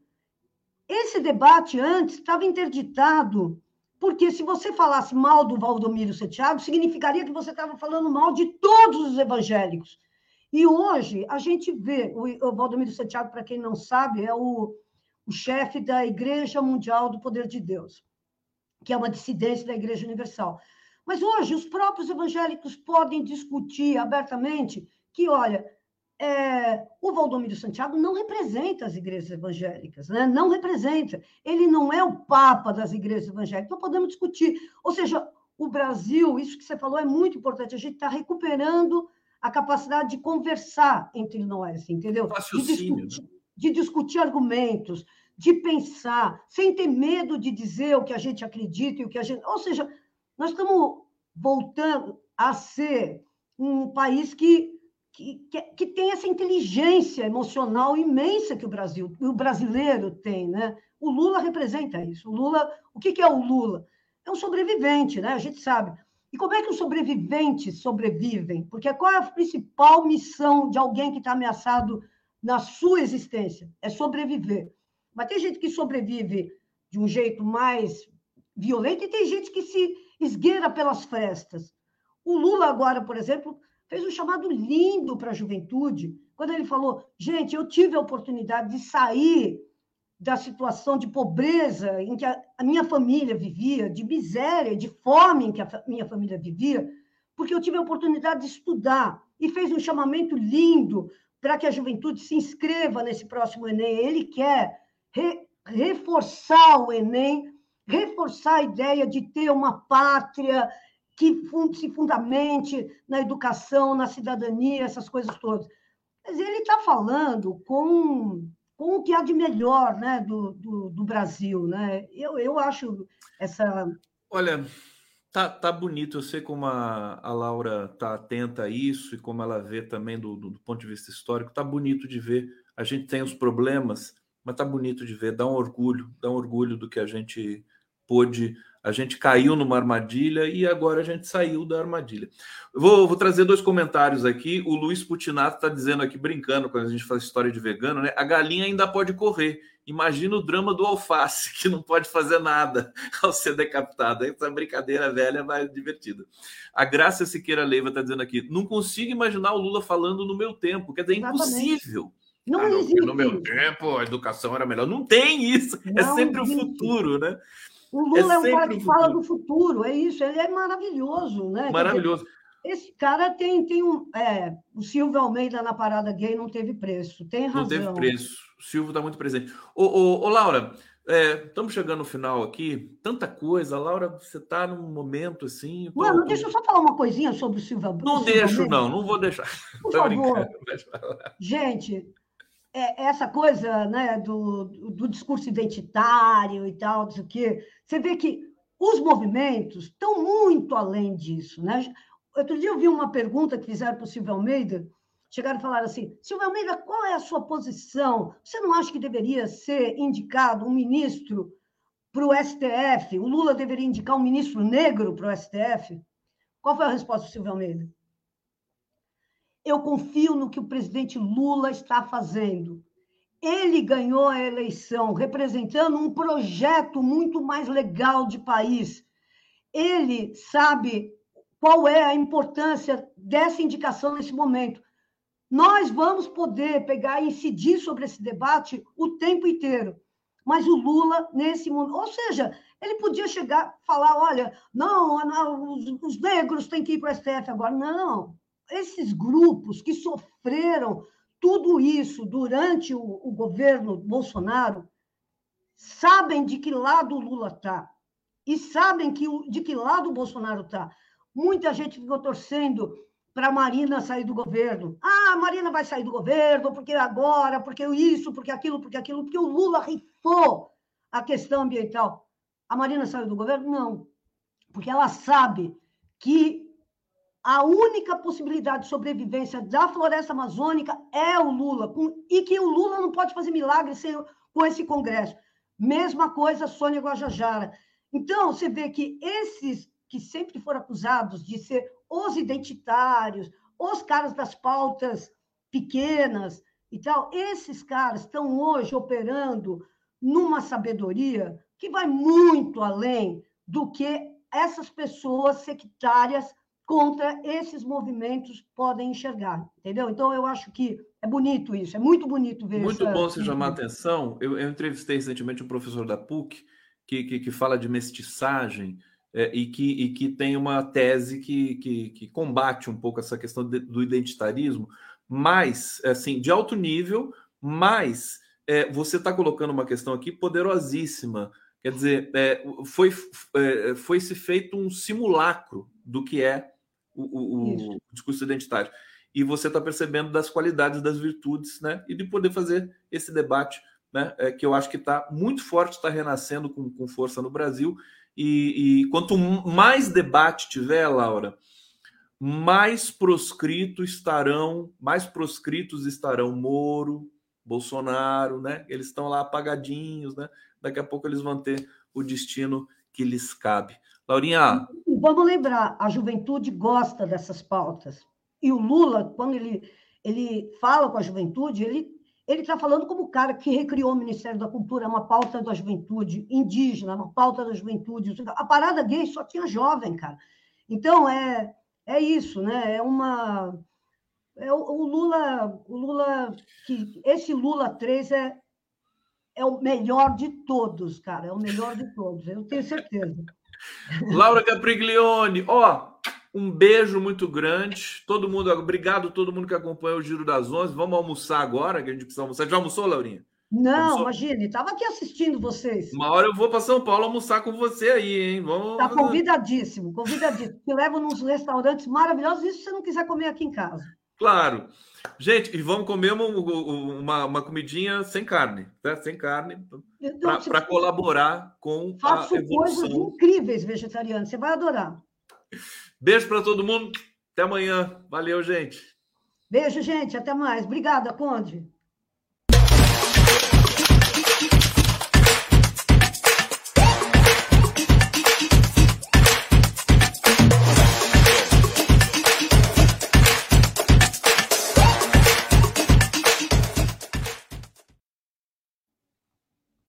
Esse debate antes estava interditado, porque se você falasse mal do Valdomiro Santiago, significaria que você estava falando mal de todos os evangélicos. E hoje a gente vê, o Valdomiro Santiago, para quem não sabe, é o, o chefe da Igreja Mundial do Poder de Deus, que é uma dissidência da Igreja Universal. Mas hoje os próprios evangélicos podem discutir abertamente que, olha, é, o Valdomiro Santiago não representa as igrejas evangélicas, né? não representa. Ele não é o papa das igrejas evangélicas. Então, podemos discutir. Ou seja, o Brasil, isso que você falou é muito importante, a gente está recuperando a capacidade de conversar entre nós, entendeu? De discutir, né? de discutir argumentos, de pensar, sem ter medo de dizer o que a gente acredita e o que a gente. Ou seja, nós estamos voltando a ser um país que, que, que tem essa inteligência emocional imensa que o Brasil, o brasileiro tem, né? O Lula representa isso. O Lula, o que é o Lula? É um sobrevivente, né? A gente sabe. E como é que os sobreviventes sobrevivem? Porque qual é a principal missão de alguém que está ameaçado na sua existência? É sobreviver. Mas tem gente que sobrevive de um jeito mais violento e tem gente que se esgueira pelas frestas. O Lula, agora, por exemplo, fez um chamado lindo para a juventude, quando ele falou: gente, eu tive a oportunidade de sair da situação de pobreza em que a, minha família vivia, de miséria, de fome em que a minha família vivia, porque eu tive a oportunidade de estudar e fez um chamamento lindo para que a juventude se inscreva nesse próximo Enem. Ele quer re, reforçar o Enem, reforçar a ideia de ter uma pátria que se fundamente na educação, na cidadania, essas coisas todas. Mas ele está falando com com o que há de melhor né, do, do, do, Brasil. Né? Eu, eu acho essa. Olha, tá, tá bonito. Eu sei como a, a Laura está atenta a isso e como ela vê também do, do, do, ponto de vista histórico. Tá bonito de ver. A gente tem os problemas, mas tá bonito de ver. Dá um orgulho, dá um orgulho do que a gente pôde a gente caiu numa armadilha e agora a gente saiu da armadilha. Vou, vou trazer dois comentários aqui. O Luiz Putinato está dizendo aqui, brincando, quando a gente faz história de vegano, né? A galinha ainda pode correr. Imagina o drama do alface, <laughs> que não pode fazer nada ao ser decapitado. Essa brincadeira velha, mas divertida. A Graça Siqueira Leiva está dizendo aqui: não consigo imaginar o Lula falando no meu tempo. Quer dizer, é impossível. Não ah, existe. No meu tempo, a educação era melhor. Não tem isso. É não é sempre existe. o futuro, né? O Lula é, é um cara que fala do futuro, é isso, ele é maravilhoso, né? Maravilhoso. Esse cara tem, tem um. É, o Silvio Almeida na parada gay não teve preço, tem razão. Não teve preço. O Silvio está muito presente. Ô, ô, ô Laura, é, estamos chegando no final aqui, tanta coisa. Laura, você está num momento assim. Tô... Mano, deixa eu só falar uma coisinha sobre o Silvio Almeida. Não deixo, não, não vou deixar. Por <laughs> favor. Gente, é, essa coisa né, do, do discurso identitário e tal, não sei o quê, você vê que os movimentos estão muito além disso. Né? Outro dia eu vi uma pergunta que fizeram para o Silvio Almeida, chegaram e falaram assim, Silvio Almeida, qual é a sua posição? Você não acha que deveria ser indicado um ministro para o STF? O Lula deveria indicar um ministro negro para o STF? Qual foi a resposta do Silvio Almeida? Eu confio no que o presidente Lula está fazendo. Ele ganhou a eleição representando um projeto muito mais legal de país. Ele sabe qual é a importância dessa indicação nesse momento. Nós vamos poder pegar e incidir sobre esse debate o tempo inteiro. Mas o Lula, nesse momento, ou seja, ele podia chegar falar: olha, não, os negros têm que ir para o STF agora. Não, esses grupos que sofreram tudo isso durante o, o governo Bolsonaro sabem de que lado o Lula está e sabem que, de que lado o Bolsonaro está. Muita gente ficou torcendo para a Marina sair do governo. Ah, a Marina vai sair do governo porque agora, porque isso, porque aquilo, porque aquilo, porque o Lula rifou a questão ambiental. A Marina saiu do governo? Não, porque ela sabe que a única possibilidade de sobrevivência da floresta amazônica é o Lula, com, e que o Lula não pode fazer milagre sem, com esse Congresso. Mesma coisa Sônia Guajajara. Então, você vê que esses que sempre foram acusados de ser os identitários, os caras das pautas pequenas e tal, esses caras estão hoje operando numa sabedoria que vai muito além do que essas pessoas sectárias contra esses movimentos podem enxergar, entendeu? Então, eu acho que é bonito isso, é muito bonito ver Muito essa... bom você chamar a atenção. Eu, eu, entrevistei recentemente um professor da PUC que, que, que fala de mestiçagem é, e, que, e que tem uma tese que, que, que combate um pouco essa questão de, do identitarismo, mas, assim, de alto nível, mas é, você está colocando uma questão aqui poderosíssima. Quer dizer, é, foi, é, foi se feito um simulacro do que é o, o, discurso identitário. E você está percebendo das qualidades, das virtudes, né? E de poder fazer esse debate, né? É, que eu acho que está muito forte, está renascendo com, com força no Brasil. E, e quanto mais debate tiver, Laura, mais proscritos estarão, mais proscritos estarão Moro, Bolsonaro, né? Eles estão lá apagadinhos, né? Daqui a pouco eles vão ter o destino que lhes cabe. Laurinha. Vamos lembrar, a juventude gosta dessas pautas. E o Lula, quando ele, ele fala com a juventude, ele ele está falando como o cara que recriou o Ministério da Cultura, uma pauta da juventude indígena, uma pauta da juventude. A parada gay só tinha jovem, cara. Então, é, é isso, né? É uma. É o, o Lula, o Lula, que esse Lula 3 é, é o melhor de todos, cara. É o melhor de todos, eu tenho certeza. Laura Capriglione, ó, um beijo muito grande. Todo mundo, obrigado a todo mundo que acompanhou o Giro das Onze. Vamos almoçar agora, que a gente precisa almoçar. Já almoçou, Laurinha? Não, imagine, estava aqui assistindo vocês. Uma hora eu vou para São Paulo almoçar com você aí, hein? Vamos... Está convidadíssimo, convidadíssimo. Te levo nos restaurantes maravilhosos, isso se você não quiser comer aqui em casa. Claro. Gente, e vamos comer uma, uma, uma comidinha sem carne, tá? Sem carne, para colaborar com Faço a evolução. coisas incríveis vegetarianas, você vai adorar. Beijo para todo mundo, até amanhã. Valeu, gente. Beijo, gente, até mais. Obrigada, Conde.